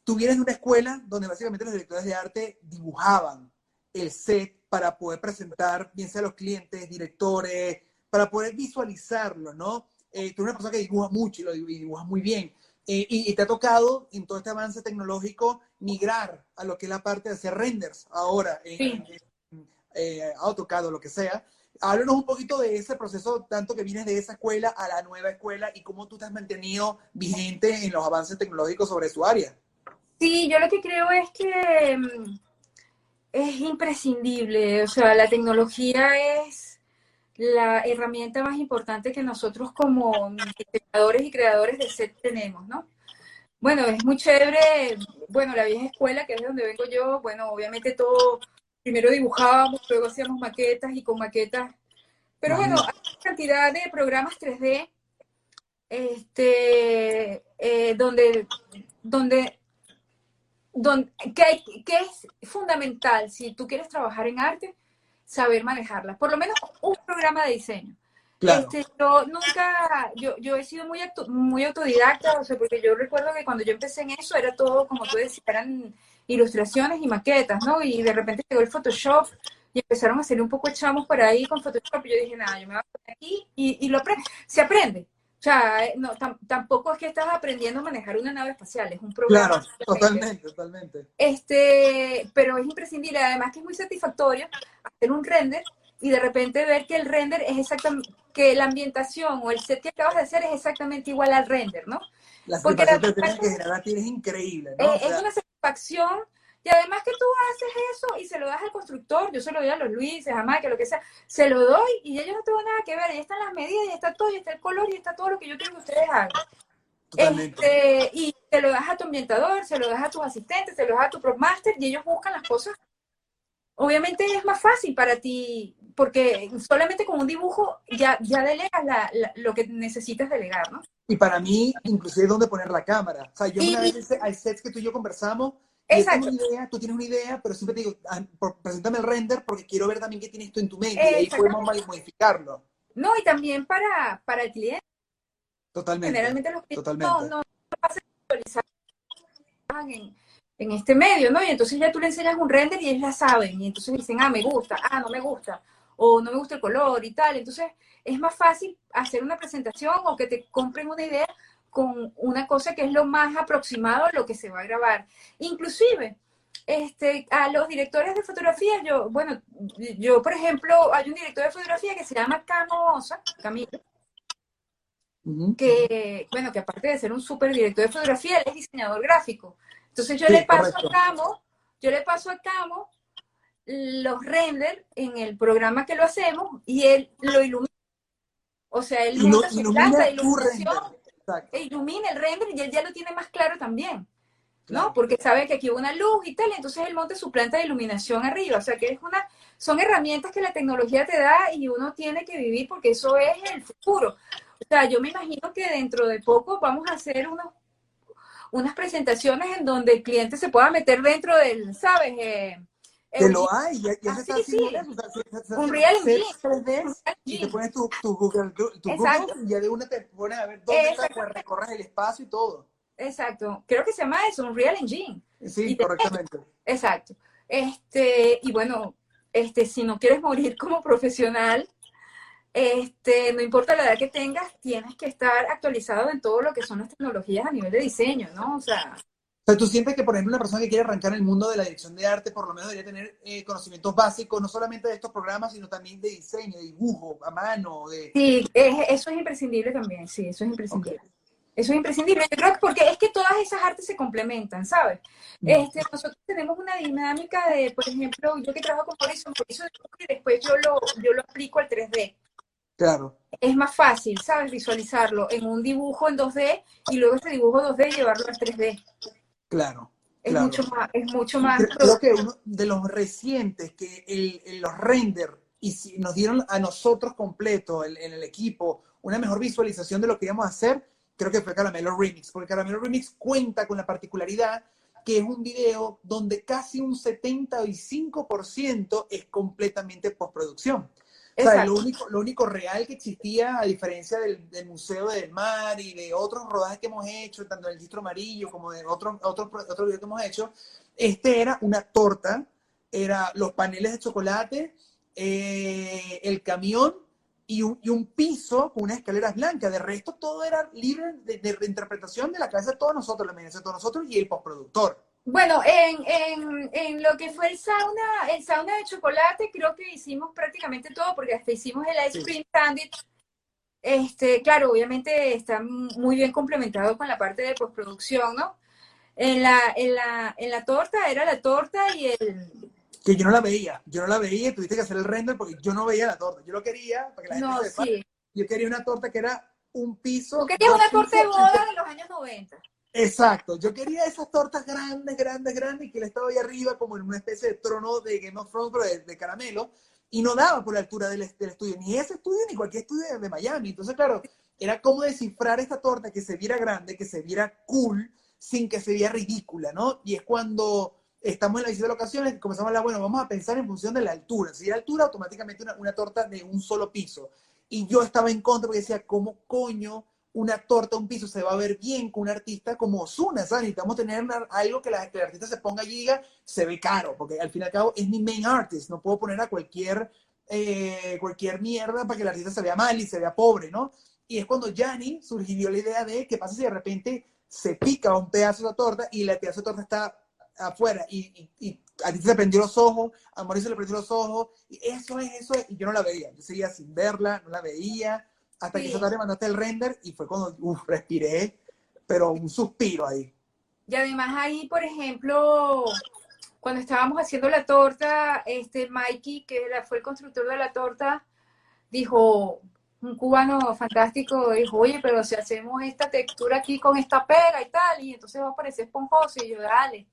tú vienes de una escuela donde básicamente los directores de arte dibujaban el set para poder presentar, bien sea a los clientes, directores, para poder visualizarlo, ¿no? Eh, tú eres una persona que dibuja mucho y lo dibujas muy bien. Eh, y, te ha tocado en todo este avance tecnológico migrar a lo que es la parte de hacer renders ahora en, eh, AutoCAD o lo que sea. Háblanos un poquito de ese proceso, tanto que vienes de esa escuela a la nueva escuela y cómo tú te has mantenido vigente en los avances tecnológicos sobre su área. Sí, yo lo que creo es que mm, es imprescindible, o sea, la tecnología es la herramienta más importante que nosotros como creadores y creadores de set tenemos, ¿no? Bueno, es muy chévere, bueno, la vieja escuela, que es de donde vengo yo, bueno, obviamente todo, primero dibujábamos, luego hacíamos maquetas y con maquetas, pero bueno, hay una cantidad de programas 3D, este, eh, donde, donde, donde que, que es fundamental si tú quieres trabajar en arte, saber manejarlas, por lo menos un programa de diseño. Este, yo nunca, yo, yo he sido muy, muy autodidacta, o sea, porque yo recuerdo que cuando yo empecé en eso era todo, como tú decías, eran ilustraciones y maquetas, ¿no? Y de repente llegó el Photoshop y empezaron a hacer un poco echamos por ahí con Photoshop y yo dije, nada, yo me voy a poner aquí y, y lo aprende. Se aprende. O sea, eh, no, tampoco es que estás aprendiendo a manejar una nave espacial, es un programa. Claro, totalmente, totalmente. Este, pero es imprescindible, además que es muy satisfactorio hacer un render y de repente ver que el render es exactamente, que la ambientación o el set que acabas de hacer es exactamente igual al render, ¿no? La Porque la, que tienes que es increíble, ¿no? Eh, es una satisfacción y además que tú haces eso y se lo das al constructor, yo se lo doy a los Luises, a que lo que sea, se lo doy y ellos no tengo nada que ver, ahí están las medidas, y está todo, y está el color, y está todo lo que yo quiero que ustedes hagan. Este, y se lo das a tu ambientador, se lo das a tus asistentes, se lo das a tu master y ellos buscan las cosas. Obviamente es más fácil para ti, porque solamente con un dibujo ya, ya delegas lo que necesitas delegar, ¿no? Y para mí, inclusive, dónde poner la cámara. O sea, yo una vez hay sets que tú y yo conversamos, Exacto. idea, tú tienes una idea, pero siempre te digo, ah, preséntame el render porque quiero ver también qué tienes tú en tu mente y ahí podemos modificarlo. No, y también para, para el cliente. Totalmente. Generalmente los clientes no, no, no en, en este medio, ¿no? Y entonces ya tú le enseñas un render y ellos la saben. Y entonces dicen, ah, me gusta, ah, no me gusta, o no me gusta el color y tal. Entonces es más fácil hacer una presentación o que te compren una idea con una cosa que es lo más aproximado a lo que se va a grabar. Inclusive, este, a los directores de fotografía, yo, bueno, yo, por ejemplo, hay un director de fotografía que se llama Camo Osa, Camilo, que, bueno, que aparte de ser un súper director de fotografía, él es diseñador gráfico. Entonces yo le paso a Camo, yo le paso a Camo los renders en el programa que lo hacemos y él lo ilumina. O sea, él monta su planta de iluminación e ilumina el render y él ya lo tiene más claro también. ¿no? Porque sabe que aquí hubo una luz y tal, entonces él monta su planta de iluminación arriba. O sea, que es una, son herramientas que la tecnología te da y uno tiene que vivir porque eso es el futuro. O sea, yo me imagino que dentro de poco vamos a hacer unos, unas presentaciones en donde el cliente se pueda meter dentro del, ¿sabes? Eh, que lo hay, ya, ya ah, se está sí, haciendo sí. eso, o sea, se- se- se- Un real se- engine. 3D, y te pones tu, tu Google, tu Exacto. Google y ya de una te pones a ver dónde estás, pues recorres el espacio y todo. Exacto. Creo que se llama eso, un Real Engine. Sí, te- correctamente. Exacto. Este, y bueno, este, si no quieres morir como profesional, este, no importa la edad que tengas, tienes que estar actualizado en todo lo que son las tecnologías a nivel de diseño, ¿no? O sea, sea, tú sientes que, por ejemplo, una persona que quiere arrancar en el mundo de la dirección de arte, por lo menos debería tener eh, conocimientos básicos, no solamente de estos programas, sino también de diseño, de dibujo, a mano, de... sí, es- eso es imprescindible también, sí, eso es imprescindible. Eso es imprescindible. Yo creo que porque es que todas esas artes se complementan, ¿sabes? Este, nosotros tenemos una dinámica de, por ejemplo, yo que trabajo con Horizon, Horizon y después yo lo, yo lo aplico al 3D. Claro. es más fácil, ¿sabes? Visualizarlo en un dibujo en 2D y luego ese dibujo 2D llevarlo al 3D. Claro. Es claro. mucho más, es mucho más. Creo, que uno de los recientes que el, el- los render y si nos dieron a nosotros completo, el- en el equipo, una mejor visualización de lo que íbamos a hacer, creo que fue Caramelo Remix, porque Caramelo Remix cuenta con la particularidad que es un video donde casi un 75% es completamente postproducción. O sea, Exacto. lo único, lo único real que existía, a diferencia del, del Museo del Mar y de otros rodajes que hemos hecho, tanto del Distro Amarillo como de otros otro, otro video que hemos hecho, este era una torta, era los paneles de chocolate, eh, el camión y un, y un piso con unas escaleras blancas. De resto, todo era libre de, de reinterpretación de la cabeza de todos nosotros, la imaginación de todos nosotros y el postproductor. Bueno, en, en, en lo que fue el sauna, el sauna de chocolate, creo que hicimos prácticamente todo, porque hasta hicimos el ice cream sandwich. Este, claro, obviamente está muy bien complementado con la parte de postproducción, ¿no? En la, en la, en la torta era la torta y el, Que yo no la veía, yo no la veía, tuviste que hacer el render porque yo no veía la torta. Yo lo quería, para que la gente no, sepa, sí. yo quería una torta que era un piso. Tú querías dos una torta de boda de los años 90. Exacto, yo quería esas tortas grandes, grandes, grandes, y que él estaba ahí arriba como en una especie de trono de Game of Thrones, pero de, caramelo, y no daba por la altura del, estudio, ni ese estudio ni cualquier estudio de, Miami. Entonces, claro, era como descifrar esta torta que se viera grande, que se viera cool, sin que se viera ridícula, ¿no? Y es cuando estamos en la visita de locaciones que comenzamos a hablar, bueno, vamos a pensar en función de la altura. Si la altura, automáticamente una, una torta de un solo piso. Y yo estaba en contra porque decía, ¿cómo coño una torta, un piso se va a ver bien con un artista como Ozuna, ¿sabes? Necesitamos tener algo que, la, que el artista se ponga y diga, se ve caro, porque al fin y al cabo es mi main artist, no puedo poner a cualquier, eh, cualquier mierda para que el artista se vea mal y se vea pobre, ¿no? Y es cuando Gianni surgió la idea de qué pasa si de repente se pica un pedazo de torta y el pedazo de torta está afuera y, y, y a ti se le prendió los ojos, a Mauricio le prendió los ojos, y eso es, eso es, y yo no la veía, yo seguía sin verla, no la veía, hasta que esa tarde mandaste el render y fue cuando, uff, respiré, pero un suspiro ahí. Y además ahí, por ejemplo, cuando estábamos haciendo la torta, este Mikey, que fue el constructor de la torta, dijo, un cubano fantástico, dijo, oye, pero si hacemos esta textura aquí con esta pega y tal, y entonces va a parecer esponjoso, y yo, dale.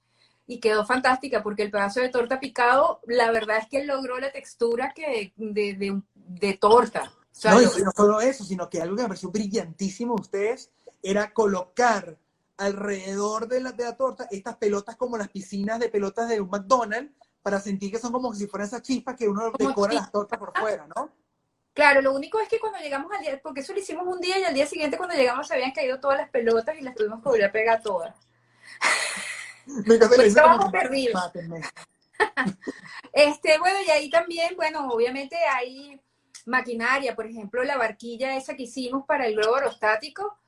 Y quedó fantástica, porque el pedazo de torta picado, la verdad es que él logró la textura que de, de torta. O sea, no, y lo- no solo eso, sino que algo que me pareció brillantísimo de ustedes era colocar alrededor de la, de la torta estas pelotas como las piscinas de pelotas de un McDonald's para sentir que son como si fueran esas chispas que uno Como decora las tortas por fuera, ¿no? Claro, lo único es que cuando llegamos al día, porque eso lo hicimos un día y al día siguiente cuando llegamos se habían caído todas las pelotas y las tuvimos que volver a pegar todas. Me Pues dice como trabajo que, perdido. "Mátenme". Este, bueno, y ahí también, bueno, obviamente hay maquinaria, por ejemplo, la barquilla esa que hicimos para el globo aerostático.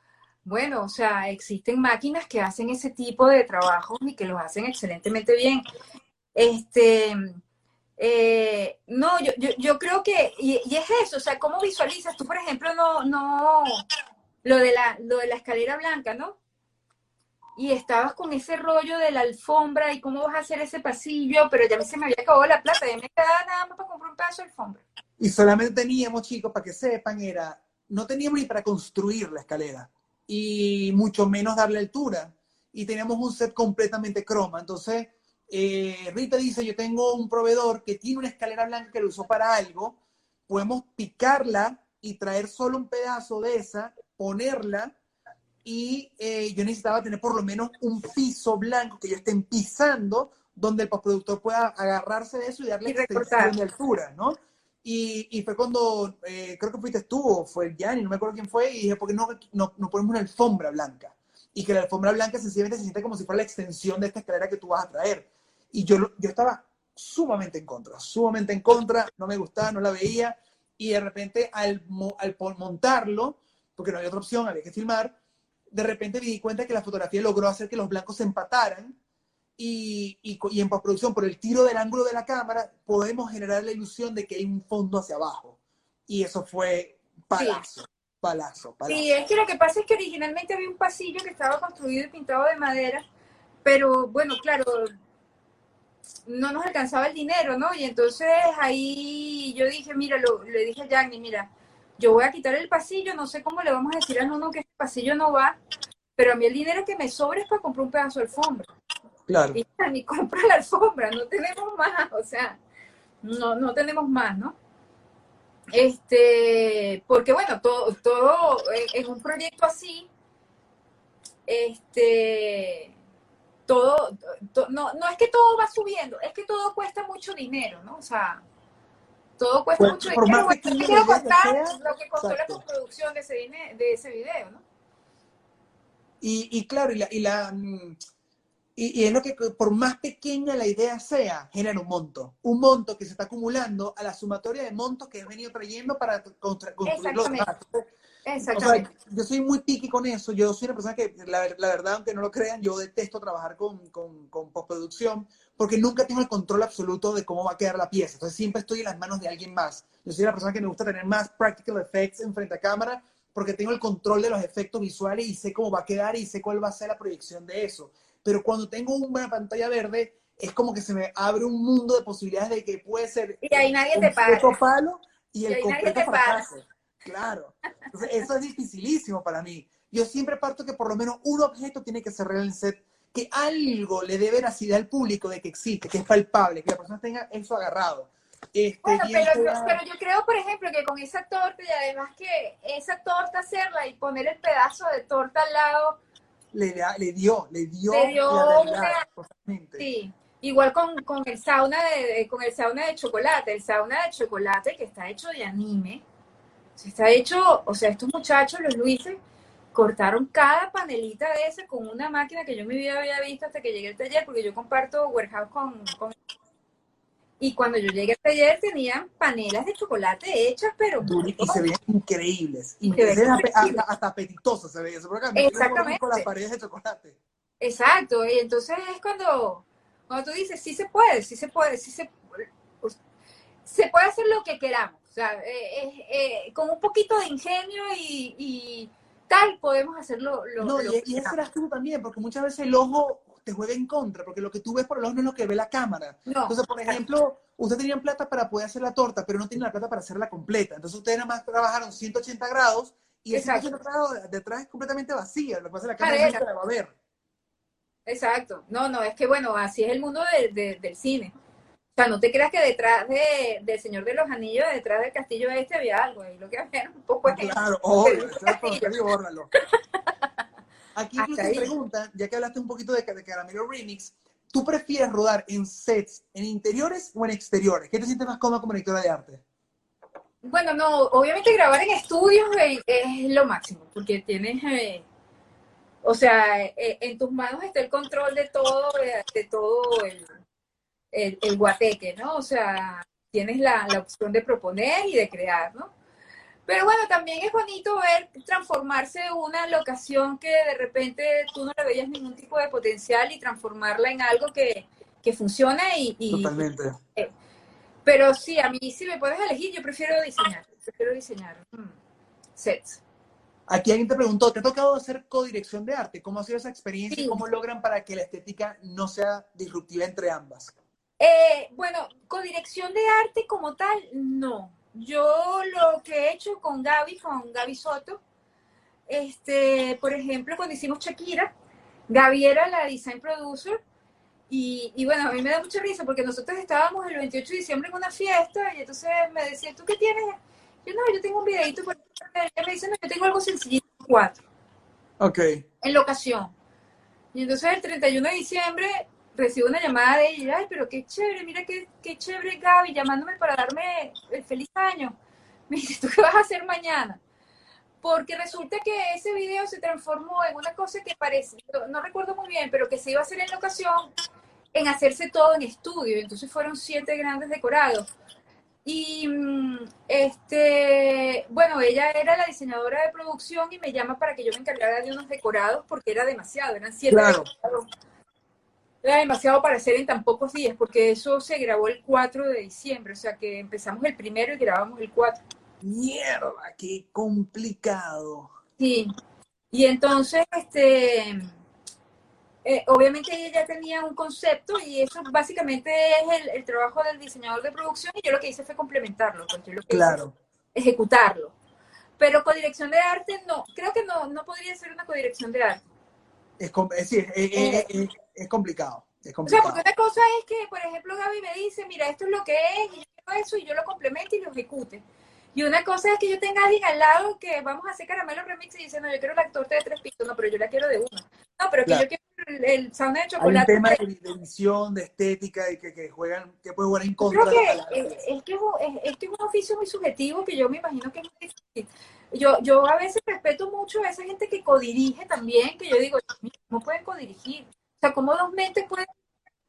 Bueno, o sea, existen máquinas que hacen ese tipo de trabajos y que los hacen excelentemente bien. Este, eh, no, yo, yo, yo creo que, y, es eso, o sea, ¿cómo visualizas? Tú, por ejemplo, no, no, lo de la, lo de la escalera blanca, ¿no? Y estabas con ese rollo de la alfombra y cómo vas a hacer ese pasillo, pero ya se me había acabado la plata, ya me quedaba nada más para comprar un pedazo de alfombra. Y solamente teníamos, chicos, para que sepan, era, no teníamos ni para construir la escalera, y mucho menos darle altura. Y teníamos un set completamente croma. Entonces, eh, Rita dice, yo tengo un proveedor que tiene una escalera blanca que lo usó para algo, podemos picarla y traer solo un pedazo de esa, ponerla y eh, yo necesitaba tener por lo menos un piso blanco que yo estén pisando donde el postproductor pueda agarrarse de eso y darle Y extensión de altura, ¿no? Y, y fue cuando, eh, creo que fuiste tú fue Gianni, no me acuerdo quién fue, y dije, ¿por qué no, no, no ponemos una alfombra blanca? Y que la alfombra blanca sencillamente se siente como si fuera la extensión de esta escalera que tú vas a traer. Y yo, yo estaba sumamente en contra, sumamente en contra, no me gustaba, no la veía, y de repente al, al montarlo, porque no había otra opción, había que filmar, de repente me di cuenta que la fotografía logró hacer que los blancos se empataran y, y, en postproducción, por el tiro del ángulo de la cámara, podemos generar la ilusión de que hay un fondo hacia abajo. Y eso fue palazo, palazo, palazo. Sí, es que lo que pasa es que originalmente había un pasillo que estaba construido y pintado de madera, pero bueno, claro, no nos alcanzaba el dinero, ¿no? Y entonces ahí yo dije, mira, lo- le dije a Yanni, mira, yo voy a quitar el pasillo, no sé cómo le vamos a decir a Nuno que este pasillo no va, pero a mí el dinero que me sobra es para comprar un pedazo de alfombra. Claro. Y ni compra la alfombra, no tenemos más, o sea, no, no tenemos más, ¿no? Este, porque bueno, todo, todo en, en un proyecto así, este, todo, to- no, no es que todo va subiendo, es que todo cuesta mucho dinero, ¿no? O sea, todo cuesta Por- mucho dinero. Bueno, quiero contar sea, lo que costó la exacto. postproducción de ese, de ese video, ¿no? Y, y claro, y, la, y, la, mm, y, y es lo que, por más pequeña la idea sea, genera un monto. Un monto que se está acumulando a la sumatoria de montos que he venido trayendo para construir los Exactamente. O sea, Exactamente. yo soy muy piqui con eso. Yo soy una persona que, la, la verdad, aunque no lo crean, yo detesto trabajar con, con, con postproducción porque nunca tengo el control absoluto de cómo va a quedar la pieza. Entonces siempre estoy en las manos de alguien más. Yo soy la persona que me gusta tener más practical effects en frente a cámara porque tengo el control de los efectos visuales y sé cómo va a quedar y sé cuál va a ser la proyección de eso. Pero cuando tengo una pantalla verde, es como que se me abre un mundo de posibilidades de que puede ser Y ahí nadie el te completo palo y Y el completo fracaso. Claro. Entonces, eso es dificilísimo para mí. Yo siempre parto que por lo menos un objeto tiene que ser real en set, que algo le dé veracidad al público de que existe, que es palpable, que la persona tenga eso agarrado. Este, Bueno, pero, pero yo creo, por ejemplo, que con esa torta y además que esa torta hacerla y poner el pedazo de torta al lado, le, da- le dio, le dio, Le dio la realidad, una- totalmente. sí. Igual con, con el sauna de, con el sauna de chocolate, el sauna de chocolate que está hecho de anime, está hecho, o sea, estos muchachos, los Luises, cortaron cada panelita de ese con una máquina que yo en mi vida había visto hasta que llegué al taller, porque yo comparto warehouse con, con y cuando yo llegué al taller tenían panelas de chocolate hechas, pero Y se veían increíbles. Y se hasta, hasta apetitosos se veían. Exactamente. con las paredes de chocolate. Exacto, y entonces es cuando, cuando tú dices, sí se puede, sí se puede, sí se pues, se puede hacer lo que queramos. O sea, eh, eh, eh, con un poquito de ingenio y, y tal podemos hacerlo lo, No, lo y, que y queramos. eras tú también, porque muchas veces el ojo te juega en contra, porque lo que tú ves por el ojo no es lo que ve la cámara. No, Entonces, por ejemplo, ustedes tenían plata para poder hacer la torta, pero no tienen la plata para hacerla completa. Entonces, ustedes nada más trabajaron 180 grados y Exacto. 180 grados detrás es completamente vacía. Lo que pasa es que la cámara nunca la va a ver. exacto. No, no, es que bueno, así es el mundo de- de- del cine. O sea, no te creas que detrás de, del Señor de los Anillos, detrás del castillo este había algo, y lo que había era un poco de gente. Claro, obvio, y bórralo. Aquí incluso te preguntan, ya que hablaste un poquito de, de Caramelo Remix, ¿tú prefieres rodar en sets, en interiores o en exteriores? ¿Qué te sientes más cómoda como directora de arte? Bueno, no, obviamente grabar en estudios es lo máximo, porque tienes, eh, o sea, eh, en tus manos está el control de todo, de todo el, el, el guateque, ¿no? O sea, tienes la, la opción de proponer y de crear, ¿no? Pero bueno, también es bonito ver transformarse una locación que de repente tú no le veías ningún tipo de potencial y transformarla en algo que, que funciona y, y, Totalmente. pero sí, a mí si me puedes elegir, yo prefiero diseñar. Prefiero diseñar mm, sets. Aquí alguien te preguntó, ¿te ha tocado hacer codirección de arte? ¿Cómo ha sido esa experiencia y cómo logran para que la estética no sea disruptiva entre ambas? Eh, bueno, con dirección de arte como tal, no. Yo lo que he hecho con Gaby, con Gaby Soto, este, por ejemplo, cuando hicimos Shakira, Gaby era la design producer y, y bueno, a mí me da mucha risa porque nosotros estábamos el 28 de diciembre en una fiesta y entonces me decía, ¿tú qué tienes? Yo no, yo tengo un videito, por ella me dice, no, yo tengo algo sencillito, cuatro. Ok. En locación. Y entonces el 31 de diciembre recibo una llamada de ella, ay, pero qué chévere, mira qué, qué chévere Gaby, llamándome para darme el feliz año. Me dice, ¿tú qué vas a hacer mañana? Porque resulta que ese video se transformó en una cosa que parece, no recuerdo muy bien, pero que se iba a hacer en locación, en hacerse todo en estudio. Entonces fueron siete grandes decorados. Y mm, este, bueno, ella era la diseñadora de producción y me llama para que yo me encargara de unos decorados porque era demasiado, eran siete decorados era demasiado para hacer en tan pocos días, porque eso se grabó el 4 de diciembre, o sea que empezamos el primero y grabamos el 4. Mierda, qué complicado. Sí, y entonces, este, eh, obviamente ella ya tenía un concepto y eso básicamente es el, trabajo del diseñador de producción y yo lo que hice fue complementarlo, porque lo que claro. ejecutarlo. Pero codirección de arte no, creo que no, no podría ser una codirección de arte. Es, es, es, es complicado. Es complicado. O sea, porque una cosa es que, por ejemplo, Gaby me dice, mira, esto es lo que es, y yo quiero eso, y yo lo complemento y lo ejecute. Y una cosa es que yo tenga a alguien al lado que vamos a hacer caramelo remix y dice, no, yo quiero la torta de tres pisos, no, pero yo la quiero de uno. No, pero que yo quiero el, el sound de chocolate. Hay un tema de, de edición, de estética, y que, que juegan, que puede jugar en contra. Creo que, es, es, que es, es, que es un oficio muy subjetivo que yo me imagino que es muy difícil. Yo, yo a veces respeto mucho a esa gente que codirige también, que yo digo, no pueden codirigir sea, ¿cómo dos mentes pueden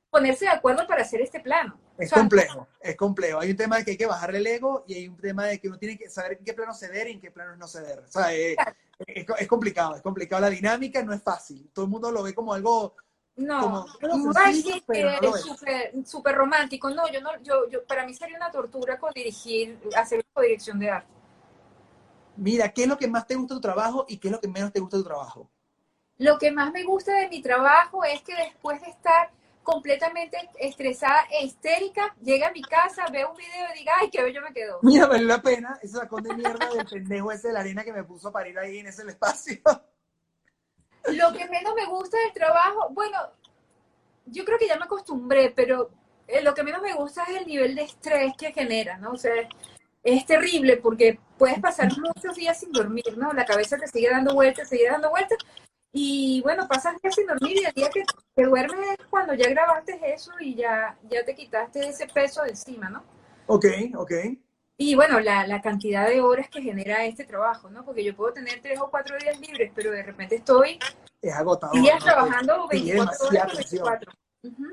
ponerse de acuerdo para hacer este plano? Es complejo, es complejo. Hay un tema de que hay que bajarle el ego y hay un tema de que uno tiene que saber en qué plano ceder y en qué plano no ceder. O sea, es, es, complicado, es complicado. La dinámica no es fácil. Todo el mundo lo ve como algo... No, no sencillo, no súper romántico. No, yo no, yo, yo, para mí sería una tortura con dirigir, hacer dirección de arte. Mira, ¿qué es lo que más te gusta de tu trabajo y qué es lo que menos te gusta de tu trabajo? Lo que más me gusta de mi trabajo es que después de estar completamente estresada e histérica, llega a mi casa, ve un video y diga, ay, qué bello me quedó. Mira, vale la pena ese sacón de mierda del pendejo ese de la arena que me puso para ir ahí en ese espacio. Lo que menos me gusta del trabajo, bueno, yo creo que ya me acostumbré, pero eh, lo que menos me gusta es el nivel de estrés que genera, ¿no? O sea, es terrible porque puedes pasar muchos días sin dormir, ¿no? La cabeza te sigue dando vueltas, sigue dando vueltas, y bueno, pasas días sin dormir y el día que te duermes es cuando ya grabaste eso y ya, ya te quitaste ese peso de encima, ¿no? Ok, ok. Y bueno, la, la, cantidad de horas que genera este trabajo, ¿no? Porque yo puedo tener tres o cuatro días libres, pero de repente estoy es agotado, días trabajando 24 horas 24.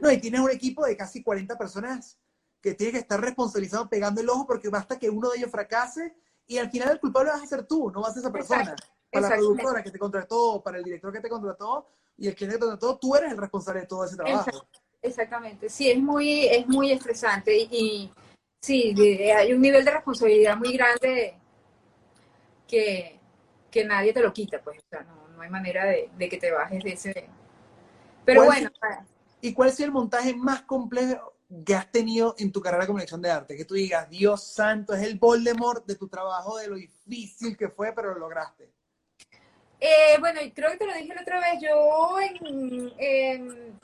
No, y tienes un equipo de casi 40 personas que tiene que estar responsabilizado pegando el ojo porque basta que uno de ellos fracase y al final el culpable vas a ser tú, no vas a ser esa persona para la productora que te contrató, para el director que te contrató y el cliente que te contrató, tú eres el responsable de todo ese trabajo. Exactamente, sí, es muy, es muy estresante y, sí, hay un nivel de responsabilidad muy grande que, que nadie te lo quita, pues, o sea, no, no hay manera de, de, que te bajes de ese... Pero bueno. ¿Y cuál es el montaje más complejo que has tenido en tu carrera como dirección de arte? Que tú digas, Dios santo, es el Voldemort de tu trabajo, de lo difícil que fue, pero lo lograste. Eh, bueno, creo que te lo dije la otra vez, yo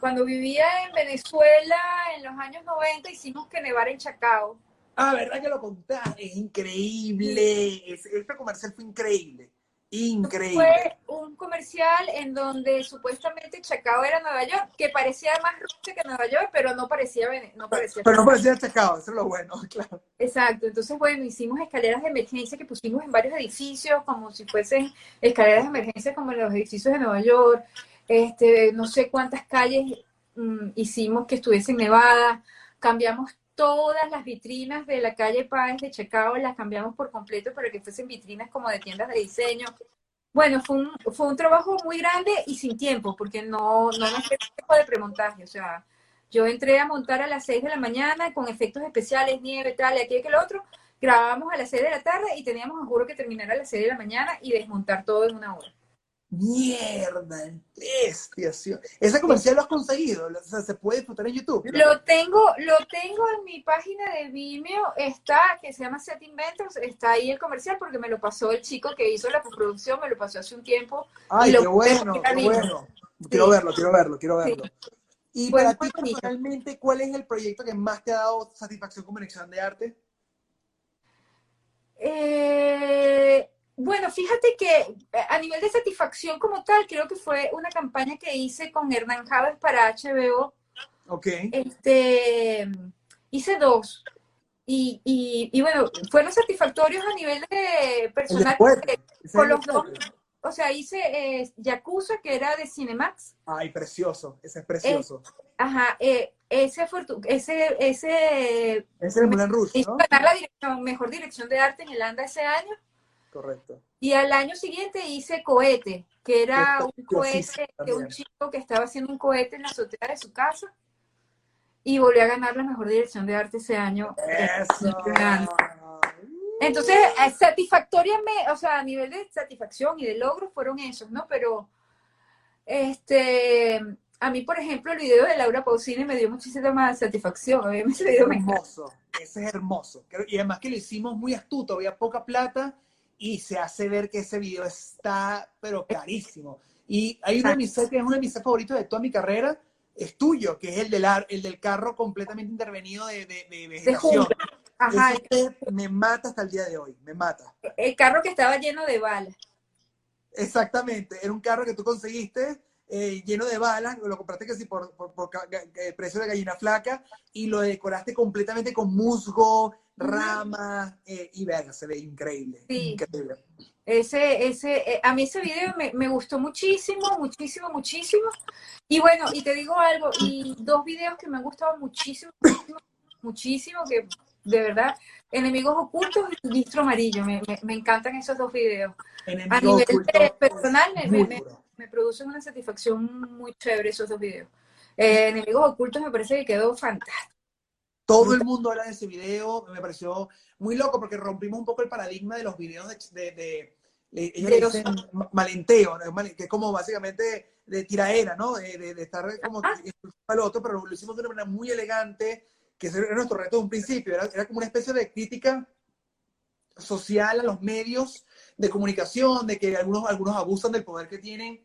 cuando vivía en Venezuela en los años 90 hicimos que nevar en Chacao. Ah, ¿verdad que lo contaste? Es increíble. Este comercial fue increíble. Increíble. Fue un comercial en donde supuestamente Chacao era Nueva York, que parecía más Rusia que Nueva York, pero no parecía no parecía Pero no parecía Chacao, eso es lo bueno, claro. Exacto, entonces bueno, hicimos escaleras de emergencia que pusimos en varios edificios, como si fuesen escaleras de emergencia como en los edificios de Nueva York, este, no sé cuántas calles mm, hicimos que estuviesen nevadas, cambiamos todas las vitrinas de la calle Páez de Chacao, las cambiamos por completo para que fuesen vitrinas como de tiendas de diseño. Bueno, fue un, fue un trabajo muy grande y sin tiempo, porque no, no nos tiempo de premontaje. O sea, yo entré a montar a las 6 de la mañana con efectos especiales, nieve, tal, y aquí y aquel otro. Grabábamos a las 6 de la tarde y teníamos, juro, que terminar a las 6 de la mañana y desmontar todo en una hora. Mierda, bestia. ¿Ese comercial lo has conseguido? O sea, ¿se puede disfrutar en YouTube? Lo tengo, lo tengo en mi página de Vimeo, está, que se llama Set Inventors, está ahí el comercial porque me lo pasó el chico que hizo la postproducción, me lo pasó hace un tiempo. Ay, qué bueno, qué bueno. Quiero verlo, quiero verlo, quiero verlo. Y para ti personalmente, ¿cuál es el proyecto que más te ha dado satisfacción como dirección de arte? Eh Bueno, fíjate que eh, a nivel de satisfacción como tal, creo que fue una campaña que hice con Hernán Javes para HBO. Ok. Este, hice dos. Y, y, y bueno, fueron satisfactorios a nivel de personal. Con los dos, o sea, hice eh, Yakuza, que era de Cinemax. Ay, precioso, ese es precioso. ajá, eh, ese fue ese, ese, ese es Moulin Rouge, hizo ganar la dirección, mejor dirección de arte en el ANDA ese año. Correcto. Y al año siguiente hice Cohete, que era un cohete de un chico que estaba haciendo un cohete en la azotea de su casa. Y volví a ganar la mejor dirección de arte ese año. Eso. Entonces, eh, satisfactoriamente, o sea, a nivel de satisfacción y de logro fueron esos, ¿no? Pero, este, a mí, por ejemplo, el video de Laura Pausini me dio muchísima satisfacción. Me video hermoso, ese es hermoso. Y además que lo hicimos muy astuto, había poca plata y se hace ver que ese video está, pero carísimo. Y hay uno de mis sets, es uno de mis favoritos de toda mi carrera, es tuyo, que es el del, el del carro completamente intervenido de, de, de vegetación. Ajá. me mata hasta el día de hoy, me mata. El carro que estaba lleno de balas. Exactamente, era un carro que tú conseguiste eh, lleno de balas, lo compraste casi por, por, el precio de gallina flaca y lo decoraste completamente con musgo, rama eh, y verga, se ve increíble. Sí. Ese, ese, eh, a mí ese video me, me, gustó muchísimo, muchísimo, muchísimo. Y bueno, y te digo algo, y dos videos que me han gustado muchísimo, muchísimo, muchísimo que de verdad. Enemigos ocultos y Ministro Amarillo, me, me, encantan esos dos videos. a nivel personal, me, me, producen una satisfacción muy chévere esos dos videos. Eh, Enemigos ocultos me parece que quedó fantástico. Todo el mundo habla de ese video, me pareció muy loco porque rompimos un poco el paradigma de los videos de, de, dicen malenteo, que es como básicamente de tiraera, ¿no? De, estar como al otro, pero lo hicimos de una manera muy elegante, que ese era nuestro reto de un principio, era, como una especie de crítica social a los medios de comunicación, de que algunos, algunos abusan del poder que tienen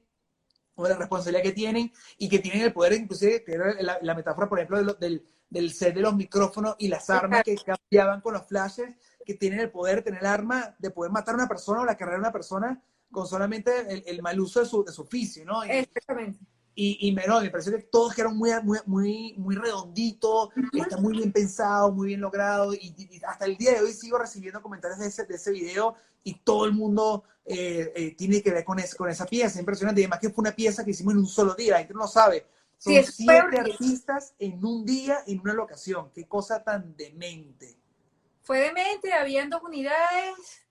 o de la responsabilidad que tienen y que tienen el poder, inclusive, que era la, metáfora, por ejemplo, del, del set de los micrófonos y las armas que cambiaban con los flashes, que tienen el poder, tener el arma de poder matar a una persona o la carrera de una persona con solamente el, mal uso de su, de su oficio, ¿no? Exactamente. Y, y me, me pareció que todos quedaron muy, muy, muy, muy redonditos, está muy bien pensado, muy bien logrado. Y, hasta el día de hoy sigo recibiendo comentarios de ese, de ese video y todo el mundo eh, eh, tiene que ver con, con esa pieza. Impresionante. Y además que fue una pieza que hicimos en un solo día, la gente no lo sabe. Son siete artistas en un día, en una locación. Qué cosa tan demente. Fue demente, habían dos unidades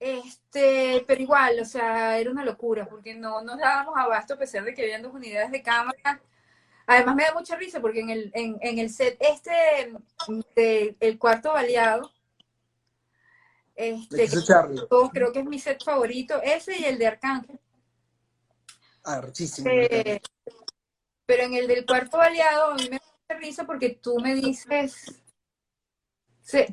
este, pero igual, o sea, era una locura, porque no nos dábamos abasto a pesar de que habían dos unidades de cámara. Además me da mucha risa porque en el, en, en el set este de El Cuarto Baleado, este, creo que es mi set favorito, ese y el de Arcángel. Ah, eh, pero en el del Cuarto Baleado a mí me da risa porque tú me dices,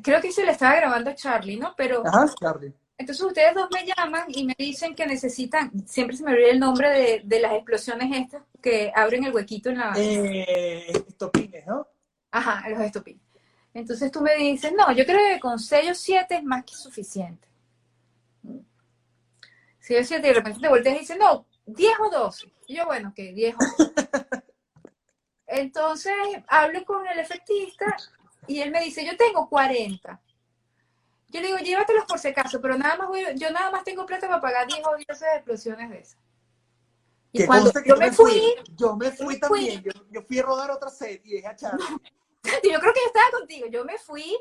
creo que se le estaba grabando a Charlie, ¿no? Pero... Ajá, Charlie entonces ustedes dos me llaman y me dicen que necesitan, siempre se me olvida el nombre de, de las explosiones estas que abren el huequito en la... Eh, estopines, ¿no? Ajá, los estopines. Entonces tú me dices, no, yo creo que con sello 7 es más que suficiente. Sello 7 y de repente te volteas y dices, no, 10 o 12. Y yo, bueno, que 10 o 12. Entonces hablo con el efectista y él me dice, yo tengo 40. Yo le digo, llévatelos por si acaso, pero nada más voy, yo nada más tengo plata para pagar 10 o 10 explosiones de esas. Y cuando yo, me fui, yo me fui también, Yo, fui a rodar otra set y dije a Chavo. yo creo que yo estaba contigo, yo me fui.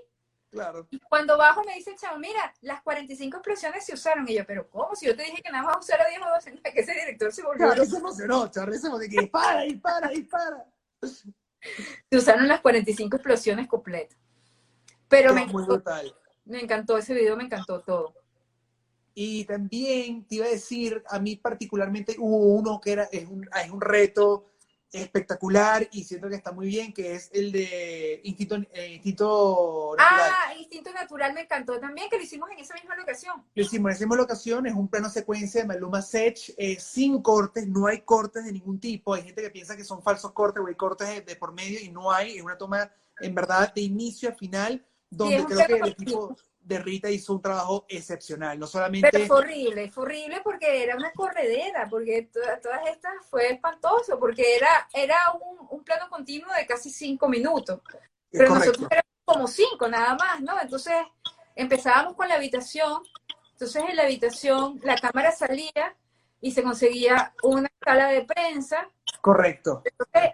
Claro. Y cuando bajo me dice Chavo, mira, las 45 explosiones se usaron. Y yo, pero ¿cómo? Si yo te dije que nada más usara 10 o 12, que ese director se volvió. Claro, se emocionó, Charlie se emocionó, dispara, dispara, dispara. Se usaron las 45 explosiones completas. Pero me muy brutal me encantó ese video, me encantó todo. Y también te iba a decir, a mí particularmente hubo uno que era, es un, es un reto espectacular y siento que está muy bien, que es el de Instinto, eh, Instinto Natural. Ah, Instinto Natural me encantó también, que lo hicimos en esa misma locación. Lo hicimos en esa misma locación, es un plano secuencia de Maluma Sech, eh, sin cortes, no hay cortes de ningún tipo. Hay gente que piensa que son falsos cortes o hay cortes de por medio y no hay, es una toma en verdad de inicio a final donde creo que el equipo, de Rita hizo un trabajo excepcional, no solamente... Pero fue horrible, fue horrible porque era una corredera, porque todas estas fue espantoso, porque era, era un, un, plano continuo de casi cinco minutos. Pero nosotros éramos como cinco nada más, ¿no? Entonces empezábamos con la habitación, entonces en la habitación la cámara salía y se conseguía una sala de prensa. Correcto. Entonces,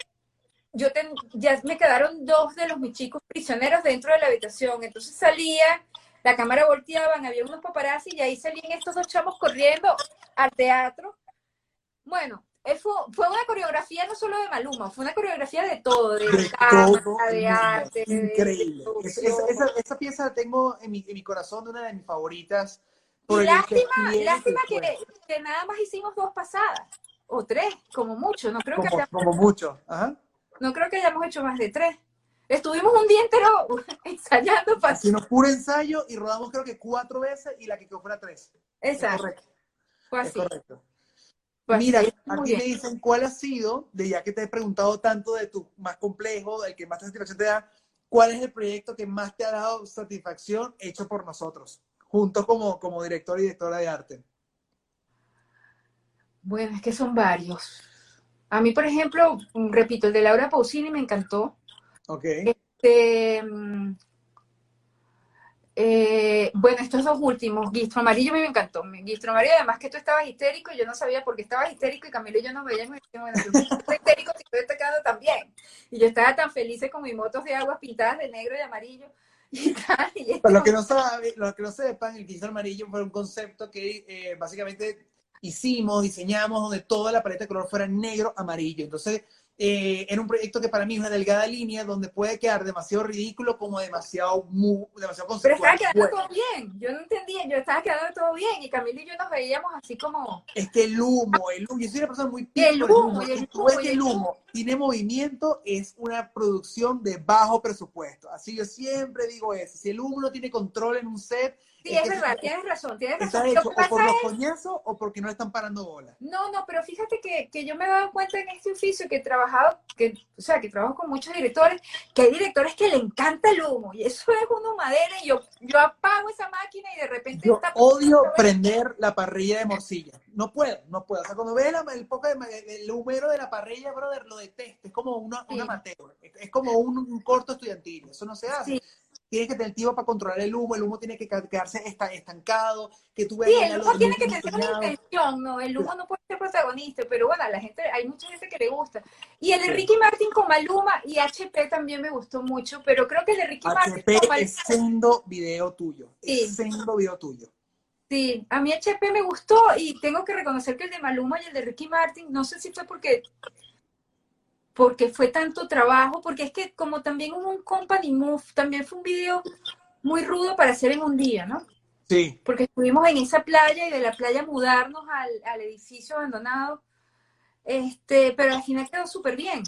yo ya me quedaron dos de los mis chicos prisioneros dentro de la habitación. Entonces salía, la cámara volteaban, había unos paparazzi y ahí salían estos dos chamos corriendo al teatro. Bueno, fue, fue, una coreografía no solo de Maluma, fue una coreografía de todo, de, de cámara, de arte. Increíble. esa, esa, pieza la tengo en mi, en mi corazón, una de mis favoritas. y lástima, lástima que, que, nada más hicimos dos pasadas, o tres, como mucho, no creo como, que Como mucho, ajá. No creo que hayamos hecho más de tres. Estuvimos un día entero ensayando para... Hicimos puro ensayo y rodamos creo que cuatro veces y la que quedó fuera tres. Exacto. Es correcto. Es correcto. Mira, aquí me dicen cuál ha sido, de ya que te he preguntado tanto de tu más complejo, el que más satisfacción te da, cuál es el proyecto que más te ha dado satisfacción hecho por nosotros, juntos como, como director y directora de arte. Bueno, es que son varios. A mí, por ejemplo, repito, el de Laura Pausini me encantó. Ok. Este, mm, eh, bueno, estos dos últimos, Guistro Amarillo me encantó. Guistro Amarillo, además que tú estabas histérico y yo no sabía por qué estabas histérico y Camilo y yo nos veíamos y bueno, yo estoy histérico si estoy también. Y yo estaba tan feliz con mis motos de agua pintadas de negro y amarillo. Y tal, y Para los que no saben, los que no sepan, el Guistro Amarillo fue un concepto que eh, básicamente hicimos, diseñamos, donde toda la paleta de color fuera negro, amarillo. Entonces, eh, era un proyecto que para mí es una delgada línea donde puede quedar demasiado ridículo como demasiado, mu, demasiado conceptual. Pero estaba quedando todo bien, yo no entendía, yo estaba quedando todo bien y Camilo y yo nos veíamos así como... Es que el humo, el humo, yo soy una persona muy... El humo, el humo, el, el humo tiene movimiento, es una producción de bajo presupuesto. Así yo siempre digo eso, si el humo no tiene control en un set, Sí, es, verdad, tienes razón, tienes razón. Está hecho o por los coñazos o porque no están parando bola. No, no, pero fíjate que, que, yo me he dado cuenta en este oficio que he trabajado, que, o sea, que trabajo con muchos directores, que hay directores que le encanta el humo, y eso es uno madera, y yo, yo apago esa máquina y de repente yo odio prender la parrilla de morcilla. No puedo, no puedo. O sea, cuando ve el, poco el humero de la parrilla, brother, lo detesto. Es como una, una amateur. Es como un, un, corto estudiantil. Eso no se hace. Sí tienes que tener tiempo para controlar el humo, el humo tiene que quedarse estancado, que tú veas... Sí, el humo tiene que tener una intención, ¿no? El humo no puede ser protagonista, pero bueno, a la gente, hay mucha gente que le gusta. Y el de Ricky Martin con Maluma y HP también me gustó mucho, pero creo que el de Ricky Martin con Maluma... es sendo video tuyo, sí. es sendo video tuyo. Sí, a mí HP me gustó y tengo que reconocer que el de Maluma y el de Ricky Martin, no sé si fue porque porque fue tanto trabajo, porque es que como también hubo un company move, también fue un video muy rudo para hacer en un día, ¿no? Sí. Porque estuvimos en esa playa y de la playa mudarnos al, al edificio abandonado, este, pero al final quedó súper bien.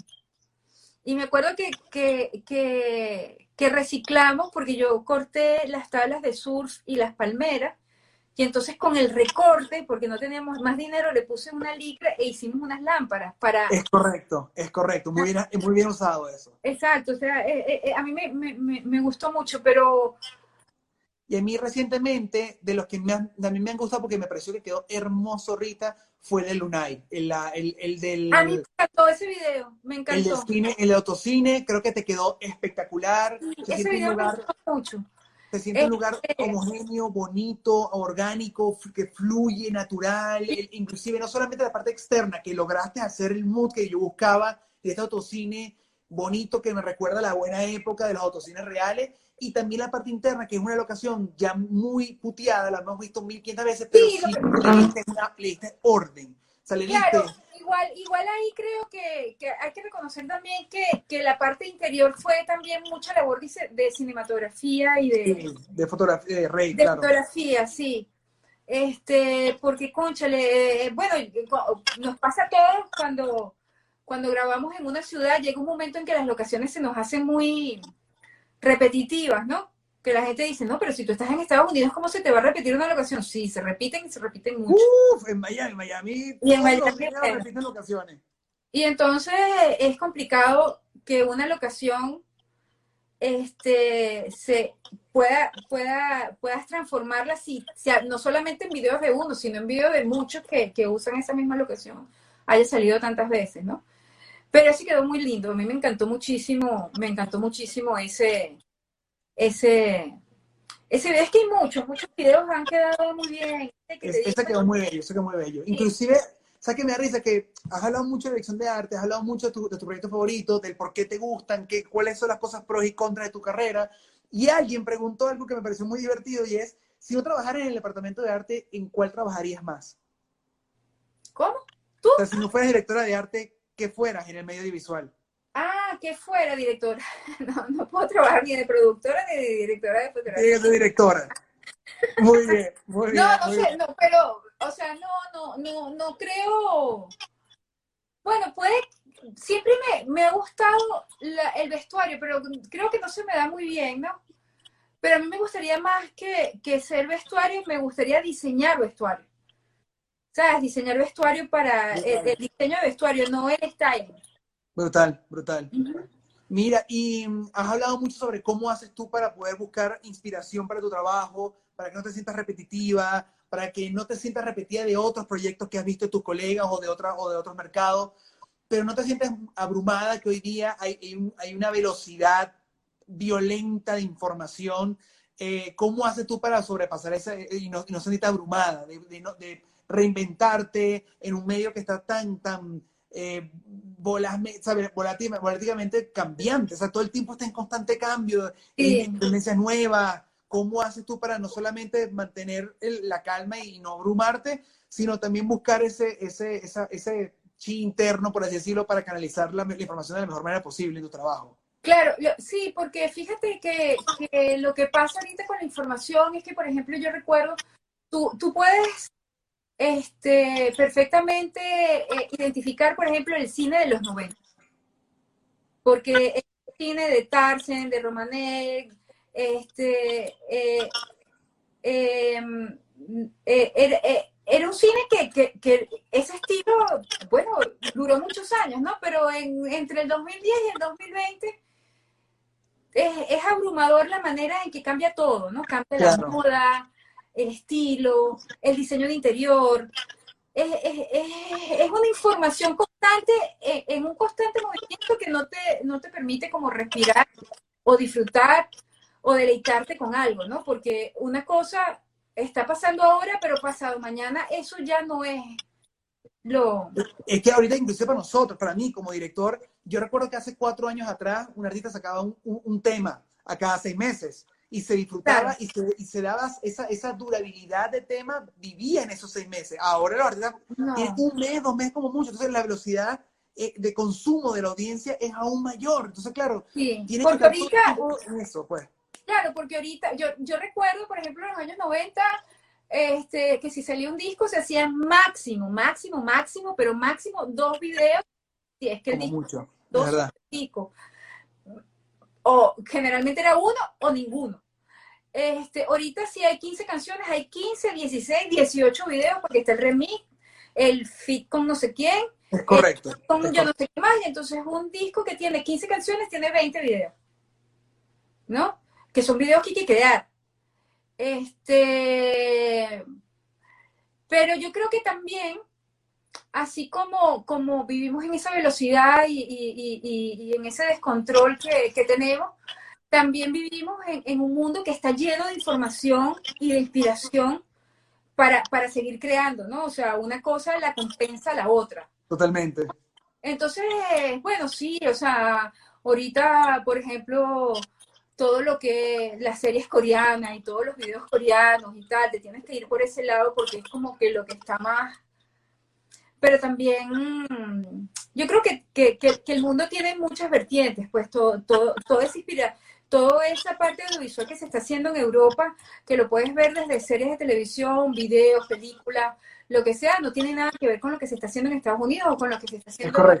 Y me acuerdo que, que, que, que reciclamos, porque yo corté las tablas de surf y las palmeras, y entonces con el recorte, porque no teníamos más dinero, le puse una licra e hicimos unas lámparas para... Es correcto, es correcto, muy bien, muy bien usado eso. Exacto, o sea, eh, eh, eh, a mí me, me, me, gustó mucho, pero... Y a mí recientemente, de los que me han, también me han gustado porque me pareció que quedó hermoso Rita, fue el de Lunay, el, el, el del... A mí me encantó ese video, me encantó. El del cine, el autocine, creo que te quedó espectacular. ese video me gustó mucho. Se siente un lugar este homogéneo, bonito, orgánico, que fluye, natural, inclusive no solamente la parte externa, que lograste hacer el mood que yo buscaba de este autocine bonito que me recuerda a la buena época de los autocines reales, y también la parte interna, que es una locación ya muy puteada, la hemos visto 1500 veces, pero sí, le, diste, orden. Claro igual, igual ahí creo que, hay que reconocer también que, la parte interior fue también mucha labor de, cinematografía y de... de fotografía, de Rey, De fotografía, sí. Este, porque, conchale, eh, bueno, nos pasa a todos cuando, cuando grabamos en una ciudad, llega un momento en que las locaciones se nos hacen muy repetitivas, ¿no? Que la gente dice, no, pero si tú estás en Estados Unidos, ¿cómo se te va a repetir una locación? Sí, se repiten y se repiten mucho. Uf, en Miami, en Miami. Y en Miami. repiten locaciones. Y entonces es complicado que una locación este, se, pueda, pueda, puedas transformarla, si, no solamente en videos de uno, sino en videos de muchos que, que usan esa misma locación, haya salido tantas veces, ¿no? Pero sí quedó muy lindo, a mí me encantó muchísimo, me encantó muchísimo ese, ese, ese. Es que hay muchos, muchos videos han quedado muy bien. Ese quedó muy bello, ese quedó muy bello. Inclusive, ¿sabes que me da risa? Que has hablado mucho de dirección de arte, has hablado mucho de tu, de tu proyecto favorito, del por qué te gustan, qué, cuáles son las cosas pros y contras de tu carrera. Y alguien preguntó algo que me pareció muy divertido y es, si no trabajaras en el departamento de arte, ¿en cuál trabajarías más? ¿Cómo? ¿Tú? O sea, si no fueras directora de arte, ¿qué fueras en el medio visual? Ah, que fuera directora. No, no puedo trabajar ni de productora ni de directora de fotografía. De directora. Muy bien, muy bien. No, no sé, no, pero, o sea, no, no, no, no creo. Bueno, puede, siempre me, me ha gustado el vestuario, pero creo que no se me da muy bien, ¿no? Pero a mí me gustaría más que, que ser vestuario, me gustaría diseñar vestuario. ¿Sabes? Diseñar vestuario para el, el diseño de vestuario, no el styling. Brutal, brutal. Mira, y mm, has hablado mucho sobre cómo haces tú para poder buscar inspiración para tu trabajo, para que no te sientas repetitiva, para que no te sientas repetida de otros proyectos que has visto de tus colegas o de, otra, o de otros mercados, pero no te sientes abrumada que hoy día hay, hay, una velocidad violenta de información. Eh, ¿Cómo haces tú para sobrepasar esa eh, y no, no sentirte abrumada, de, de, de, reinventarte en un medio que está tan, tan eh, volatilmente cambiante, o sea, todo el tiempo está en constante cambio, en tendencias nuevas. ¿Cómo haces tú para no solamente mantener la calma y no abrumarte, sino también buscar ese, ese, ese chi interno, por así decirlo, para canalizar la, información de la mejor manera posible en tu trabajo? Claro, sí, porque fíjate que, que, lo que pasa ahorita con la información es que, por ejemplo, yo recuerdo, tú, tú puedes este, perfectamente eh, identificar, por ejemplo, el cine de los 90. Porque el cine de Tarzan, de Romanek, este, eh, em, eh, era un cine que, que, ese estilo, bueno, duró muchos años, ¿no? Pero en, entre el 2010 y el 2020 es, es, abrumador la manera en que cambia todo, ¿no? Cambia la moda, el estilo, el diseño de interior. Es, una información constante, en un constante movimiento que no te, no te permite como respirar o disfrutar o deleitarte con algo, ¿no? Porque una cosa está pasando ahora, pero pasado mañana eso ya no es lo... Es que ahorita inclusive para nosotros, para mí como director, yo recuerdo que hace cuatro años atrás un artista sacaba un, un tema a cada seis meses y se disfrutaba y, se, y se daba esa, esa durabilidad de tema, vivía en esos seis meses. Ahora los artistas tienen un mes, dos meses como mucho, entonces la velocidad eh, de consumo de la audiencia es aún mayor. Entonces, claro, sí. tiene que ahorita, en eso, pues. Claro, porque ahorita, yo, yo recuerdo, por ejemplo, en los años 90, este, que si salía un disco se hacía máximo, máximo, máximo, pero máximo dos videos, si es que el disco, mucho, dos discos o generalmente era uno o ninguno. Este, ahorita si hay 15 canciones, hay 15, 16, 18 videos, porque está el remix, el fit con no sé quién. Es correcto. Con yo no sé qué más, y entonces un disco que tiene 15 canciones tiene 20 videos. ¿No? Que son videos que hay que crear. Este. Pero yo creo que también así como, como vivimos en esa velocidad y, en ese descontrol que, tenemos, también vivimos en, un mundo que está lleno de información y de inspiración para, para seguir creando, ¿no? O sea, una cosa la compensa a la otra. Totalmente. Entonces, bueno, sí, o sea, ahorita, por ejemplo, todo lo que las series coreanas y todos los videos coreanos y tal, te tienes que ir por ese lado porque es como que lo que está más pero también yo creo que, que, que, el mundo tiene muchas vertientes, pues todo, todo, todo es inspira, toda esa parte audiovisual que se está haciendo en Europa, que lo puedes ver desde series de televisión, videos, películas, lo que sea, no tiene nada que ver con lo que se está haciendo en Estados Unidos o con lo que se está haciendo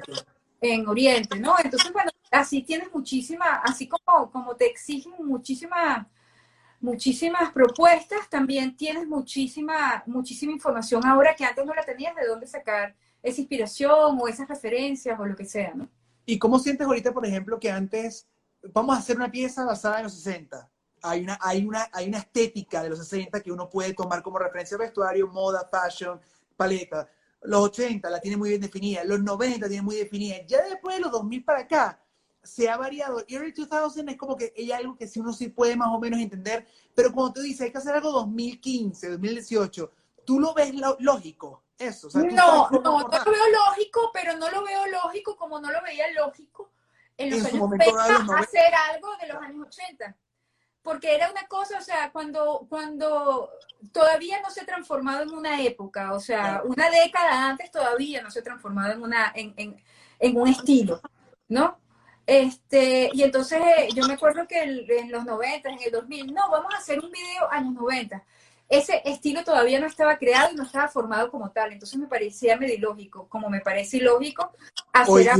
en Oriente, ¿no? Entonces, bueno, así tienes muchísima, así como, como te exigen muchísima muchísimas propuestas, también tienes muchísima, muchísima información ahora que antes no la tenías de dónde sacar esa inspiración o esas referencias o lo que sea, ¿no? ¿Y cómo sientes ahorita, por ejemplo, que antes vamos a hacer una pieza basada en los 60, hay una, hay, una, hay una estética de los 60 que uno puede tomar como referencia vestuario, moda, fashion, paleta. Los 80 la tiene muy bien definida, los 90 tiene muy definida. Ya después de los 2000 para acá, se ha variado. Early 2000 es como que hay algo que sí uno sí puede más o menos entender, pero cuando tú dices hay que hacer algo 2015, 2018, tú lo ves lógico, eso. no, no, no lo veo lógico, pero no lo veo lógico como no lo veía lógico en los años 90 hacer algo de los años 80 porque era una cosa, o sea, cuando, cuando todavía no se ha transformado en una época, o sea, una década antes todavía no se ha transformado en, una, en, en, en un estilo, ¿no? Este, y entonces eh, yo me acuerdo que en, los 90, en el 2000, no, vamos a hacer un video años 90. Ese estilo todavía no estaba creado y no estaba formado como tal, entonces me parecía medio ilógico, como me parece ilógico hacer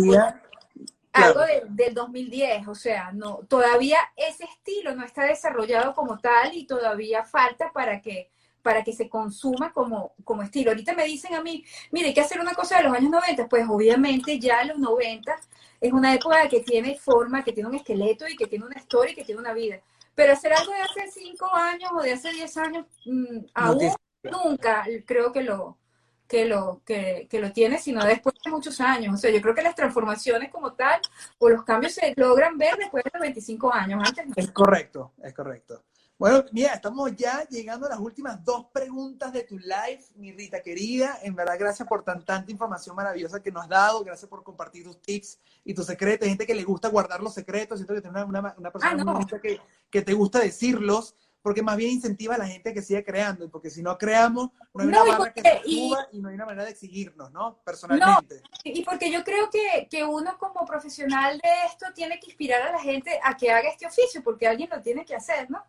algo del 2010, o sea, no, todavía ese estilo no está desarrollado como tal y todavía falta para que para que se consuma como, como estilo. Ahorita me dicen a mí, mire, hay que hacer una cosa de los años 90, pues obviamente ya los 90 es una época que tiene forma, que tiene un esqueleto y que tiene una historia y que tiene una vida. Pero hacer algo de hace 5 años o de hace 10 años, mm, aún nunca creo que lo, que lo, que, que, lo tiene, sino después de muchos años. O sea, yo creo que las transformaciones como tal o los cambios se logran ver después de los 25 años. Antes Es correcto, es correcto. Bueno, mira, estamos ya llegando a las últimas dos preguntas de tu live, mi Rita querida. En verdad, gracias por tan, tanta información maravillosa que nos has dado. Gracias por compartir tus tips y tus secretos. Hay gente que le gusta guardar los secretos. Siento que tienes una, una, una persona ah, muy que, que te gusta decirlos porque más bien incentiva a la gente que siga creando, porque si no creamos, no hay una barra que se suba y, no hay una manera de exigirnos, ¿no? Personalmente. y porque yo creo que, que, uno como profesional de esto tiene que inspirar a la gente a que haga este oficio, porque alguien lo tiene que hacer, ¿no?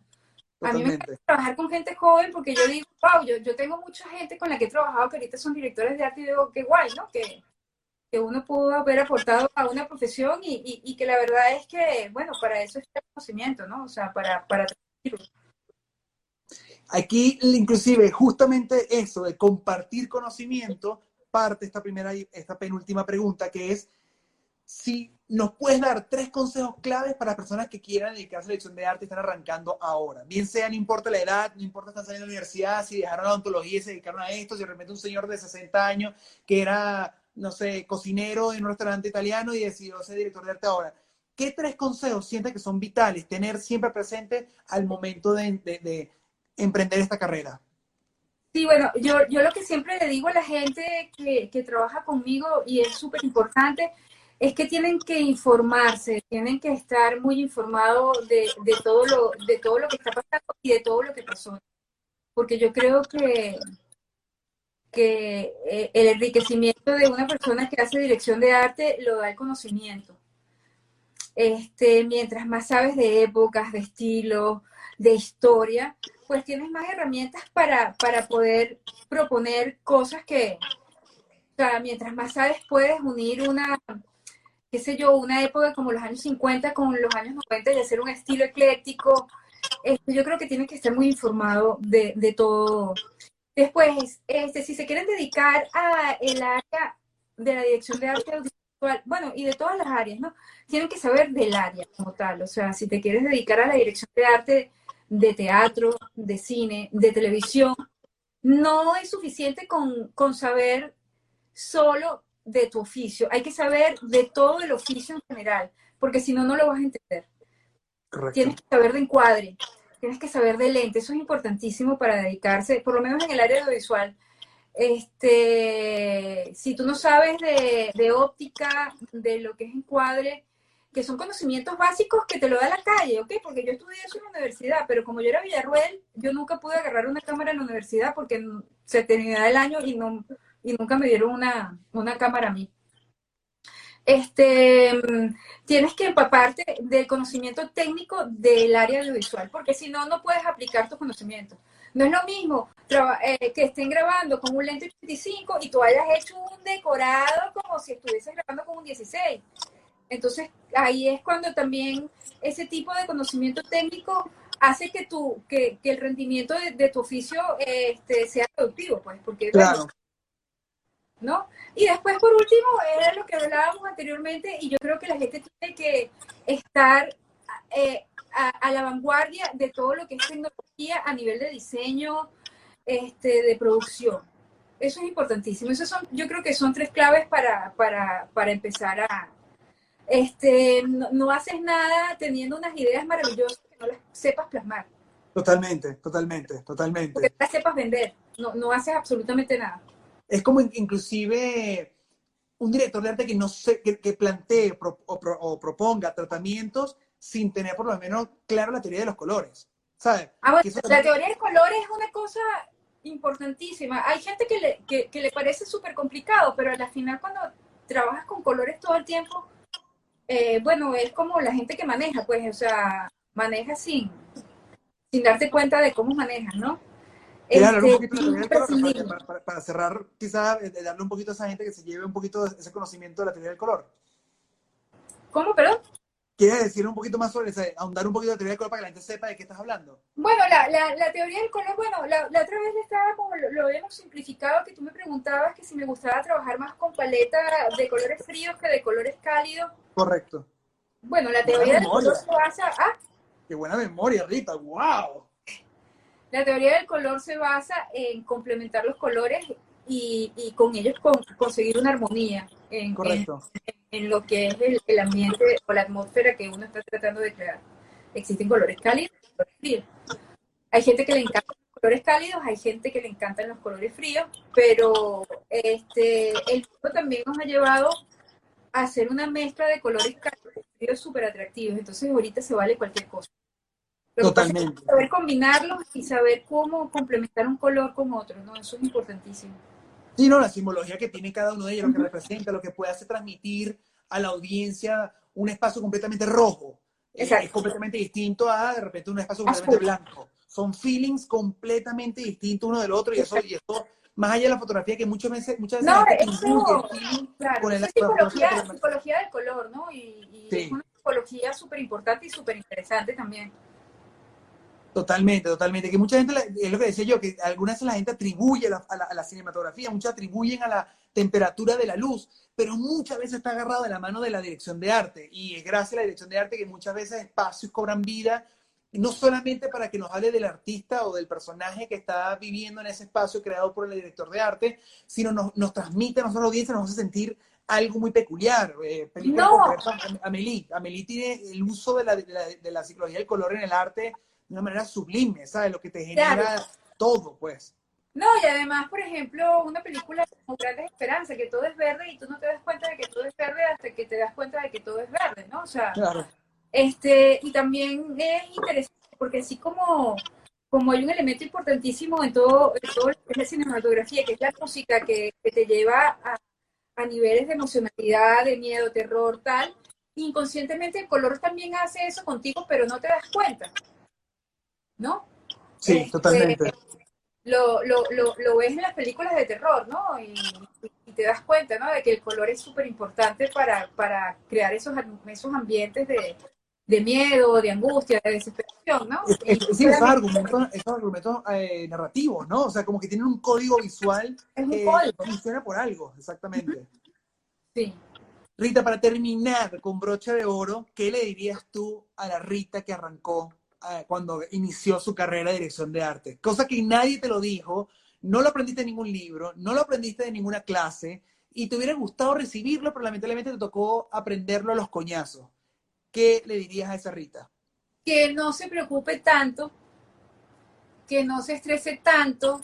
A mí me encanta trabajar con gente joven porque yo digo, wow, yo, yo tengo mucha gente con la que he trabajado que ahorita son directores de arte y digo, qué guay, ¿no? Que, que uno pudo haber aportado a una profesión y, y, y, que la verdad es que, bueno, para eso es el conocimiento, ¿no? O sea, para, para Aquí, inclusive, justamente eso de compartir conocimiento, parte esta primera, esta penúltima pregunta, que es si nos puedes dar tres consejos claves para personas que quieran dedicarse a la dirección de arte y están arrancando ahora. Bien sea, no importa la edad, no importa si están saliendo de la universidad, si dejaron la odontología y se dedicaron a esto, si de repente un señor de 60 años que era, no sé, cocinero en un restaurante italiano y decidió ser director de arte ahora. ¿Qué tres consejos sientes que son vitales tener siempre presente al momento de, de emprender esta carrera? Sí, bueno, yo, yo lo que siempre le digo a la gente que, que trabaja conmigo y es súper importante es que tienen que informarse, tienen que estar muy informados de, de, todo lo, de todo lo que está pasando y de todo lo que pasó. Porque yo creo que, que eh, el enriquecimiento de una persona que hace dirección de arte lo da el conocimiento. Este, mientras más sabes de épocas, de estilo, de historia, pues tienes más herramientas para, para poder proponer cosas que, mientras más sabes, puedes unir una, qué sé yo, una época como los años 50 con los años 90 y hacer un estilo ecléctico. Este, yo creo que tienes que estar muy informado de, de todo. Después, este, si se quieren dedicar a el área de la dirección de arte audiovisual, bueno, y de todas las áreas, ¿no? Tienen que saber del área como tal. O sea, si te quieres dedicar a la dirección de arte de teatro, de cine, de televisión, no es suficiente con, con saber solo de tu oficio, hay que saber de todo el oficio en general, porque si no, no lo vas a entender. Tienes que saber de encuadre, tienes que saber de lente, eso es importantísimo para dedicarse, por lo menos en el área audiovisual. Este, si tú no sabes de, de óptica, de lo que es encuadre, que son conocimientos básicos que te lo da la calle, ¿ok? Porque yo estudié eso en la universidad, pero como yo era Villarruel, yo nunca pude agarrar una cámara en la universidad porque se tenía el año y, no, y nunca me dieron una, una cámara a mí. Este, tienes que empaparte del conocimiento técnico del área audiovisual, porque si no, no puedes aplicar tus conocimientos. No es lo mismo eh, que estén grabando con un lente 85 y tú hayas hecho un decorado como si estuvieses grabando con un 16. Entonces, ahí es cuando también ese tipo de conocimiento técnico hace que, tu, que, que el rendimiento de, tu oficio este, sea productivo, pues, porque... Claro. ¿No? Y después, por último, era lo que hablábamos anteriormente, y yo creo que la gente tiene que estar eh, a, la vanguardia de todo lo que es tecnología a nivel de diseño, este, de producción. Eso es importantísimo. Esos son, yo creo que son tres claves para, para, para empezar a... Este, no, haces nada teniendo unas ideas maravillosas que no las sepas plasmar. Totalmente, totalmente, totalmente. Que las sepas vender. No, no haces absolutamente nada. Es como inclusive un director de arte que no sé, que, plantee o, proponga tratamientos sin tener por lo menos claro la teoría de los colores. ¿Sabes? Ah, la teoría de colores es una cosa importantísima. Hay gente que le, que, le parece súper complicado, pero al final cuando trabajas con colores todo el tiempo, eh, bueno, es como la gente que maneja, pues, o sea, maneja sin, sin darte cuenta de cómo manejas, ¿no? Este, para, cerrar, quizás eh, darle un poquito a esa gente que se lleve un poquito de ese conocimiento de la teoría del color. ¿Cómo, perdón? ¿Quieres decir un poquito más sobre eso, ahondar un poquito de la teoría del color para que la gente sepa de qué estás hablando? Bueno, la, la, la teoría del color, bueno, la, la otra vez estaba como lo, lo, habíamos simplificado, que tú me preguntabas que si me gustaba trabajar más con paleta de colores fríos que de colores cálidos. Correcto. Bueno, la teoría del color se basa... ¿ah? ¡Qué buena memoria, Rita! ¡Wow! La teoría del color se basa en complementar los colores y, y con ellos conseguir una armonía en, en, lo que es el, ambiente o la atmósfera que uno está tratando de crear. Existen colores cálidos y colores fríos. Hay gente que le encantan los colores cálidos, hay gente que le encantan los colores fríos, pero este, el tiempo también nos ha llevado a hacer una mezcla de colores cálidos y fríos súper atractivos. Entonces ahorita se vale cualquier cosa. Totalmente. Saber combinarlos y saber cómo complementar un color con otro, ¿no? Eso es importantísimo. Sí, no, la simbología que tiene cada uno de ellos, lo que representa, lo que puede hacer transmitir a la audiencia un espacio completamente rojo. Eh, es completamente distinto a, de repente, un espacio completamente blanco. Son feelings completamente distintos uno del otro y eso, y eso más allá de la fotografía que muchas veces muchas veces no, eso, claro, con el, es psicología, psicología del color, ¿no? Y, y es una psicología súper importante y súper interesante también. Totalmente, totalmente. Que mucha gente, es lo que decía yo, que algunas veces la gente atribuye a la, cinematografía, muchos atribuyen a la temperatura de la luz, pero muchas veces está agarrado de la mano de la dirección de arte. Y es gracias a la dirección de arte que muchas veces espacios cobran vida, no solamente para que nos hable del artista o del personaje que está viviendo en ese espacio creado por el director de arte, sino nos, nos transmite a nosotros la audiencia, nos hace sentir algo muy peculiar. Eh, no. Amelie. Amelie tiene el uso de la, de la psicología del color en el arte de una manera sublime, ¿sabes? Lo que te genera todo, pues. No, y además, por ejemplo, una película como Grandes Esperanzas, que todo es verde y tú no te das cuenta de que todo es verde hasta que te das cuenta de que todo es verde, ¿no? O sea, claro. este, y también es interesante porque así como, como hay un elemento importantísimo en todo, en todo lo que es la cinematografía, que es la música que, que te lleva a, a niveles de emocionalidad, de miedo, terror, tal, inconscientemente el color también hace eso contigo, pero no te das cuenta. ¿No? Sí, este, totalmente. Lo, lo, lo, lo, ves en las películas de terror, ¿no? Y, te das cuenta, ¿no? De que el color es súper importante para, para crear esos, esos ambientes de, de miedo, de angustia, de desesperación, ¿no? sí, esos argumentos, esos argumentos eh, narrativos, ¿no? O sea, como que tienen un código visual que funciona por algo, exactamente. Sí. Rita, para terminar con brocha de oro, ¿qué le dirías tú a la Rita que arrancó eh, cuando inició su carrera de dirección de arte. Cosa que nadie te lo dijo, no lo aprendiste en ningún libro, no lo aprendiste en ninguna clase y te hubiera gustado recibirlo, pero lamentablemente te tocó aprenderlo a los coñazos. ¿Qué le dirías a esa Rita? Que no se preocupe tanto, que no se estrese tanto,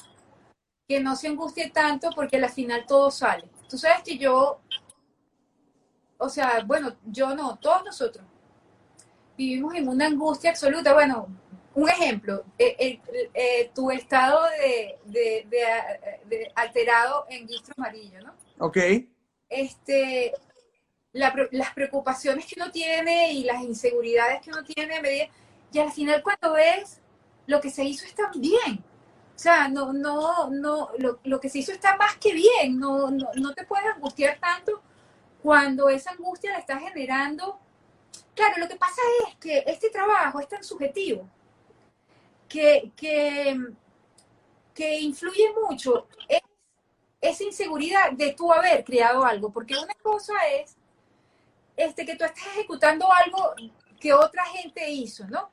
que no se angustie tanto, porque al final todo sale. Tú sabes que yo, o sea, bueno, yo no, todos nosotros vivimos en una angustia absoluta. Bueno, un ejemplo, eh, eh, eh, tu estado de, alterado en guistro amarillo, ¿no? Ok. Este, las preocupaciones que uno tiene y las inseguridades que uno tiene, y al final cuando ves, lo que se hizo está bien. O sea, no, no, no, lo, que se hizo está más que bien. No, no, no te puedes angustiar tanto cuando esa angustia la está generando Claro, lo que pasa es que este trabajo es tan subjetivo que, que, influye mucho es esa inseguridad de tú haber creado algo, porque una cosa es este, que tú estás ejecutando algo que otra gente hizo, ¿no?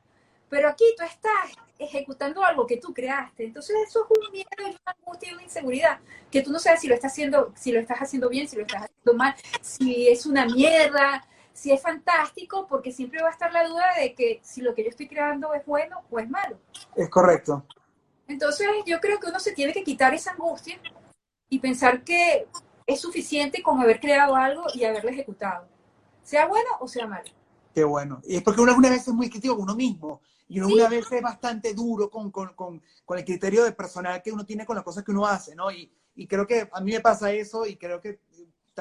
pero aquí tú estás ejecutando algo que tú creaste. Entonces eso es un miedo, una angustia, una inseguridad, que tú no sabes si lo estás haciendo, si lo estás haciendo bien, si lo estás haciendo mal, si es una mierda, si es fantástico, porque siempre va a estar la duda de que si lo que yo estoy creando es bueno o es malo. Es correcto. Entonces yo creo que uno se tiene que quitar esa angustia y pensar que es suficiente con haber creado algo y haberlo ejecutado, sea bueno o sea malo. Qué bueno. Y es porque uno alguna vez es muy crítico con uno mismo. Y uno una vez es bastante duro con, con, con, con, el criterio de personal que uno tiene con las cosas que uno hace, ¿no? Y, y creo que a mí me pasa eso y creo que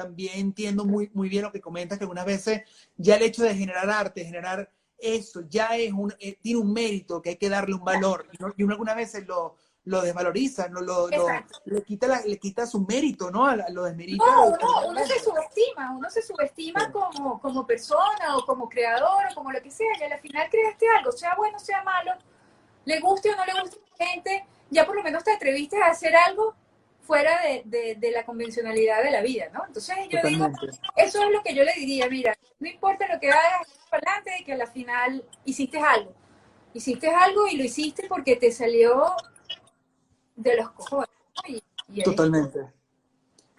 también entiendo muy, muy bien lo que comentas, que algunas veces ya el hecho de generar arte, generar eso, ya es un, eh, tiene un mérito que hay que darle un valor. Y, uno algunas veces lo, lo desvaloriza, no lo, le, quita le quita su mérito, ¿no? Lo desmerita. No, uno, uno se subestima, uno se subestima como, como persona o como creador o como lo que sea, y al final creaste algo, sea bueno, sea malo, le guste o no le guste a la gente, ya por lo menos te atreviste a hacer algo fuera de, de, la convencionalidad de la vida, ¿no? Entonces yo digo, eso es lo que yo le diría, mira, no importa lo que hagas para adelante, que a la final hiciste algo. Hiciste algo y lo hiciste porque te salió de los cojones. Totalmente.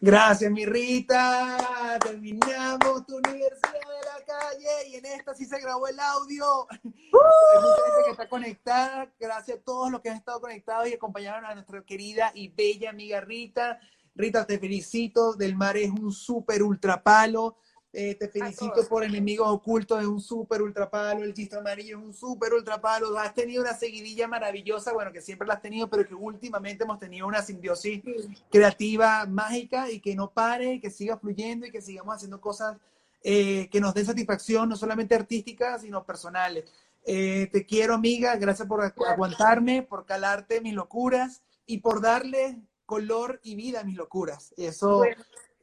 Gracias, mi Rita. Terminamos tu universidad de la calle y en esta sí se grabó el audio. Hay mucha gente que está conectada. Gracias a todos los que han estado conectados y acompañaron a nuestra querida y bella amiga Rita. Rita, te felicito. Del Mar es un súper ultra palo. Eh, te felicito por Enemigos Ocultos, es un súper ultra palo. El chiste amarillo es un súper ultra palo. Has tenido una seguidilla maravillosa, bueno, que siempre la has tenido, pero que últimamente hemos tenido una simbiosis creativa, mágica y que no pare, que siga fluyendo y que sigamos haciendo cosas eh, que nos den satisfacción, no solamente artísticas, sino personales. Eh, te quiero, amiga. Gracias por aguantarme, por calarte mis locuras y por darle color y vida a mis locuras. Eso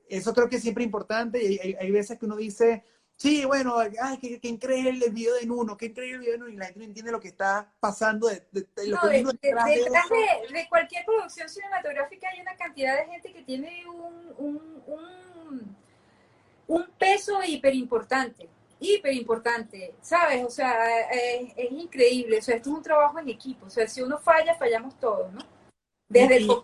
eso creo que es siempre importante y hay, veces que uno dice, sí, bueno, ay, qué, qué, increíble el video de Nuno, qué increíble el video de Nuno, y la gente no entiende lo que está pasando. De, lo que detrás, de, de, cualquier producción cinematográfica hay una cantidad de gente que tiene un, un, un, un peso hiper importante, hiper importante, ¿sabes? O sea, es, es increíble, o sea, esto es un trabajo en equipo, o sea, si uno falla, fallamos todos, ¿no? Desde el lo,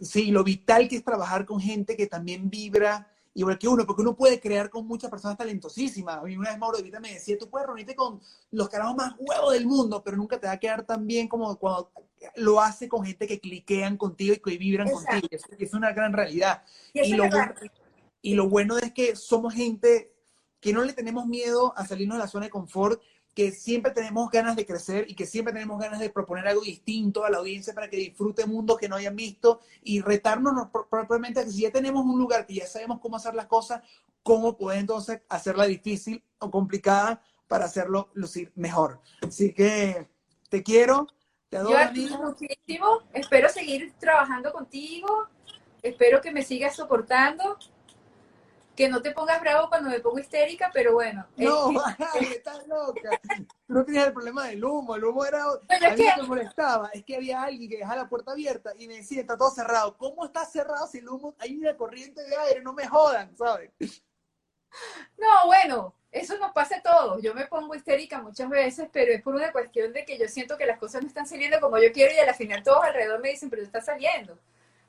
sí, lo vital que es trabajar con gente que también vibra igual que uno, porque uno puede crear con muchas personas talentosísimas. A mí una vez Mauro de Vita me decía, tú puedes reunirte con los carajos más huevos del mundo, pero nunca te va a quedar tan bien como cuando lo hace con gente que cliquean contigo y que vibran contigo. Es, es una gran realidad. Y, lo, bueno, y lo bueno es que somos gente que no le tenemos miedo a salirnos de la zona de confort que siempre tenemos ganas de crecer y que siempre tenemos ganas de proponer algo distinto a la audiencia para que disfrute mundos que no hayan visto y retarnos propiamente a que si ya tenemos un lugar que ya sabemos cómo hacer las cosas, cómo poder entonces hacerla difícil o complicada para hacerlo lucir mejor. Así que te quiero, te adoro. Yo muchísimo, espero seguir trabajando contigo, espero que me sigas soportando que no te pongas bravo cuando me pongo histérica, pero bueno. No, estás loca. Tú no tenías el problema del humo, el humo era... Pero a mí me molestaba, es que había alguien que dejaba la puerta abierta y me decía, está todo cerrado. ¿Cómo está cerrado si el humo, hay una corriente de aire? No me jodan, ¿sabes? No, bueno, eso nos pasa a todos. Yo me pongo histérica muchas veces, pero es por una cuestión de que yo siento que las cosas no están saliendo como yo quiero y al final todos alrededor me dicen, pero está saliendo.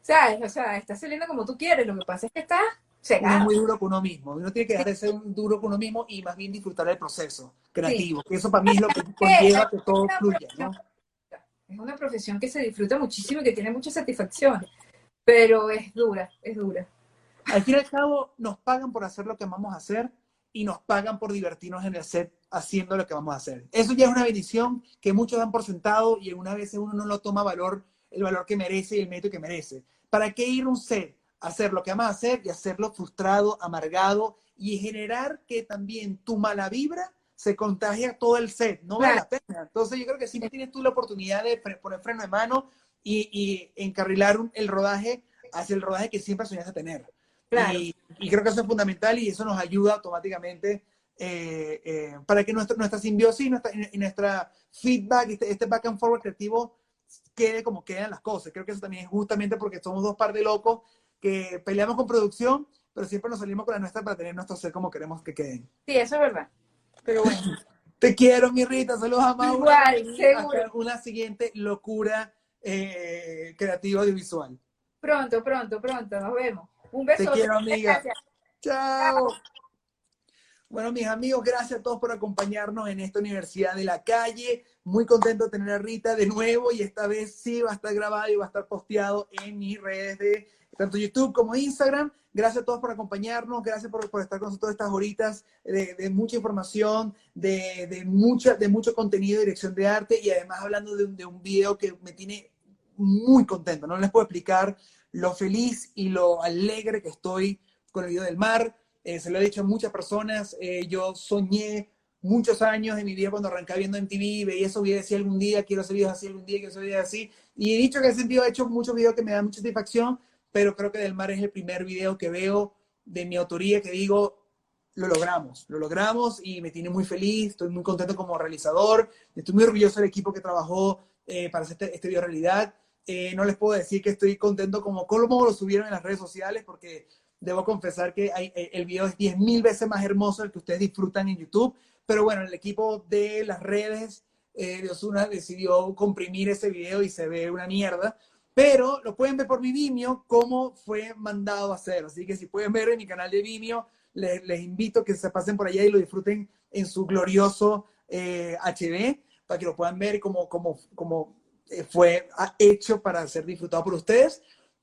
¿Sabes? O sea, está saliendo como tú quieres. Lo que pasa es que uno es muy duro con uno mismo. Uno tiene que dejar de ser duro con uno mismo y más bien disfrutar del proceso creativo. eso para mí es lo que conlleva que todo fluya, ¿no? Es una profesión que se disfruta muchísimo y que tiene mucha satisfacción, pero es dura, es dura. Al fin y al cabo, nos pagan por hacer lo que vamos a hacer y nos pagan por divertirnos en el set haciendo lo que vamos a hacer. Eso ya es una bendición que muchos dan por sentado y algunas veces uno no lo toma valor, el valor que merece y el mérito que merece. ¿Para qué ir a un set? Hacer lo que amas hacer y hacerlo frustrado, amargado y generar que también tu mala vibra se contagie a todo el set. No vale la pena. Entonces yo creo que siempre tienes tú la oportunidad de poner freno de mano y, encarrilar el rodaje hacia el rodaje que siempre soñaste tener. Y, creo que eso es fundamental y eso nos ayuda automáticamente eh, eh, para que nuestra, nuestra simbiosis nuestra, y nuestra feedback, este, este back and forward creativo quede como quedan las cosas. Creo que eso también es justamente porque somos dos par de locos que peleamos con producción, pero siempre nos salimos con la nuestra para tener nuestro ser como queremos que queden. Sí, eso es verdad. Pero bueno. Te quiero, mi Rita. Saludos a Mauro. Igual, seguro. una siguiente locura eh, creativa audiovisual. Pronto, pronto, pronto. Nos vemos. Un beso. Te quiero, amiga. Chao. Bueno, mis amigos, gracias a todos por acompañarnos en esta Universidad de la Calle. Muy contento de tener a Rita de nuevo y esta vez sí va a estar grabado y va a estar posteado en mis redes de tanto YouTube como Instagram. Gracias a todos por acompañarnos, gracias por, por estar con nosotros estas horitas de, de mucha información, de, de, mucha, de mucho contenido de dirección de arte y además hablando de de un video que me tiene muy contento. No les puedo explicar lo feliz y lo alegre que estoy con el video del mar eh, se lo he dicho a muchas personas, eh, yo soñé muchos años de mi vida cuando arrancaba viendo MTV, veía esos videos así algún día, quiero hacer videos así algún día, quiero hacer videos así. Y he dicho que en ese sentido he hecho muchos videos que me dan mucha satisfacción, pero creo que Del Mar es el primer video que veo de mi autoría que digo, lo logramos, lo logramos y me tiene muy feliz, estoy muy contento como realizador, estoy muy orgulloso del equipo que trabajó eh, para hacer este, este video realidad. no les puedo decir que estoy contento como cómo lo subieron en las redes sociales, porque debo confesar que eh, el video es 10.000 veces más hermoso del que ustedes disfrutan en YouTube, pero bueno, el equipo de las redes eh, de Osuna decidió comprimir ese video y se ve una mierda, pero lo pueden ver por mi Vimeo cómo fue mandado a hacer, así que si pueden ver en mi canal de Vimeo, les, les invito a que se pasen por allá y lo disfruten en su glorioso eh, HD, para que lo puedan ver como, como, como eh, fue hecho para ser disfrutado por ustedes.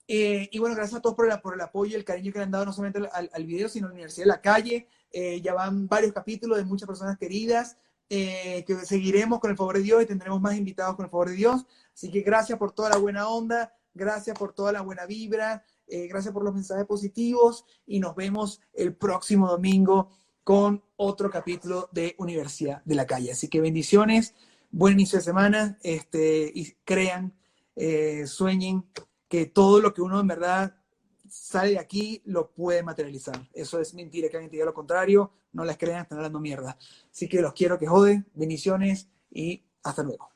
Eh, y bueno, gracias a todos por el, por el apoyo y el cariño que le han dado no solamente al, al video, sino a la Universidad de la Calle. Eh, ya van varios capítulos de muchas personas queridas, eh, que seguiremos con el favor de Dios y tendremos más invitados con el favor de Dios. Así que gracias por toda la buena onda, gracias por toda la buena vibra, gracias por los mensajes positivos y nos vemos el próximo domingo con otro capítulo de Universidad de la Calle. Así que bendiciones, buen inicio de semana este, y crean, sueñen que todo lo que uno en verdad sale de aquí lo puede materializar. Eso es mentira, que alguien te diga lo contrario, no les crean, están hablando mierda. Así que los quiero que joden, bendiciones y hasta luego.